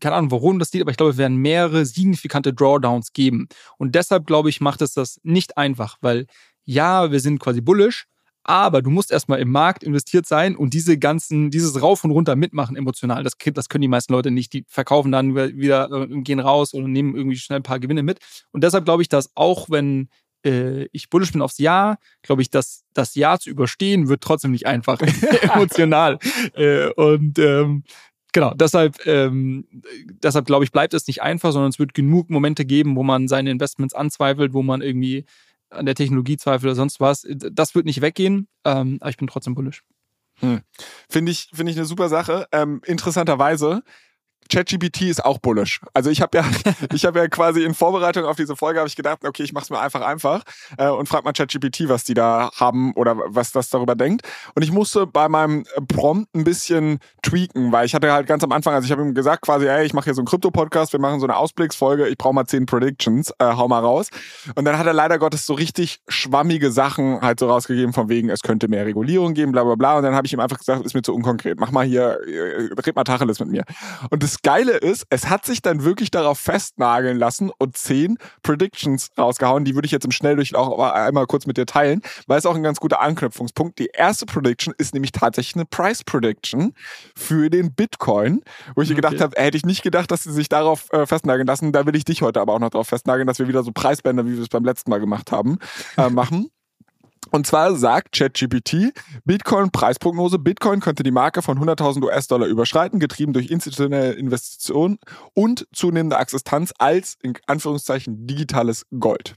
keine Ahnung, warum das geht, aber ich glaube, es werden mehrere signifikante Drawdowns geben. Und deshalb, glaube ich, macht es das nicht einfach, weil ja, wir sind quasi bullish, aber du musst erstmal im Markt investiert sein und diese ganzen, dieses Rauf und runter mitmachen emotional. Das, das können die meisten Leute nicht. Die verkaufen dann wieder, äh, gehen raus und nehmen irgendwie schnell ein paar Gewinne mit. Und deshalb glaube ich, dass auch wenn äh, ich bullish bin aufs Jahr, glaube ich, dass das Jahr zu überstehen wird trotzdem nicht einfach *laughs* *laughs* emotional. Äh, und ähm, genau, deshalb, ähm, deshalb glaube ich, bleibt es nicht einfach, sondern es wird genug Momente geben, wo man seine Investments anzweifelt, wo man irgendwie an der Technologie zweifle oder sonst was. Das wird nicht weggehen, ähm, aber ich bin trotzdem bullish. Hm. Finde ich, finde ich eine super Sache. Ähm, interessanterweise ChatGPT ist auch bullish. Also ich habe ja, *laughs* ich habe ja quasi in Vorbereitung auf diese Folge habe ich gedacht, okay, ich mache es mir einfach einfach äh, und frag mal ChatGPT, was die da haben oder was das darüber denkt. Und ich musste bei meinem Prompt ein bisschen tweaken, weil ich hatte halt ganz am Anfang, also ich habe ihm gesagt quasi, hey, ich mache hier so einen Krypto-Podcast, wir machen so eine Ausblicksfolge, ich brauche mal zehn Predictions, äh, hau mal raus. Und dann hat er leider Gottes so richtig schwammige Sachen halt so rausgegeben von wegen, es könnte mehr Regulierung geben, bla bla bla. Und dann habe ich ihm einfach gesagt, ist mir zu unkonkret, mach mal hier, äh, red mal Tacheles mit mir. Und das Geile ist, es hat sich dann wirklich darauf festnageln lassen und zehn Predictions rausgehauen. Die würde ich jetzt im Schnelldurchlauf einmal kurz mit dir teilen, weil es auch ein ganz guter Anknüpfungspunkt. Die erste Prediction ist nämlich tatsächlich eine Price Prediction für den Bitcoin, wo ich okay. gedacht habe, hätte ich nicht gedacht, dass sie sich darauf äh, festnageln lassen. Da will ich dich heute aber auch noch darauf festnageln, dass wir wieder so Preisbänder, wie wir es beim letzten Mal gemacht haben, äh, machen. Und zwar sagt ChatGPT, Bitcoin-Preisprognose, Bitcoin könnte die Marke von 100.000 US-Dollar überschreiten, getrieben durch institutionelle Investitionen und zunehmende Akzeptanz als, in Anführungszeichen, digitales Gold.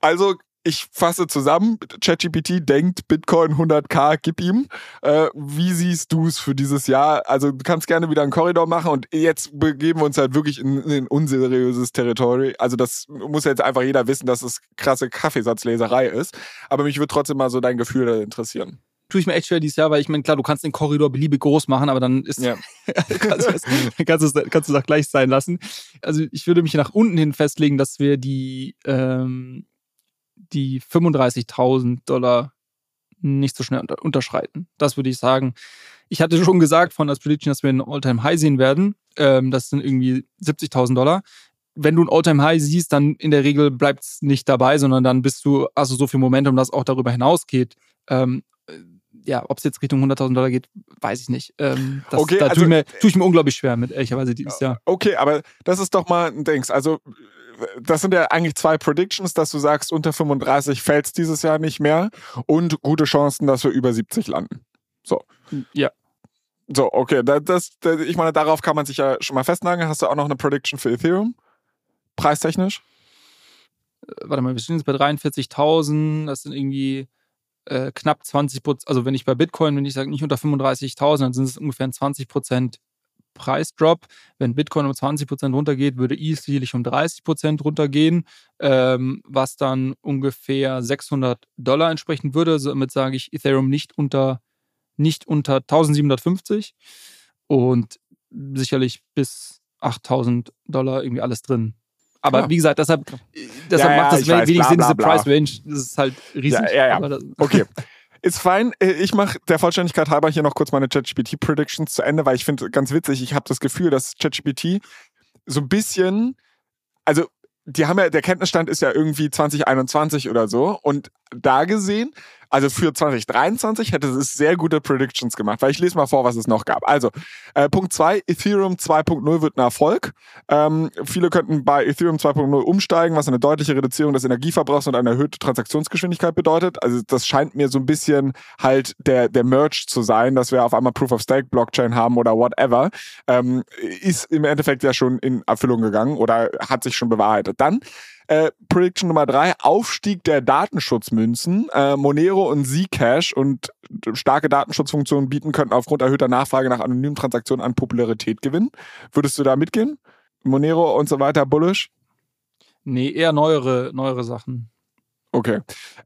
Also ich fasse zusammen, ChatGPT denkt Bitcoin 100k, gib ihm. Äh, wie siehst du es für dieses Jahr? Also du kannst gerne wieder einen Korridor machen und jetzt begeben wir uns halt wirklich in, in unseriöses Territorium. Also das muss jetzt einfach jeder wissen, dass es krasse Kaffeesatzleserei ist. Aber mich würde trotzdem mal so dein Gefühl interessieren tue ich mir echt schwer dieses Jahr, weil ich meine, klar, du kannst den Korridor beliebig groß machen, aber dann ist ja. kannst, du kannst, du kannst du das gleich sein lassen. Also ich würde mich nach unten hin festlegen, dass wir die ähm, die 35.000 Dollar nicht so schnell unterschreiten. Das würde ich sagen. Ich hatte schon gesagt von das Prediction, dass wir ein All-Time-High sehen werden. Ähm, das sind irgendwie 70.000 Dollar. Wenn du ein All-Time-High siehst, dann in der Regel bleibt es nicht dabei, sondern dann bist du, also so viel Momentum, das auch darüber hinausgeht. Ähm, äh, ja, ob es jetzt Richtung 100.000 Dollar geht, weiß ich nicht. Ähm, das, okay, da also, tue, ich mir, tue ich mir unglaublich schwer mit, ehrlicherweise dieses Jahr. Okay, aber das ist doch mal ein Dings. Also das sind ja eigentlich zwei Predictions, dass du sagst, unter 35 fällt es dieses Jahr nicht mehr und gute Chancen, dass wir über 70 landen. So. Ja. So, okay. Das, das, ich meine, darauf kann man sich ja schon mal festnageln. Hast du auch noch eine Prediction für Ethereum? Preistechnisch? Äh, warte mal, wir stehen jetzt bei 43.000. Das sind irgendwie äh, knapp 20 Prozent. Also, wenn ich bei Bitcoin, wenn ich sage, nicht unter 35.000, dann sind es ungefähr 20 Prozent Preisdrop. Wenn Bitcoin um 20% runtergeht, würde ETH sicherlich um 30% runtergehen, ähm, was dann ungefähr 600 Dollar entsprechen würde. Somit sage ich Ethereum nicht unter, nicht unter 1750 und sicherlich bis 8000 Dollar irgendwie alles drin. Aber Ja. wie gesagt, deshalb, deshalb Ja, ja, macht das wenig Sinn, diese. Price Range. Das ist halt riesig. Ja, Okay. *laughs* Ist fein. Äh, Ich mache der Vollständigkeit halber hier noch kurz meine ChatGPT Predictions zu Ende, weil ich finde ganz witzig, ich habe das Gefühl, dass ChatGPT so ein bisschen, also die haben ja, der Kenntnisstand ist ja irgendwie 2021 oder so und da gesehen, also für 2023 hätte es sehr gute Predictions gemacht, weil ich lese mal vor, was es noch gab. Also, äh, Punkt 2, Ethereum 2.0 wird ein Erfolg. Ähm, viele könnten bei Ethereum 2.0 umsteigen, was eine deutliche Reduzierung des Energieverbrauchs und eine erhöhte Transaktionsgeschwindigkeit bedeutet. Also das scheint mir so ein bisschen halt der, der Merge zu sein, dass wir auf einmal Proof of Stake Blockchain haben oder whatever. Ähm, ist im Endeffekt ja schon in Erfüllung gegangen oder hat sich schon bewahrheitet. Dann äh, Prediction Nummer drei, Aufstieg der Datenschutzmünzen. Äh, Monero und Zcash und starke Datenschutzfunktionen bieten könnten aufgrund erhöhter Nachfrage nach anonymen Transaktionen an Popularität gewinnen. Würdest du da mitgehen? Monero und so weiter, bullish? nee, eher neuere, neuere Sachen. Okay.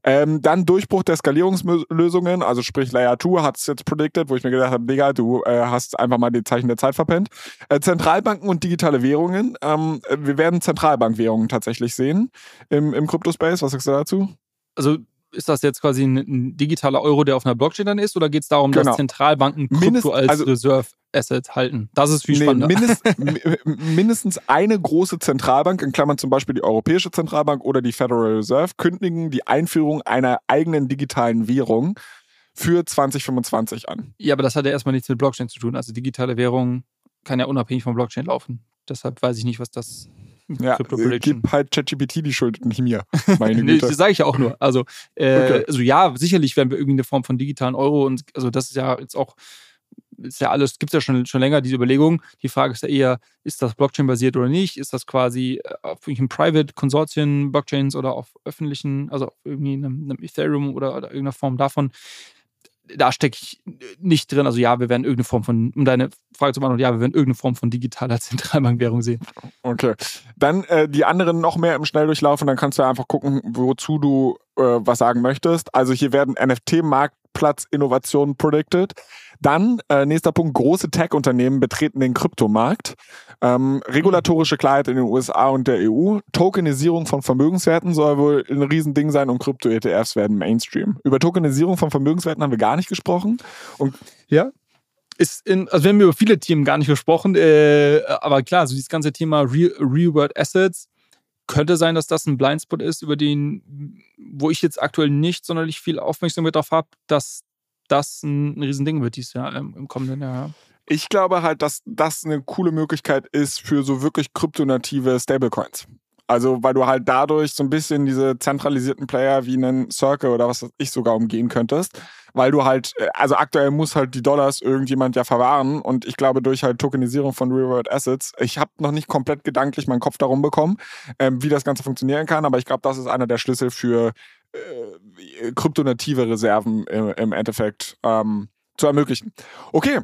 Ähm, dann Durchbruch der Skalierungslösungen, also sprich Layer 2 hat es jetzt predicted, wo ich mir gedacht habe, Digga, du äh, hast einfach mal die Zeichen der Zeit verpennt. Äh, Zentralbanken und digitale Währungen. Ähm, äh, wir werden Zentralbankwährungen tatsächlich sehen im, im Crypto-Space. Was sagst du dazu? Also ist das jetzt quasi ein, ein digitaler Euro, der auf einer Blockchain dann ist, oder geht es darum, Genau. dass Zentralbanken Mindest- Krypto als also- Reserve Asset halten? Das ist viel Nee, spannender. mindest, *laughs* mi- mindestens eine große Zentralbank, in Klammern zum Beispiel die Europäische Zentralbank oder die Federal Reserve, kündigen die Einführung einer eigenen digitalen Währung für 2025 an. Ja, aber das hat ja erstmal nichts mit Blockchain zu tun. Also digitale Währung kann ja unabhängig von Blockchain laufen. Deshalb weiß ich nicht, was das Ja, gib halt ChatGPT die Schuld, nicht mir. Meine *laughs* nee, Güte. das sage ich ja auch nur. Also, äh, Okay. also ja, sicherlich werden wir irgendwie eine Form von digitalen Euro und also das ist ja jetzt auch ist ja alles, gibt es ja schon, schon länger diese Überlegung. Die Frage ist ja eher, ist das Blockchain-basiert oder nicht? Ist das quasi äh, auf irgendwelchen Private-Konsortien, Blockchains oder auf öffentlichen, also auf irgendwie einem, einem Ethereum oder, oder irgendeiner Form davon? Da stecke ich nicht drin. Also ja, wir werden irgendeine Form von, um deine Frage zu beantworten, ja, wir werden irgendeine Form von digitaler *laughs* Zentralbankwährung sehen. Okay. Dann äh, die anderen noch mehr im Schnelldurchlauf und dann kannst du einfach gucken, wozu du äh, was sagen möchtest. Also hier werden NFT-Marktplatz-Innovationen predicted. Dann, äh, nächster Punkt, große Tech-Unternehmen betreten den Kryptomarkt. Ähm, regulatorische Klarheit in den USA und der EU. Tokenisierung von Vermögenswerten soll wohl ein Riesending sein und Krypto-ETFs werden Mainstream. Über Tokenisierung von Vermögenswerten haben wir gar nicht gesprochen. Und Ja. Ist in, also wir haben über viele Themen gar nicht gesprochen, äh, aber klar, so dieses ganze Thema Real, Real World Assets könnte sein, dass das ein Blindspot ist, über den, wo ich jetzt aktuell nicht sonderlich viel Aufmerksamkeit darauf habe, dass das ein, ein Riesending wird dieses Jahr im, im kommenden Jahr. ich glaube halt, dass das eine coole Möglichkeit ist für so wirklich kryptonative Stablecoins. Also, weil du halt dadurch so ein bisschen diese zentralisierten Player wie einen Circle oder was ich sogar umgehen könntest. Weil du halt, äh, also aktuell muss halt die Dollars irgendjemand ja verwahren und ich glaube durch halt Tokenisierung von Real World Assets, ich habe noch nicht komplett gedanklich meinen Kopf darum bekommen, ähm, wie das Ganze funktionieren kann, aber ich glaube, das ist einer der Schlüssel für äh, kryptonative Reserven im, im Endeffekt ähm, zu ermöglichen. Okay,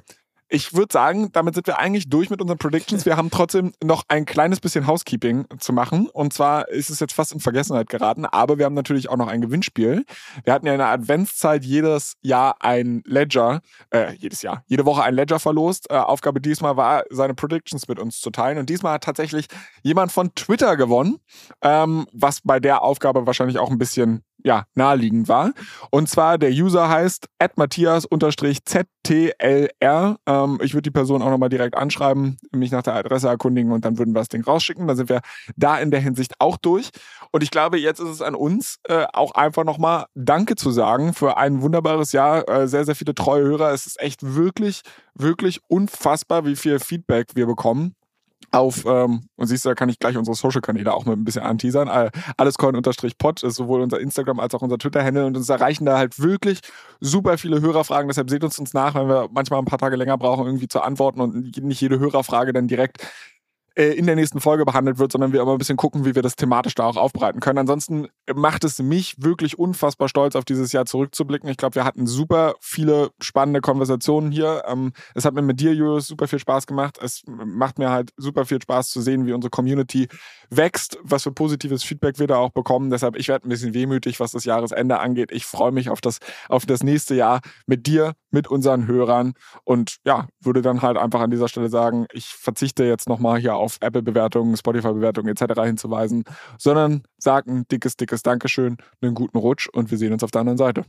ich würde sagen, damit sind wir eigentlich durch mit unseren Predictions. Wir haben trotzdem noch ein kleines bisschen Housekeeping zu machen. Und zwar ist es jetzt fast in Vergessenheit geraten, aber wir haben natürlich auch noch ein Gewinnspiel. Wir hatten ja in der Adventszeit jedes Jahr ein Ledger, äh, jedes Jahr, jede Woche ein Ledger verlost. Äh, Aufgabe diesmal war, seine Predictions mit uns zu teilen. Und diesmal hat tatsächlich jemand von Twitter gewonnen, ähm, was bei der Aufgabe wahrscheinlich auch ein bisschen ja, naheliegend war. Und zwar der User heißt matthias-ztlr. Ähm, ich würde die Person auch nochmal direkt anschreiben, mich nach der Adresse erkundigen und dann würden wir das Ding rausschicken. Dann sind wir da in der Hinsicht auch durch. Und ich glaube, jetzt ist es an uns, äh, auch einfach nochmal Danke zu sagen für ein wunderbares Jahr. Äh, sehr, sehr viele treue Hörer. Es ist echt wirklich, wirklich unfassbar, wie viel Feedback wir bekommen auf, ähm, und siehst du, da kann ich gleich unsere Social-Kanäle auch mit ein bisschen anteasern. Allescoin-Pod ist sowohl unser Instagram als auch unser Twitter-Handle und uns erreichen da halt wirklich super viele Hörerfragen. Deshalb seht uns uns nach, wenn wir manchmal ein paar Tage länger brauchen, irgendwie zu antworten und nicht jede Hörerfrage dann direkt äh, in der nächsten Folge behandelt wird, sondern wir immer ein bisschen gucken, wie wir das thematisch da auch aufbereiten können. Ansonsten macht es mich wirklich unfassbar stolz, auf dieses Jahr zurückzublicken. Ich glaube, wir hatten super viele spannende Konversationen hier. Ähm, es hat mir mit dir, Julius, super viel Spaß gemacht. Es macht mir halt super viel Spaß zu sehen, wie unsere Community wächst, was für positives Feedback wir da auch bekommen. Deshalb, ich werde ein bisschen wehmütig, was das Jahresende angeht. Ich freue mich auf das, auf das nächste Jahr mit dir, mit unseren Hörern und ja, würde dann halt einfach an dieser Stelle sagen, ich verzichte jetzt nochmal hier auf Apple-Bewertungen, Spotify-Bewertungen etc. hinzuweisen, sondern sage ein dickes, dickes Dankeschön, einen guten Rutsch und wir sehen uns auf der anderen Seite.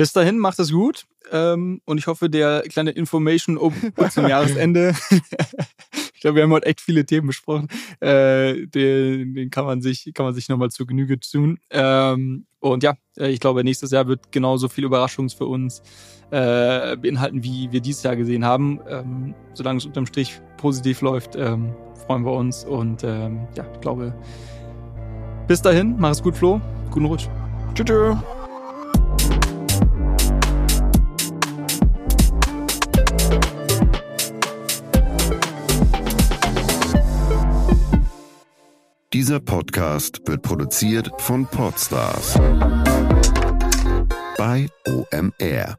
Bis dahin, macht es gut. Ähm, und ich hoffe, der kleine Information um zum *laughs* Jahresende. *laughs* ich glaube, wir haben heute echt viele Themen besprochen. Äh, den, den kann man sich, kann man sich nochmal zur Genüge tun. Ähm, und ja, äh, ich glaube, nächstes Jahr wird genauso viel Überraschungs für uns äh, beinhalten, wie wir dieses Jahr gesehen haben. Ähm, solange es unterm Strich positiv läuft, ähm, freuen wir uns. Und ähm, ja, ich glaube, bis dahin, mach es gut, Flo. Guten Rutsch. Tschüss. Dieser Podcast wird produziert von Podstars bei OMR.